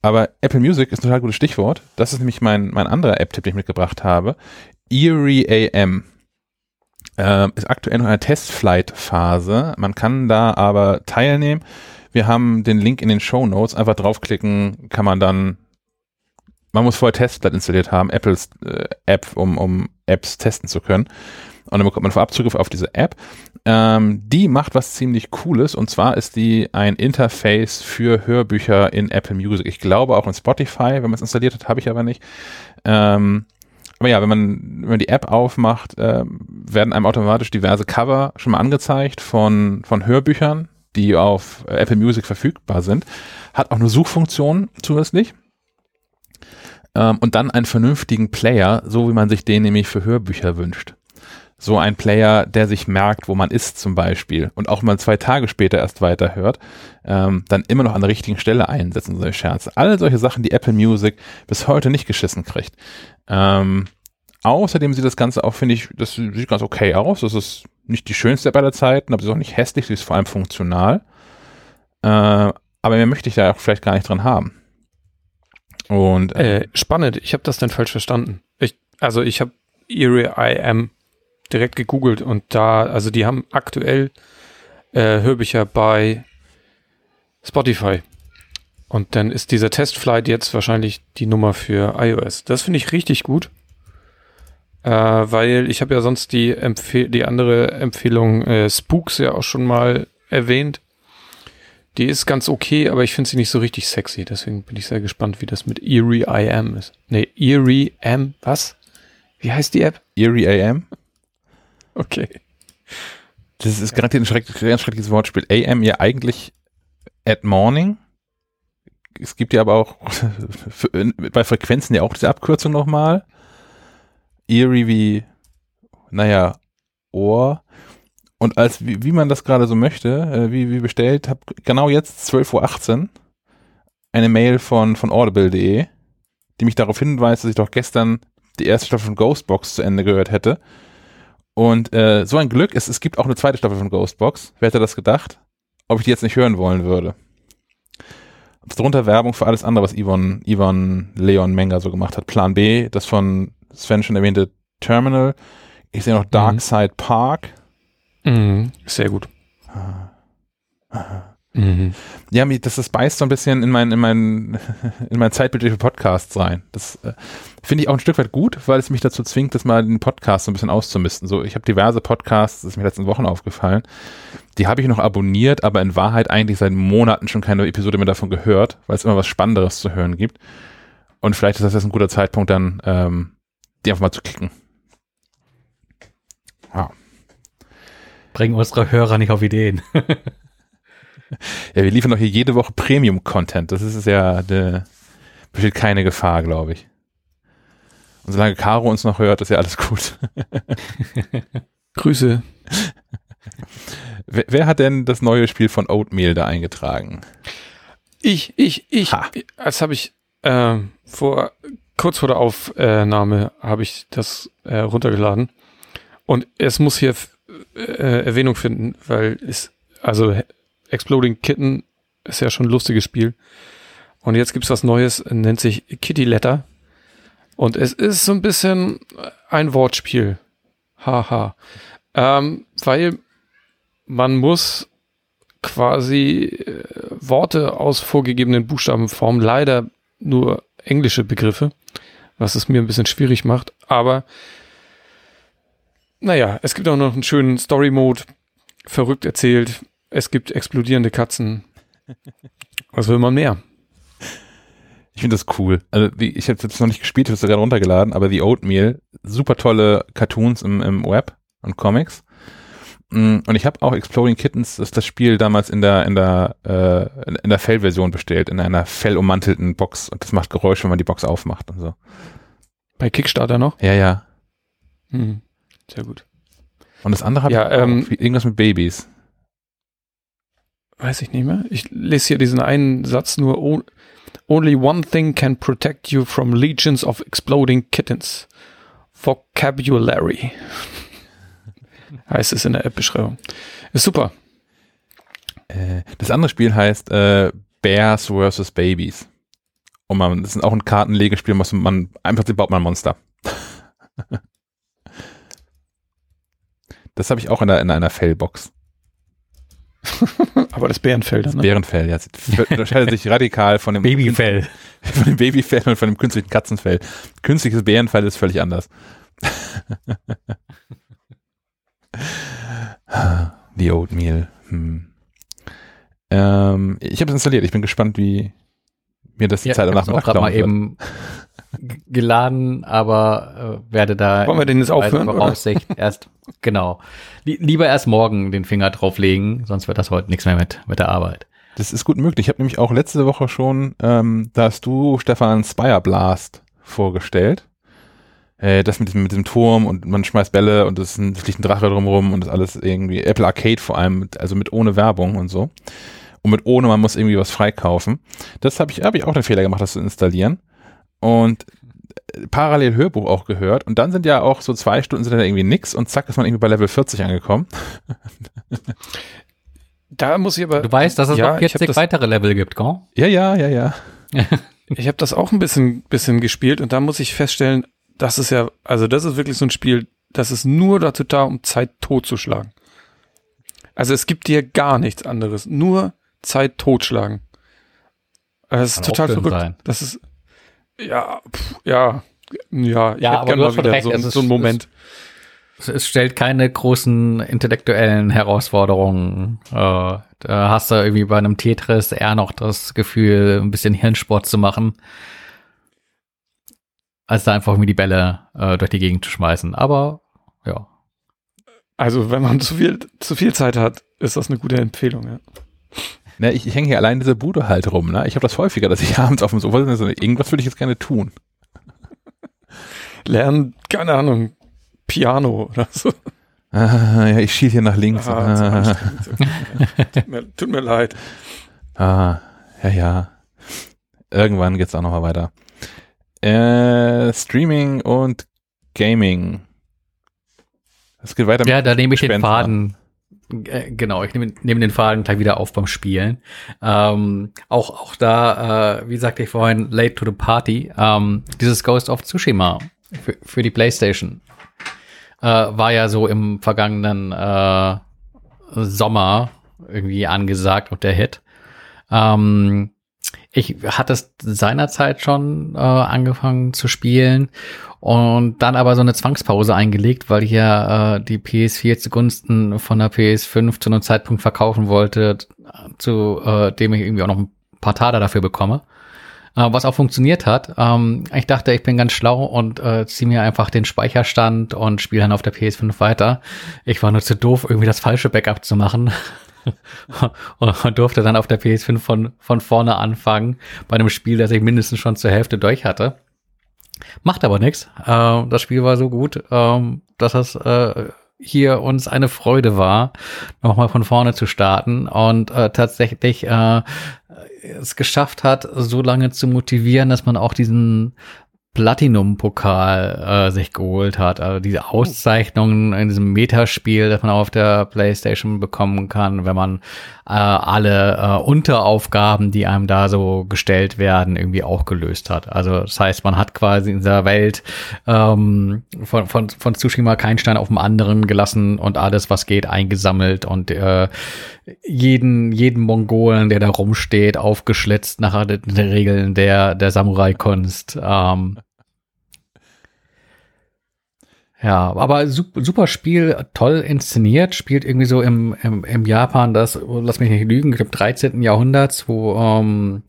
Aber Apple Music ist ein total gutes Stichwort. Das ist nämlich mein, mein anderer App-Tipp, den ich mitgebracht habe. Erie AM. Ähm, ist aktuell noch in einer Testflight-Phase. Man kann da aber teilnehmen. Wir haben den Link in den Show Notes. Einfach draufklicken, kann man dann. Man muss vorher Testflight installiert haben, Apples äh, App, um, um Apps testen zu können. Und dann bekommt man vorab Zugriff auf diese App. Ähm, die macht was ziemlich Cooles und zwar ist die ein Interface für Hörbücher in Apple Music. Ich glaube auch in Spotify, wenn man es installiert hat, habe ich aber nicht. Ähm, aber ja, wenn man, wenn man die App aufmacht, ähm, werden einem automatisch diverse Cover schon mal angezeigt von, von Hörbüchern, die auf äh, Apple Music verfügbar sind. Hat auch eine Suchfunktion zusätzlich. Ähm, und dann einen vernünftigen Player, so wie man sich den nämlich für Hörbücher wünscht so ein Player, der sich merkt, wo man ist zum Beispiel und auch mal zwei Tage später erst weiterhört, ähm, dann immer noch an der richtigen Stelle einsetzen, solche Scherze. Alle solche Sachen, die Apple Music bis heute nicht geschissen kriegt. Ähm, außerdem sieht das Ganze auch, finde ich, das sieht ganz okay aus. Das ist nicht die schönste App aller Zeiten, aber sie ist auch nicht hässlich, sie ist vor allem funktional. Äh, aber mehr möchte ich da auch vielleicht gar nicht dran haben. Und äh, Äh, spannend, ich habe das dann falsch verstanden. Ich, also ich habe Erie IM direkt gegoogelt und da, also die haben aktuell äh, Hörbücher bei Spotify. Und dann ist dieser Testflight jetzt wahrscheinlich die Nummer für iOS. Das finde ich richtig gut. Äh, weil ich habe ja sonst die, Empfehl die andere Empfehlung äh, Spooks ja auch schon mal erwähnt. Die ist ganz okay, aber ich finde sie nicht so richtig sexy. Deswegen bin ich sehr gespannt, wie das mit Eerie IM ist. Nee, Eerie M, was? Wie heißt die App? Erie AM, Okay. das ist garantiert ein schreck, ganz schreckliches Wortspiel. AM ja eigentlich at morning. Es gibt ja aber auch bei Frequenzen ja auch diese Abkürzung nochmal. Eerie wie, naja, Ohr. Und als wie, wie man das gerade so möchte, äh, wie, wie bestellt, habe genau jetzt 12.18 Uhr eine Mail von, von audible.de, die mich darauf hinweist, dass ich doch gestern die erste Staffel von Ghostbox zu Ende gehört hätte. Und äh, so ein Glück, es, es gibt auch eine zweite Staffel von Ghostbox. Wer hätte das gedacht? Ob ich die jetzt nicht hören wollen würde. Darunter Werbung für alles andere, was Yvonne, Yvonne Leon Menger so gemacht hat. Plan B, das von Sven schon erwähnte Terminal. Ich sehe noch Dark Side Park. Mhm, sehr gut. Ah. Mhm. Ja, das, das beißt so ein bisschen in mein, in mein, in mein Zeitbild für Podcasts rein. Das äh, finde ich auch ein Stück weit gut, weil es mich dazu zwingt, das mal den Podcast so ein bisschen auszumisten. So, ich habe diverse Podcasts, das ist mir letzten Wochen aufgefallen. Die habe ich noch abonniert, aber in Wahrheit eigentlich seit Monaten schon keine Episode mehr davon gehört, weil es immer was Spannenderes zu hören gibt. Und vielleicht ist das jetzt ein guter Zeitpunkt, dann ähm, die einfach mal zu kicken. Bringen unsere Hörer nicht auf Ideen. ja, wir liefern doch hier jede Woche Premium-Content. Das ist ja, de, besteht keine Gefahr, glaube ich. Und solange Caro uns noch hört, ist ja alles gut. Grüße. Wer, wer, hat denn das neue Spiel von Oatmeal da eingetragen? Ich, ich, ich. Ha. Das habe ich äh, vor kurz vor der Aufnahme habe ich das äh, runtergeladen und es muss hier äh, Erwähnung finden, weil es also Exploding Kitten ist ja schon ein lustiges Spiel. Und jetzt gibt's was Neues, nennt sich Kitty Letter. Und es ist so ein bisschen ein Wortspiel. Haha. Ähm, weil man muss quasi äh, Worte aus vorgegebenen Buchstabenformen, leider nur englische Begriffe, was es mir ein bisschen schwierig macht. Aber naja, es gibt auch noch einen schönen Story-Mode, verrückt erzählt. Es gibt explodierende Katzen. Was will man mehr? Ich finde das cool. Also die, ich habe jetzt noch nicht gespielt, ich habe es gerade runtergeladen, aber die Oatmeal, super tolle Cartoons im, im Web und Comics. Mm, und ich habe auch Exploding Kittens, das ist das Spiel damals in der in der äh, in der Fellversion bestellt, in einer fellummantelten Box und das macht Geräusche, wenn man die Box aufmacht und so. Bei Kickstarter noch? Ja, ja. Hm, sehr gut. Und das andere hat ja, ähm, irgendwas mit Babys weiß ich nicht mehr. Ich lese hier diesen einen Satz nur. Only one thing can protect you from legions of exploding kittens. Vocabulary. heißt es in der App-Beschreibung. Ist super. Äh, das andere Spiel heißt äh, Bears vs. Babies. Und man, das ist auch ein Kartenlegespiel, was man einfach baut man ein Monster. das habe ich auch in, der, in einer Fellbox. Aber das Bärenfell dann, ne? Das Bärenfell, ja. Unterscheidet sich radikal von dem Babyfell. Von dem Babyfell und von dem künstlichen Katzenfell. Künstliches Bärenfell ist völlig anders. Die Oatmeal. Hm. Ähm, ich habe es installiert. Ich bin gespannt, wie mir das die ja, Zeit danach noch mal eben geladen, aber äh, werde da Wollen wir den jetzt aufhören? Voraussicht erst genau. Lieber erst morgen den Finger drauflegen, sonst wird das heute nichts mehr mit mit der Arbeit. Das ist gut möglich. Ich habe nämlich auch letzte Woche schon, ähm, da hast du Stefan Spire Blast vorgestellt. Äh, das mit diesem, mit dem Turm und man schmeißt Bälle und es fliegt ein Drache drumherum und das alles irgendwie Apple Arcade vor allem, also mit ohne Werbung und so. Und mit ohne, man muss irgendwie was freikaufen. Das habe ich, hab ich auch den Fehler gemacht, das zu installieren und parallel Hörbuch auch gehört und dann sind ja auch so zwei Stunden sind dann irgendwie nix und zack ist man irgendwie bei Level 40 angekommen. Da muss ich aber. Du weißt, dass es ja, noch 40 weitere Level gibt, gell? Ja, ja, ja, ja. ich habe das auch ein bisschen, bisschen gespielt und da muss ich feststellen, das ist ja, also das ist wirklich so ein Spiel, das ist nur dazu da, um Zeit totzuschlagen. Also es gibt dir gar nichts anderes, nur Zeit totschlagen. Das ist total verrückt. Sein. Das ist, ja, pff, ja, ja, ich ja, aber du hast wieder recht. so, also so einen Moment. Es, es, stellt keine großen intellektuellen Herausforderungen. Äh, da hast du irgendwie bei einem Tetris eher noch das Gefühl, ein bisschen Hirnsport zu machen, als da einfach irgendwie die Bälle äh, durch die Gegend zu schmeißen. Aber ja. Also wenn man zu viel, zu viel Zeit hat, ist das eine gute Empfehlung, ja. Ne, ich, ich hänge hier allein in dieser Bude halt rum. Ne? Ich habe das häufiger, dass ich abends auf dem Sofa sitze und irgendwas würde ich jetzt gerne tun. Lernen, keine Ahnung, Piano oder so. Ah, ja, ich schiel hier nach links. Ah, ah. tut, mir, tut, mir, leid. Ah, ja, ja. Irgendwann geht's auch nochmal weiter. Äh, Streaming und Gaming. Es geht weiter ja, mit Ja, da nehme ich den Faden. Äh, genau, ich nehme, nehme den Faden gleich wieder auf beim Spielen. Ähm, auch, auch da, äh, wie sagte ich vorhin, late to the party, ähm, dieses Ghost of Tsushima für, für die Playstation äh, war ja so im vergangenen äh, Sommer irgendwie angesagt und der Hit. Ähm, ich hatte es seinerzeit schon äh, angefangen zu spielen und dann aber so eine Zwangspause eingelegt, weil ich ja äh, die PS4 zugunsten von der PS5 zu einem Zeitpunkt verkaufen wollte, zu äh, dem ich irgendwie auch noch ein paar Taler dafür bekomme. Äh, was auch funktioniert hat. Ähm, ich dachte, ich bin ganz schlau und äh, ziehe mir einfach den Speicherstand und spiele dann auf der PS5 weiter. Ich war nur zu doof, irgendwie das falsche Backup zu machen. und durfte dann auf der PS5 von, von vorne anfangen, bei einem Spiel, das ich mindestens schon zur Hälfte durch hatte. Macht aber nichts. Äh, das Spiel war so gut, äh, dass es äh, hier uns eine Freude war, nochmal von vorne zu starten und äh, tatsächlich äh, es geschafft hat, so lange zu motivieren, dass man auch diesen Platinum-Pokal äh, sich geholt hat. Also diese Auszeichnungen in diesem Metaspiel, das man auf der PlayStation bekommen kann, wenn man äh, alle äh, Unteraufgaben, die einem da so gestellt werden, irgendwie auch gelöst hat. Also das heißt, man hat quasi in dieser Welt ähm, von, von, von Tsushima keinen Stein auf dem anderen gelassen und alles, was geht, eingesammelt und äh, jeden, jeden Mongolen, der da rumsteht, aufgeschlitzt nach den Regeln der, der Samurai-Kunst. Ähm, ja, aber super, Spiel, toll inszeniert, spielt irgendwie so im, im, im Japan das, lass mich nicht lügen, ich glaube 13. Jahrhunderts, wo ähm,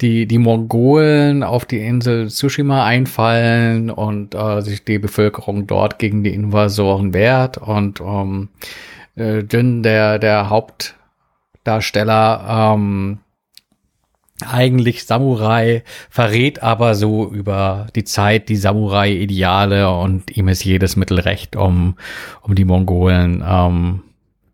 die, die Mongolen auf die Insel Tsushima einfallen und äh, sich die Bevölkerung dort gegen die Invasoren wehrt und ähm, äh, Jin, der, der Hauptdarsteller, ähm, eigentlich Samurai, verrät aber so über die Zeit die Samurai-Ideale und ihm ist jedes Mittel recht, um, um die Mongolen ähm,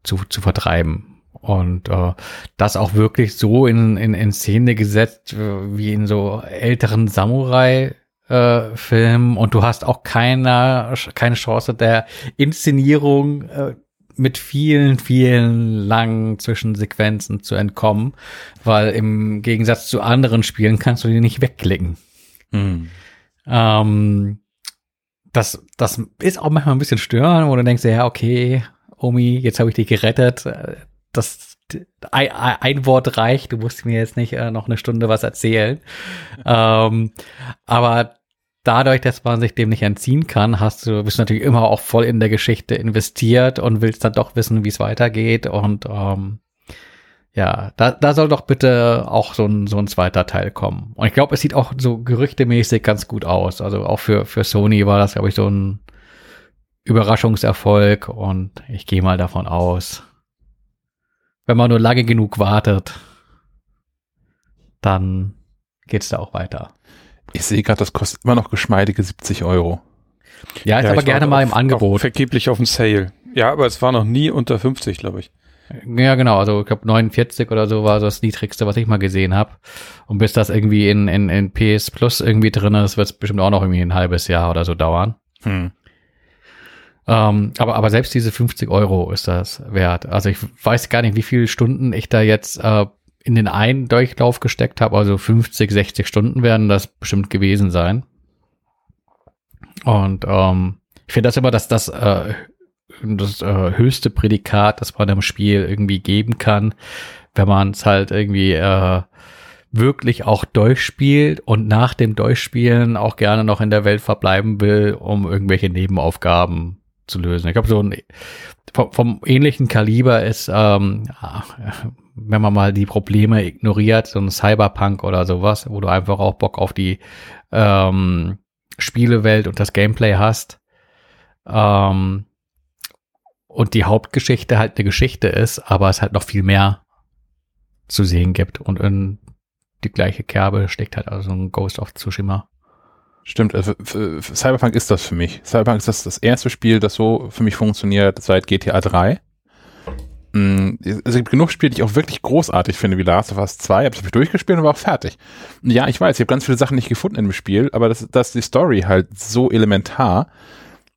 zu, zu vertreiben. Und äh, das auch wirklich so in, in, in Szene gesetzt, äh, wie in so älteren Samurai. Äh, Film und du hast auch keine, keine Chance der Inszenierung äh, mit vielen, vielen langen Zwischensequenzen zu entkommen, weil im Gegensatz zu anderen Spielen kannst du die nicht wegklicken. Mhm. Ähm, das, das ist auch manchmal ein bisschen störend, wo du denkst, ja, okay, Omi, jetzt habe ich dich gerettet. Das ein, ein, Wort reicht, du musst mir jetzt nicht äh, noch eine Stunde was erzählen. ähm, aber dadurch, dass man sich dem nicht entziehen kann, hast du, bist du natürlich immer auch voll in der Geschichte investiert und willst dann doch wissen, wie es weitergeht. Und ähm, ja, da, da soll doch bitte auch so ein, so ein zweiter Teil kommen. Und ich glaube, es sieht auch so gerüchtemäßig ganz gut aus. Also auch für, für Sony war das, glaube ich, so ein Überraschungserfolg und ich gehe mal davon aus, wenn man nur lange genug wartet, dann geht's da auch weiter. Ich sehe gerade, das kostet immer noch geschmeidige 70 Euro. Ja, ist ja, aber gerne mal im Angebot. Vergeblich auf dem Sale. Ja, aber es war noch nie unter 50, glaube ich. Ja, genau. Also ich glaube 49 oder so war so das niedrigste, was ich mal gesehen habe. Und bis das irgendwie in, in, in PS Plus irgendwie drin ist, wird es bestimmt auch noch irgendwie ein halbes Jahr oder so dauern. Hm. Ähm, aber, aber selbst diese 50 Euro ist das wert. Also ich weiß gar nicht, wie viele Stunden ich da jetzt äh, in den einen Durchlauf gesteckt habe, also 50, 60 Stunden werden das bestimmt gewesen sein. Und ähm, ich finde das immer, dass das äh, das äh, höchste Prädikat, das man im Spiel irgendwie geben kann, wenn man es halt irgendwie äh, wirklich auch durchspielt und nach dem Durchspielen auch gerne noch in der Welt verbleiben will, um irgendwelche Nebenaufgaben zu lösen. Ich glaube, so ein vom, vom ähnlichen Kaliber ist ähm, wenn man mal die Probleme ignoriert, so ein Cyberpunk oder sowas, wo du einfach auch Bock auf die ähm, Spielewelt und das Gameplay hast. Ähm, und die Hauptgeschichte halt eine Geschichte ist, aber es halt noch viel mehr zu sehen gibt. Und in die gleiche Kerbe steckt halt also ein Ghost of Tsushima. Stimmt, also Cyberpunk ist das für mich. Cyberpunk ist das, das erste Spiel, das so für mich funktioniert seit GTA 3. Mm, es gibt genug Spiele, die ich auch wirklich großartig finde, wie Last of Us 2. Habe ich durchgespielt und war auch fertig. Ja, ich weiß, ich habe ganz viele Sachen nicht gefunden dem Spiel, aber das, das ist die Story halt so elementar.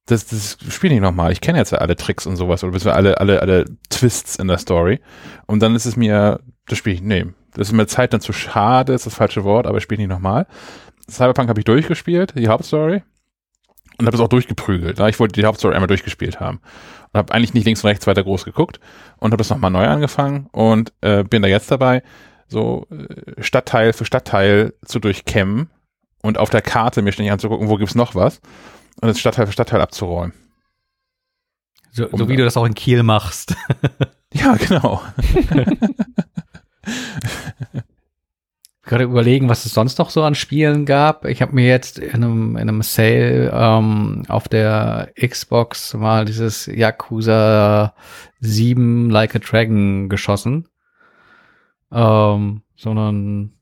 Das, das spiele ich nochmal. Ich kenne jetzt ja alle Tricks und sowas oder bisher alle, alle, alle Twists in der Story. Und dann ist es mir, das spiele ich, nee, das ist mir Zeit dann zu schade, ist das falsche Wort, aber ich spiele nicht nochmal. Cyberpunk habe ich durchgespielt, die Hauptstory. Und habe es auch durchgeprügelt. Ich wollte die Hauptstory einmal durchgespielt haben und habe eigentlich nicht links und rechts weiter groß geguckt und habe das nochmal neu angefangen und äh, bin da jetzt dabei. so äh, Stadtteil für Stadtteil zu durchkämmen und auf der Karte mir ständig anzugucken, wo gibt's noch was und das Stadtteil für Stadtteil abzuräumen. So, so wie du das auch in Kiel machst. Ja, genau. gerade überlegen, was es sonst noch so an Spielen gab. Ich habe mir jetzt in einem, in einem Sale ähm, auf der Xbox mal dieses Yakuza 7 Like a Dragon geschossen. Ähm, sondern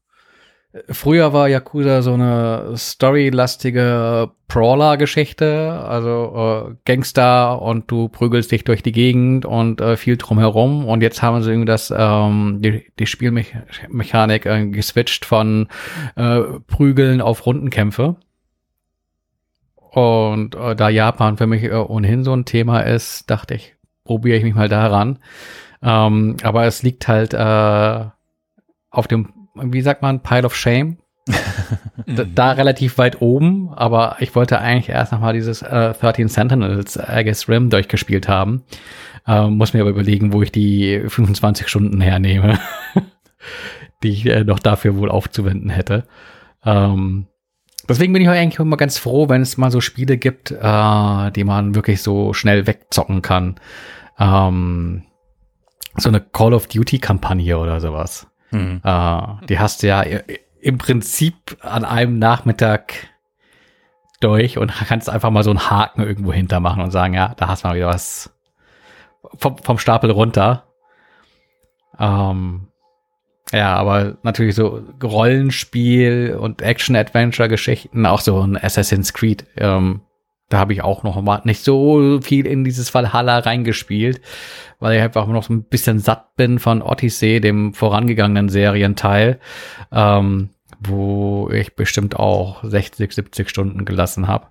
Früher war Yakuza so eine storylastige Brawler-Geschichte, also äh, Gangster und du prügelst dich durch die Gegend und äh, viel drumherum. Und jetzt haben sie irgendwie das ähm, die, die Spielmechanik äh, geswitcht von äh, Prügeln auf Rundenkämpfe. Und äh, da Japan für mich äh, ohnehin so ein Thema ist, dachte ich, probiere ich mich mal daran. Ähm, aber es liegt halt äh, auf dem wie sagt man, Pile of Shame. da, da, relativ weit oben, aber ich wollte eigentlich erst nochmal dieses äh, 13 Sentinels Aegis Rim durchgespielt haben. Ähm, muss mir aber überlegen, wo ich die 25 Stunden hernehme, die ich äh, noch dafür wohl aufzuwenden hätte. Ähm, deswegen bin ich eigentlich immer ganz froh, wenn es mal so Spiele gibt, äh, die man wirklich so schnell wegzocken kann. Ähm, so eine Call of Duty Kampagne oder sowas. Mhm. Äh, die hast du ja im Prinzip an einem Nachmittag durch und kannst einfach mal so einen Haken irgendwo hintermachen und sagen, ja, da hast du mal wieder was vom, vom Stapel runter. Ähm, ja, aber natürlich so Rollenspiel und Action-Adventure-Geschichten, auch so ein Assassin's Creed, ähm, da habe ich auch noch mal nicht so viel in dieses Valhalla reingespielt, weil ich einfach noch so ein bisschen satt bin von Odyssey, dem vorangegangenen Serienteil, ähm, wo ich bestimmt auch 60, 70 Stunden gelassen habe.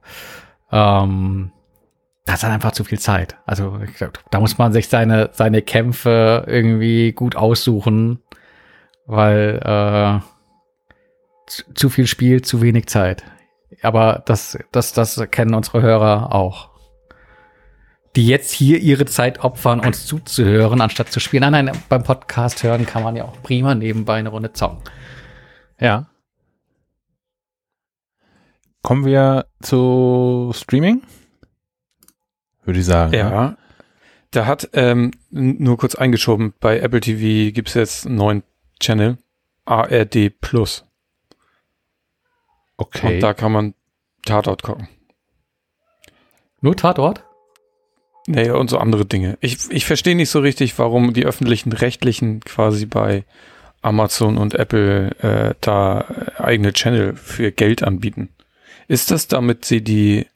Ähm, das ist einfach zu viel Zeit. Also ich glaub, da muss man sich seine, seine Kämpfe irgendwie gut aussuchen, weil äh, zu, zu viel Spiel, zu wenig Zeit aber das, das, das kennen unsere Hörer auch. Die jetzt hier ihre Zeit opfern, uns zuzuhören, anstatt zu spielen. Nein, nein, beim Podcast hören kann man ja auch prima nebenbei eine Runde zocken. Ja. Kommen wir zu Streaming? Würde ich sagen. Ja. Ne? Da hat, ähm, nur kurz eingeschoben, bei Apple TV gibt es jetzt einen neuen Channel, ARD Plus. Okay. Und da kann man Tatort gucken. Nur Tatort? Nee, und so andere Dinge. Ich, ich verstehe nicht so richtig, warum die öffentlichen Rechtlichen quasi bei Amazon und Apple äh, da eigene Channel für Geld anbieten. Ist das damit sie die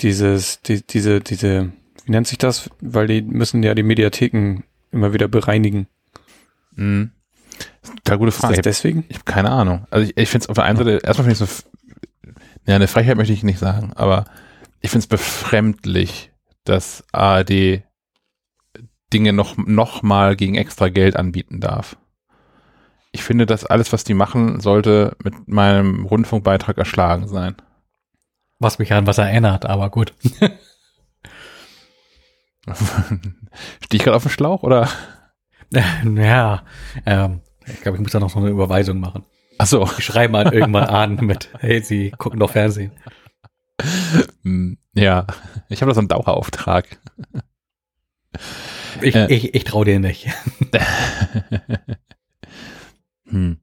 dieses, die, diese, diese, wie nennt sich das? Weil die müssen ja die Mediatheken immer wieder bereinigen. Mhm. Total gute Frage. Ist das deswegen? Ich habe keine Ahnung. Also ich, ich finde es auf der einen Seite, erstmal finde ich so, ja, eine Frechheit möchte ich nicht sagen, aber ich finde es befremdlich, dass ARD Dinge noch, noch mal gegen extra Geld anbieten darf. Ich finde, dass alles, was die machen, sollte mit meinem Rundfunkbeitrag erschlagen sein. Was mich an was erinnert, aber gut. Stehe ich gerade auf dem Schlauch, oder? Ja, ähm, ich glaube, ich muss da noch so eine Überweisung machen. Ach so. Ich schreibe mal irgendwann an mit, hey, Sie gucken doch Fernsehen. Hm, ja, ich habe da so einen Dauerauftrag. Ich, äh. ich, ich traue dir nicht. hm.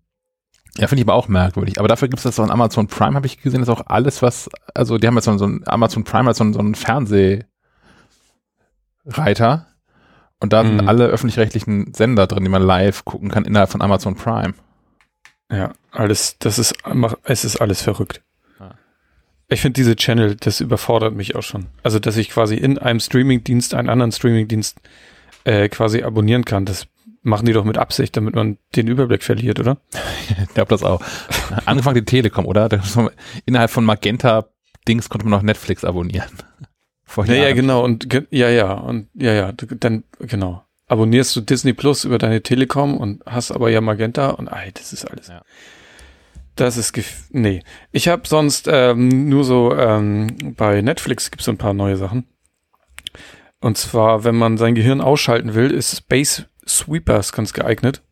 Ja, finde ich aber auch merkwürdig. Aber dafür gibt es das so ein Amazon Prime, habe ich gesehen, ist auch alles, was, also die haben jetzt so, so ein Amazon Prime als so, so einen Fernsehreiter und da sind mhm. alle öffentlich-rechtlichen Sender drin, die man live gucken kann innerhalb von Amazon Prime. Ja, alles, das ist, es ist alles verrückt. Ich finde diese Channel, das überfordert mich auch schon. Also, dass ich quasi in einem Streamingdienst einen anderen Streamingdienst äh, quasi abonnieren kann, das machen die doch mit Absicht, damit man den Überblick verliert, oder? ich glaube das auch. Angefangen die Telekom, oder? innerhalb von Magenta Dings konnte man noch Netflix abonnieren. Vor ja, ja, genau. Und ja, ja. Und ja, ja, dann, genau. Abonnierst du Disney Plus über deine Telekom und hast aber ja Magenta und ey, das ist alles. Ja. Das ist nee. Ich habe sonst ähm, nur so ähm, bei Netflix gibt's so ein paar neue Sachen. Und zwar, wenn man sein Gehirn ausschalten will, ist Space Sweepers ganz geeignet.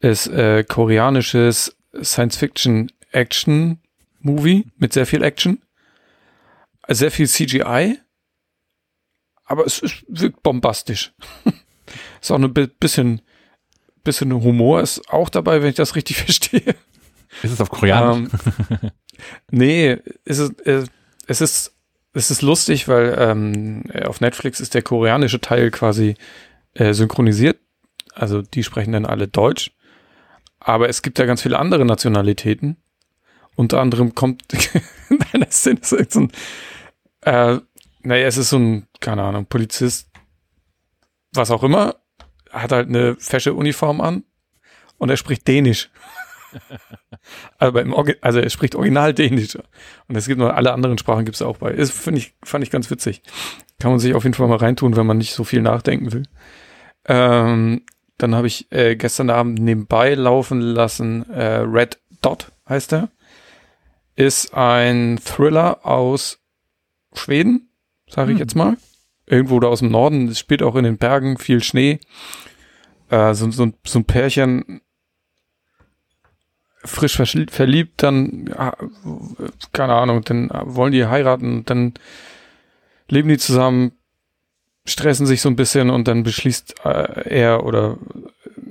ist äh, koreanisches Science-Fiction-Action-Movie mit sehr viel Action. Sehr viel CGI. Aber es, es wirkt bombastisch. ist auch ein bisschen, bisschen Humor ist auch dabei, wenn ich das richtig verstehe. Ist es auf Koreanisch? Ähm, nee, es ist, äh, es ist, es ist lustig, weil ähm, auf Netflix ist der koreanische Teil quasi äh, synchronisiert. Also die sprechen dann alle Deutsch. Aber es gibt ja ganz viele andere Nationalitäten. Unter anderem kommt in einer Szene so ein, äh, naja, es ist so ein, keine Ahnung, Polizist, was auch immer, hat halt eine fesche Uniform an und er spricht Dänisch. Aber im Orgi also er spricht original Dänisch. Und es gibt noch alle anderen Sprachen gibt es auch bei. Das finde ich, fand ich ganz witzig. Kann man sich auf jeden Fall mal reintun, wenn man nicht so viel nachdenken will. Ähm, dann habe ich äh, gestern Abend nebenbei laufen lassen, äh, Red Dot heißt er. Ist ein Thriller aus Schweden, sage ich hm. jetzt mal. Irgendwo da aus dem Norden. Es spielt auch in den Bergen, viel Schnee. Äh, so, so, so ein Pärchen frisch verliebt, dann, keine Ahnung, dann wollen die heiraten, dann leben die zusammen, stressen sich so ein bisschen und dann beschließt äh, er oder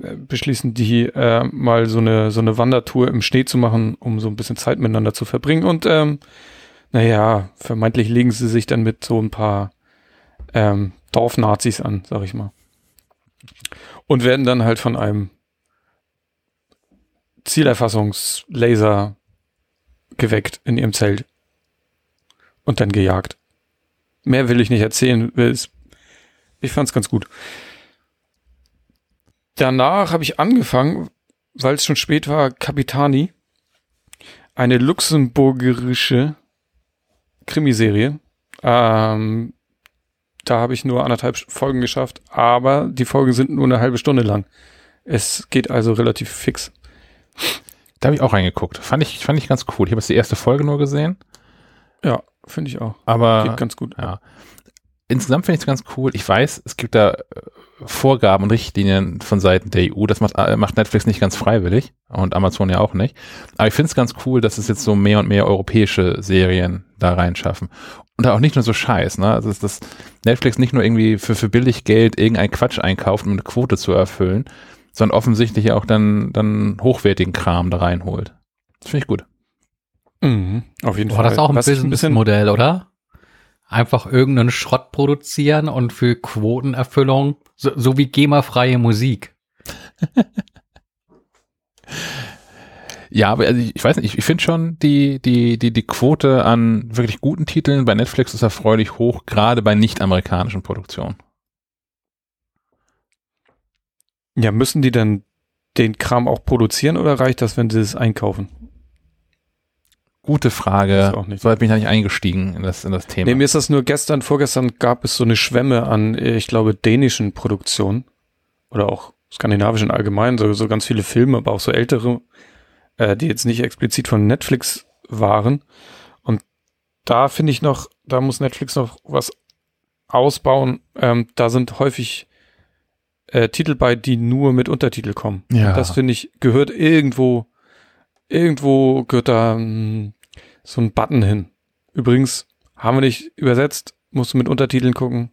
äh, beschließen die äh, mal so eine so eine Wandertour im Schnee zu machen, um so ein bisschen Zeit miteinander zu verbringen und ähm, naja, vermeintlich legen sie sich dann mit so ein paar ähm, Dorfnazis an, sag ich mal. Und werden dann halt von einem Zielerfassungslaser geweckt in ihrem Zelt. Und dann gejagt. Mehr will ich nicht erzählen. Ich fand's ganz gut. Danach habe ich angefangen, weil es schon spät war, Capitani. Eine luxemburgerische Krimiserie. Ähm, da habe ich nur anderthalb Folgen geschafft, aber die Folgen sind nur eine halbe Stunde lang. Es geht also relativ fix. Da habe ich auch reingeguckt. Fand ich, fand ich ganz cool. Ich habe jetzt die erste Folge nur gesehen. Ja, finde ich auch. Aber geht ganz gut. Ja. Insgesamt finde ich es ganz cool. Ich weiß, es gibt da äh, Vorgaben und Richtlinien von Seiten der EU. Das macht, äh, macht Netflix nicht ganz freiwillig und Amazon ja auch nicht. Aber ich finde es ganz cool, dass es jetzt so mehr und mehr europäische Serien da reinschaffen. Und da auch nicht nur so Scheiß, ne? Also, dass Netflix nicht nur irgendwie für, für billig Geld irgendein Quatsch einkauft, um eine Quote zu erfüllen, sondern offensichtlich auch dann, dann hochwertigen Kram da reinholt. Das finde ich gut. Mhm, auf jeden Boah, Fall. das ist auch ein Businessmodell, oder? Einfach irgendeinen Schrott produzieren und für Quotenerfüllung, so, so wie GEMA-freie Musik. Ja, aber also ich, ich weiß nicht, ich, ich finde schon, die, die, die, die Quote an wirklich guten Titeln bei Netflix ist erfreulich hoch, gerade bei nicht-amerikanischen Produktionen. Ja, müssen die dann den Kram auch produzieren oder reicht das, wenn sie es einkaufen? Gute Frage. So bin ich da nicht eingestiegen in das, in das Thema. Nee, mir ist das nur gestern, vorgestern gab es so eine Schwemme an, ich glaube, dänischen Produktionen oder auch skandinavischen allgemein, so, so ganz viele Filme, aber auch so ältere, äh, die jetzt nicht explizit von Netflix waren. Und da finde ich noch, da muss Netflix noch was ausbauen. Ähm, da sind häufig äh, Titel bei, die nur mit Untertitel kommen. Ja. Das finde ich, gehört irgendwo, irgendwo gehört da mh, hm, so ein Button hin. Übrigens, haben wir nicht übersetzt, musst du mit Untertiteln gucken.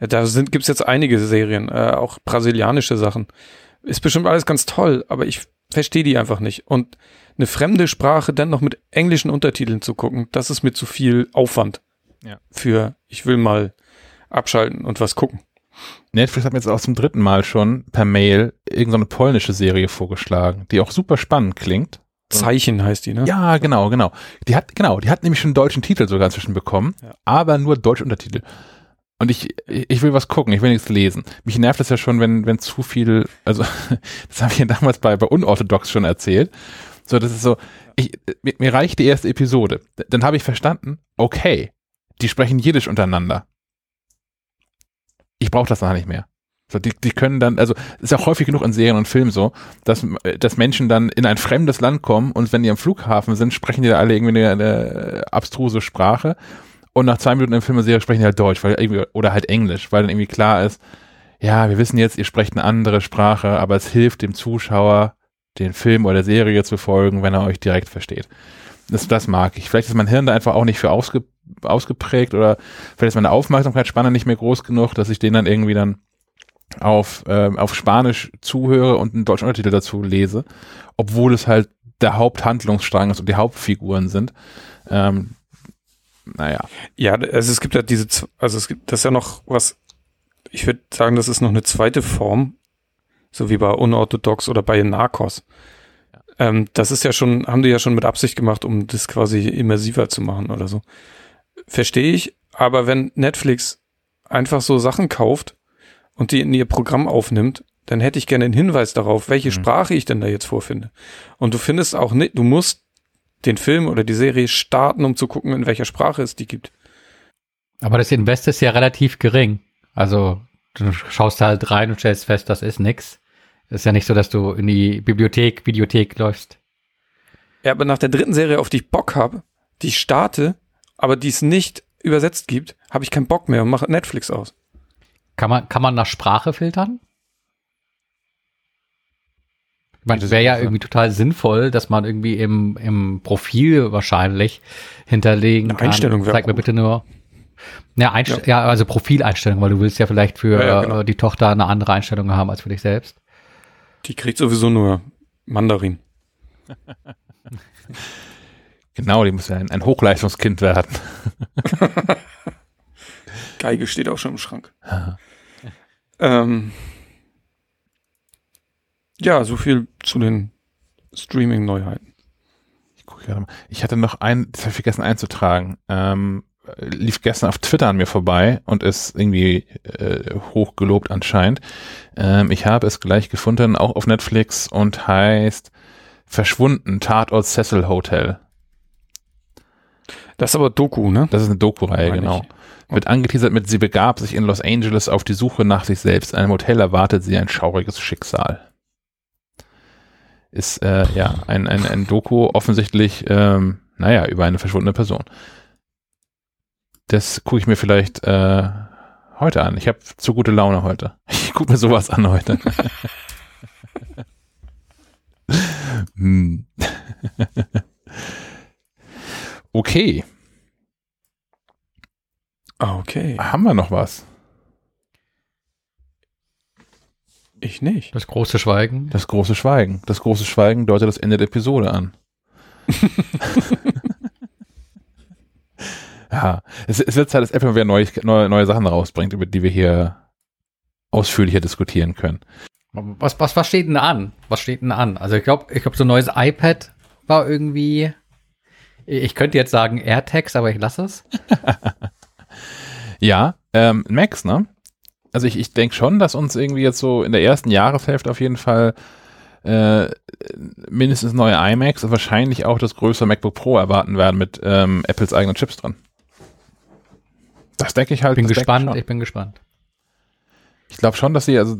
Äh, da sind, gibt's jetzt einige Serien, äh, auch brasilianische Sachen. Ist bestimmt alles ganz toll, aber ich verstehe die einfach nicht. Und eine fremde Sprache dann noch mit englischen Untertiteln zu gucken, das ist mir zu viel Aufwand. Ja. Für, ich will mal abschalten und was gucken. Netflix hat mir jetzt auch zum dritten Mal schon per Mail irgendeine polnische Serie vorgeschlagen, die auch super spannend klingt. Zeichen heißt die, ne? Ja, genau, genau. Die hat, genau, die hat nämlich schon einen deutschen Titel sogar inzwischen bekommen, ja. aber nur deutsche Untertitel. Und ich, ich will was gucken, ich will nichts lesen. Mich nervt das ja schon, wenn, wenn zu viel, also, das habe ich ja damals bei, bei Unorthodox schon erzählt. So, das ist so, ich, mir, mir reicht die erste Episode. Dann habe ich verstanden, okay, die sprechen Jiddisch untereinander ich brauche das noch nicht mehr. So, die, die können dann, also ist ja häufig genug in Serien und Filmen so, dass, dass Menschen dann in ein fremdes Land kommen und wenn die am Flughafen sind, sprechen die da alle irgendwie eine, eine abstruse Sprache und nach zwei Minuten im Film und Serie sprechen die halt Deutsch, weil irgendwie, oder halt Englisch, weil dann irgendwie klar ist, ja, wir wissen jetzt, ihr sprecht eine andere Sprache, aber es hilft dem Zuschauer, den Film oder Serie zu folgen, wenn er euch direkt versteht. Das, das mag ich. Vielleicht ist mein Hirn da einfach auch nicht für ausge, ausgeprägt oder vielleicht ist meine Aufmerksamkeitsspanne nicht mehr groß genug, dass ich den dann irgendwie dann auf, äh, auf Spanisch zuhöre und einen deutschen Untertitel dazu lese, obwohl es halt der Haupthandlungsstrang ist und die Hauptfiguren sind. Ähm, naja. Ja, also es gibt ja diese, also es gibt das ist ja noch was, ich würde sagen, das ist noch eine zweite Form, so wie bei Unorthodox oder bei Narcos. Ähm, das ist ja schon, haben die ja schon mit Absicht gemacht, um das quasi immersiver zu machen oder so. Verstehe ich, aber wenn Netflix einfach so Sachen kauft und die in ihr Programm aufnimmt, dann hätte ich gerne einen Hinweis darauf, welche mhm. Sprache ich denn da jetzt vorfinde. Und du findest auch nicht, du musst den Film oder die Serie starten, um zu gucken, in welcher Sprache es die gibt. Aber das Invest ist ja relativ gering. Also du schaust halt rein und stellst fest, das ist nix. Ist ja nicht so, dass du in die Bibliothek, Videothek läufst. Ja, aber nach der dritten Serie, auf die ich Bock habe, die ich starte, aber die es nicht übersetzt gibt, habe ich keinen Bock mehr und mache Netflix aus. Kann man, kann man nach Sprache filtern? Ich meine, das wäre ja irgendwie total sinnvoll, dass man irgendwie im, im Profil wahrscheinlich hinterlegen Eine kann. Einstellung Zeig mir bitte nur. Ja, Einst ja. ja, also Profileinstellung, weil du willst ja vielleicht für ja, ja, genau. die Tochter eine andere Einstellung haben als für dich selbst. Die kriegt sowieso nur Mandarin. genau, die muss ja ein, ein Hochleistungskind werden. Geige steht auch schon im Schrank. ähm, ja, so viel zu den Streaming-Neuheiten. Ich gucke gerade mal. Ich hatte noch ein, das habe ich vergessen einzutragen. Ähm, lief gestern auf Twitter an mir vorbei und ist irgendwie äh, hochgelobt anscheinend. Ähm, ich habe es gleich gefunden, auch auf Netflix und heißt Verschwunden, Tatort Cecil Hotel. Das ist aber Doku, ne? Das ist eine Doku-Reihe, genau. Ich. Wird angeteasert mit, sie begab sich in Los Angeles auf die Suche nach sich selbst. In einem Hotel erwartet sie ein schauriges Schicksal. Ist äh, ja ein, ein, ein Doku offensichtlich, ähm, naja, über eine verschwundene Person. Das gucke ich mir vielleicht äh, heute an. Ich habe zu gute Laune heute. Ich gucke mir sowas an heute. hm. okay. Ah, okay. Haben wir noch was? Ich nicht. Das große Schweigen. Das große Schweigen. Das große Schweigen deutet das Ende der Episode an. Ja, es, es wird Zeit, dass Apple wieder neue, neue, neue Sachen rausbringt, über die wir hier ausführlicher diskutieren können. Was, was, was steht denn an? Was steht denn an? Also ich glaube, ich glaube, so ein neues iPad war irgendwie. Ich könnte jetzt sagen AirTags, aber ich lasse es. ja, ähm, Max, ne? Also ich, ich denke schon, dass uns irgendwie jetzt so in der ersten Jahreshälfte auf jeden Fall äh, mindestens neue iMacs und wahrscheinlich auch das größere MacBook Pro erwarten werden mit ähm, Apples eigenen Chips drin. Das denke ich halt. Bin gespannt, ich, ich bin gespannt. Ich glaube schon, dass sie, also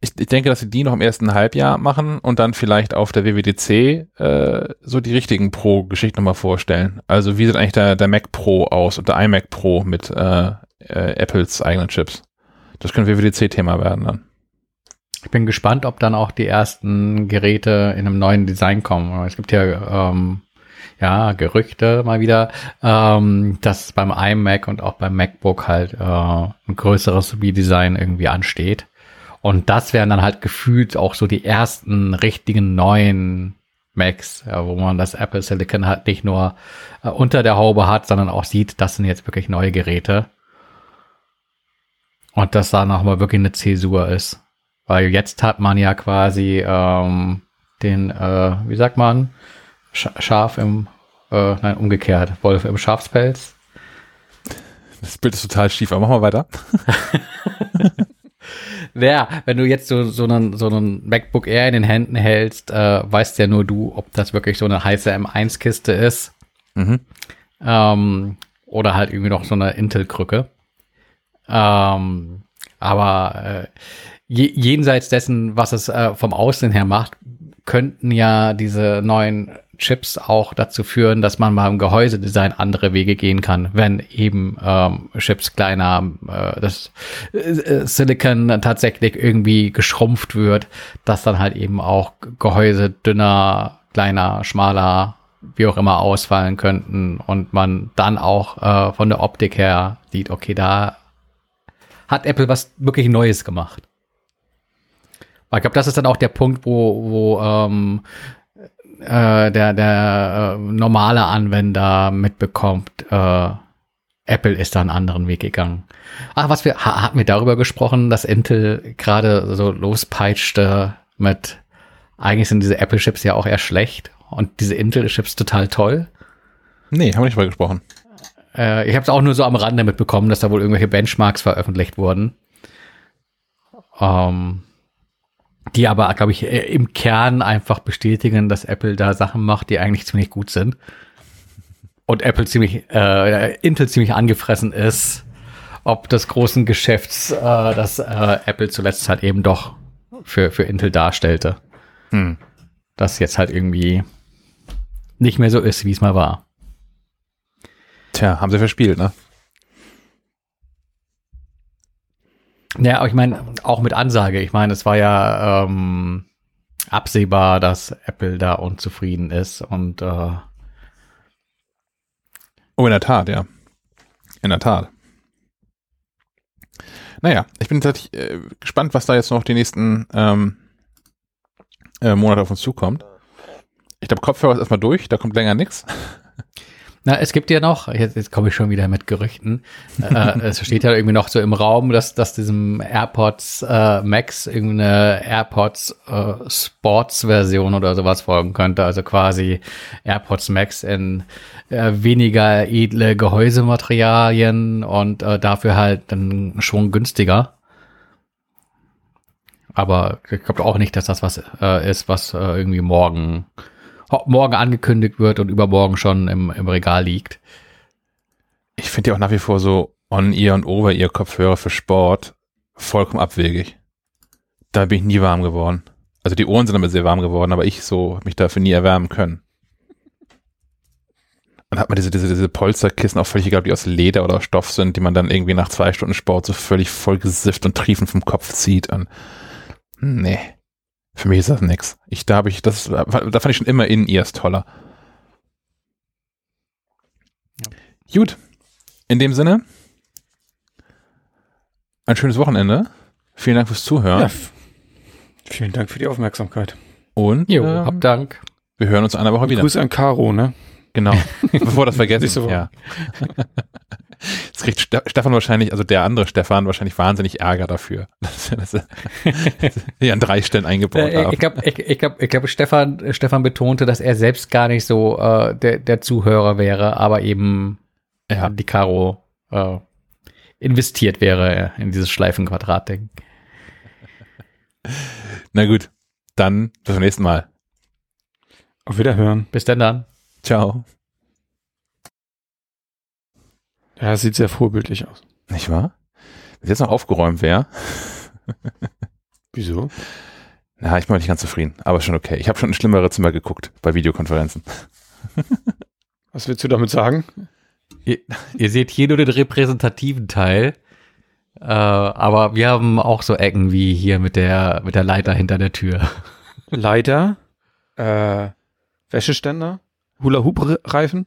ich, ich denke, dass sie die noch im ersten Halbjahr machen und dann vielleicht auf der WWDC äh, so die richtigen Pro-Geschichten nochmal vorstellen. Also wie sieht eigentlich der, der Mac Pro aus und der iMac Pro mit äh, äh, Apples eigenen Chips? Das könnte WWDC-Thema werden dann. Ich bin gespannt, ob dann auch die ersten Geräte in einem neuen Design kommen. Es gibt ja ähm, ja, Gerüchte mal wieder, ähm, dass beim iMac und auch beim MacBook halt äh, ein größeres Sobi-Design irgendwie ansteht. Und das wären dann halt gefühlt auch so die ersten richtigen neuen Macs, ja, wo man das Apple Silicon halt nicht nur äh, unter der Haube hat, sondern auch sieht, das sind jetzt wirklich neue Geräte. Und dass da nochmal wirklich eine Zäsur ist. Weil jetzt hat man ja quasi ähm, den, äh, wie sagt man, Schaf im, äh, nein, umgekehrt, Wolf im Schafspelz. Das Bild ist total schief, aber machen wir weiter. ja, wenn du jetzt so, so, einen, so einen MacBook Air in den Händen hältst, äh, weißt ja nur du, ob das wirklich so eine heiße M1-Kiste ist. Mhm. Ähm, oder halt irgendwie noch so eine Intel-Krücke. Ähm, aber äh, jenseits dessen, was es äh, vom Aussehen her macht, könnten ja diese neuen Chips auch dazu führen, dass man mal im Gehäusedesign andere Wege gehen kann, wenn eben ähm, Chips kleiner, äh, das äh, Silicon tatsächlich irgendwie geschrumpft wird, dass dann halt eben auch Gehäuse dünner, kleiner, schmaler, wie auch immer ausfallen könnten und man dann auch äh, von der Optik her sieht, okay, da hat Apple was wirklich Neues gemacht. Aber ich glaube, das ist dann auch der Punkt, wo, wo ähm, äh, der, der äh, normale Anwender mitbekommt, äh, Apple ist da einen anderen Weg gegangen. Ach, was wir, ha, hatten wir darüber gesprochen, dass Intel gerade so lospeitschte mit, eigentlich sind diese Apple-Chips ja auch eher schlecht und diese Intel-Chips total toll. Nee, haben wir nicht mal gesprochen. Äh, ich habe es auch nur so am Rande mitbekommen, dass da wohl irgendwelche Benchmarks veröffentlicht wurden. Ähm, die aber, glaube ich, äh, im Kern einfach bestätigen, dass Apple da Sachen macht, die eigentlich ziemlich gut sind. Und Apple ziemlich, äh, Intel ziemlich angefressen ist, ob des großen Geschäfts, äh, das äh, Apple zuletzt halt eben doch für, für Intel darstellte. Hm. Das jetzt halt irgendwie nicht mehr so ist, wie es mal war. Tja, haben sie verspielt, ne? Ja, aber ich meine, auch mit Ansage. Ich meine, es war ja ähm, absehbar, dass Apple da unzufrieden ist und äh Oh, in der Tat, ja. In der Tat. Naja, ich bin tatsächlich äh, gespannt, was da jetzt noch die nächsten ähm, äh, Monate auf uns zukommt. Ich glaube, Kopfhörer ist erstmal durch, da kommt länger nichts. Na, es gibt ja noch, jetzt, jetzt komme ich schon wieder mit Gerüchten. äh, es steht ja irgendwie noch so im Raum, dass, dass diesem AirPods äh, Max irgendeine AirPods äh, Sports Version oder sowas folgen könnte. Also quasi AirPods Max in äh, weniger edle Gehäusematerialien und äh, dafür halt dann schon günstiger. Aber ich glaube auch nicht, dass das was äh, ist, was äh, irgendwie morgen morgen angekündigt wird und übermorgen schon im, im Regal liegt. Ich finde ja auch nach wie vor so On-Ear und Over-Ear Kopfhörer für Sport vollkommen abwegig. Da bin ich nie warm geworden. Also die Ohren sind damit sehr warm geworden, aber ich so mich dafür nie erwärmen können. Und hat man diese, diese, diese Polsterkissen auch völlig egal, die aus Leder oder Stoff sind, die man dann irgendwie nach zwei Stunden Sport so völlig voll gesifft und triefend vom Kopf zieht. Und nee. Für mich ist das nix. Ich, da habe ich, das, da fand ich schon immer In-Ears toller. Ja. Gut. In dem Sinne, ein schönes Wochenende. Vielen Dank fürs Zuhören. Ja, vielen Dank für die Aufmerksamkeit. Und jo, ähm, hab Dank. Wir hören uns eine Woche wieder. Grüße an Caro, ne? Genau. Bevor das vergessen. ja. Jetzt kriegt Stefan wahrscheinlich, also der andere Stefan, wahrscheinlich wahnsinnig Ärger dafür, dass, dass wir an drei Stellen eingebaut äh, haben. Ich glaube, ich, ich glaub, ich glaub, Stefan, Stefan betonte, dass er selbst gar nicht so äh, der, der Zuhörer wäre, aber eben ja, die Caro äh, investiert wäre in dieses Schleifenquadrat-Ding. Na gut, dann bis zum nächsten Mal. Auf Wiederhören. Bis denn dann. Ciao. Ja, sieht sehr vorbildlich aus. Nicht wahr? Wenn jetzt noch aufgeräumt wäre. Wieso? Na, ich bin nicht ganz zufrieden, aber schon okay. Ich habe schon in schlimmere Zimmer geguckt bei Videokonferenzen. Was willst du damit sagen? Ihr, ihr seht hier nur den repräsentativen Teil, äh, aber wir haben auch so Ecken wie hier mit der mit der Leiter hinter der Tür. Leiter, äh, Wäscheständer, Hula-Hoop-Reifen.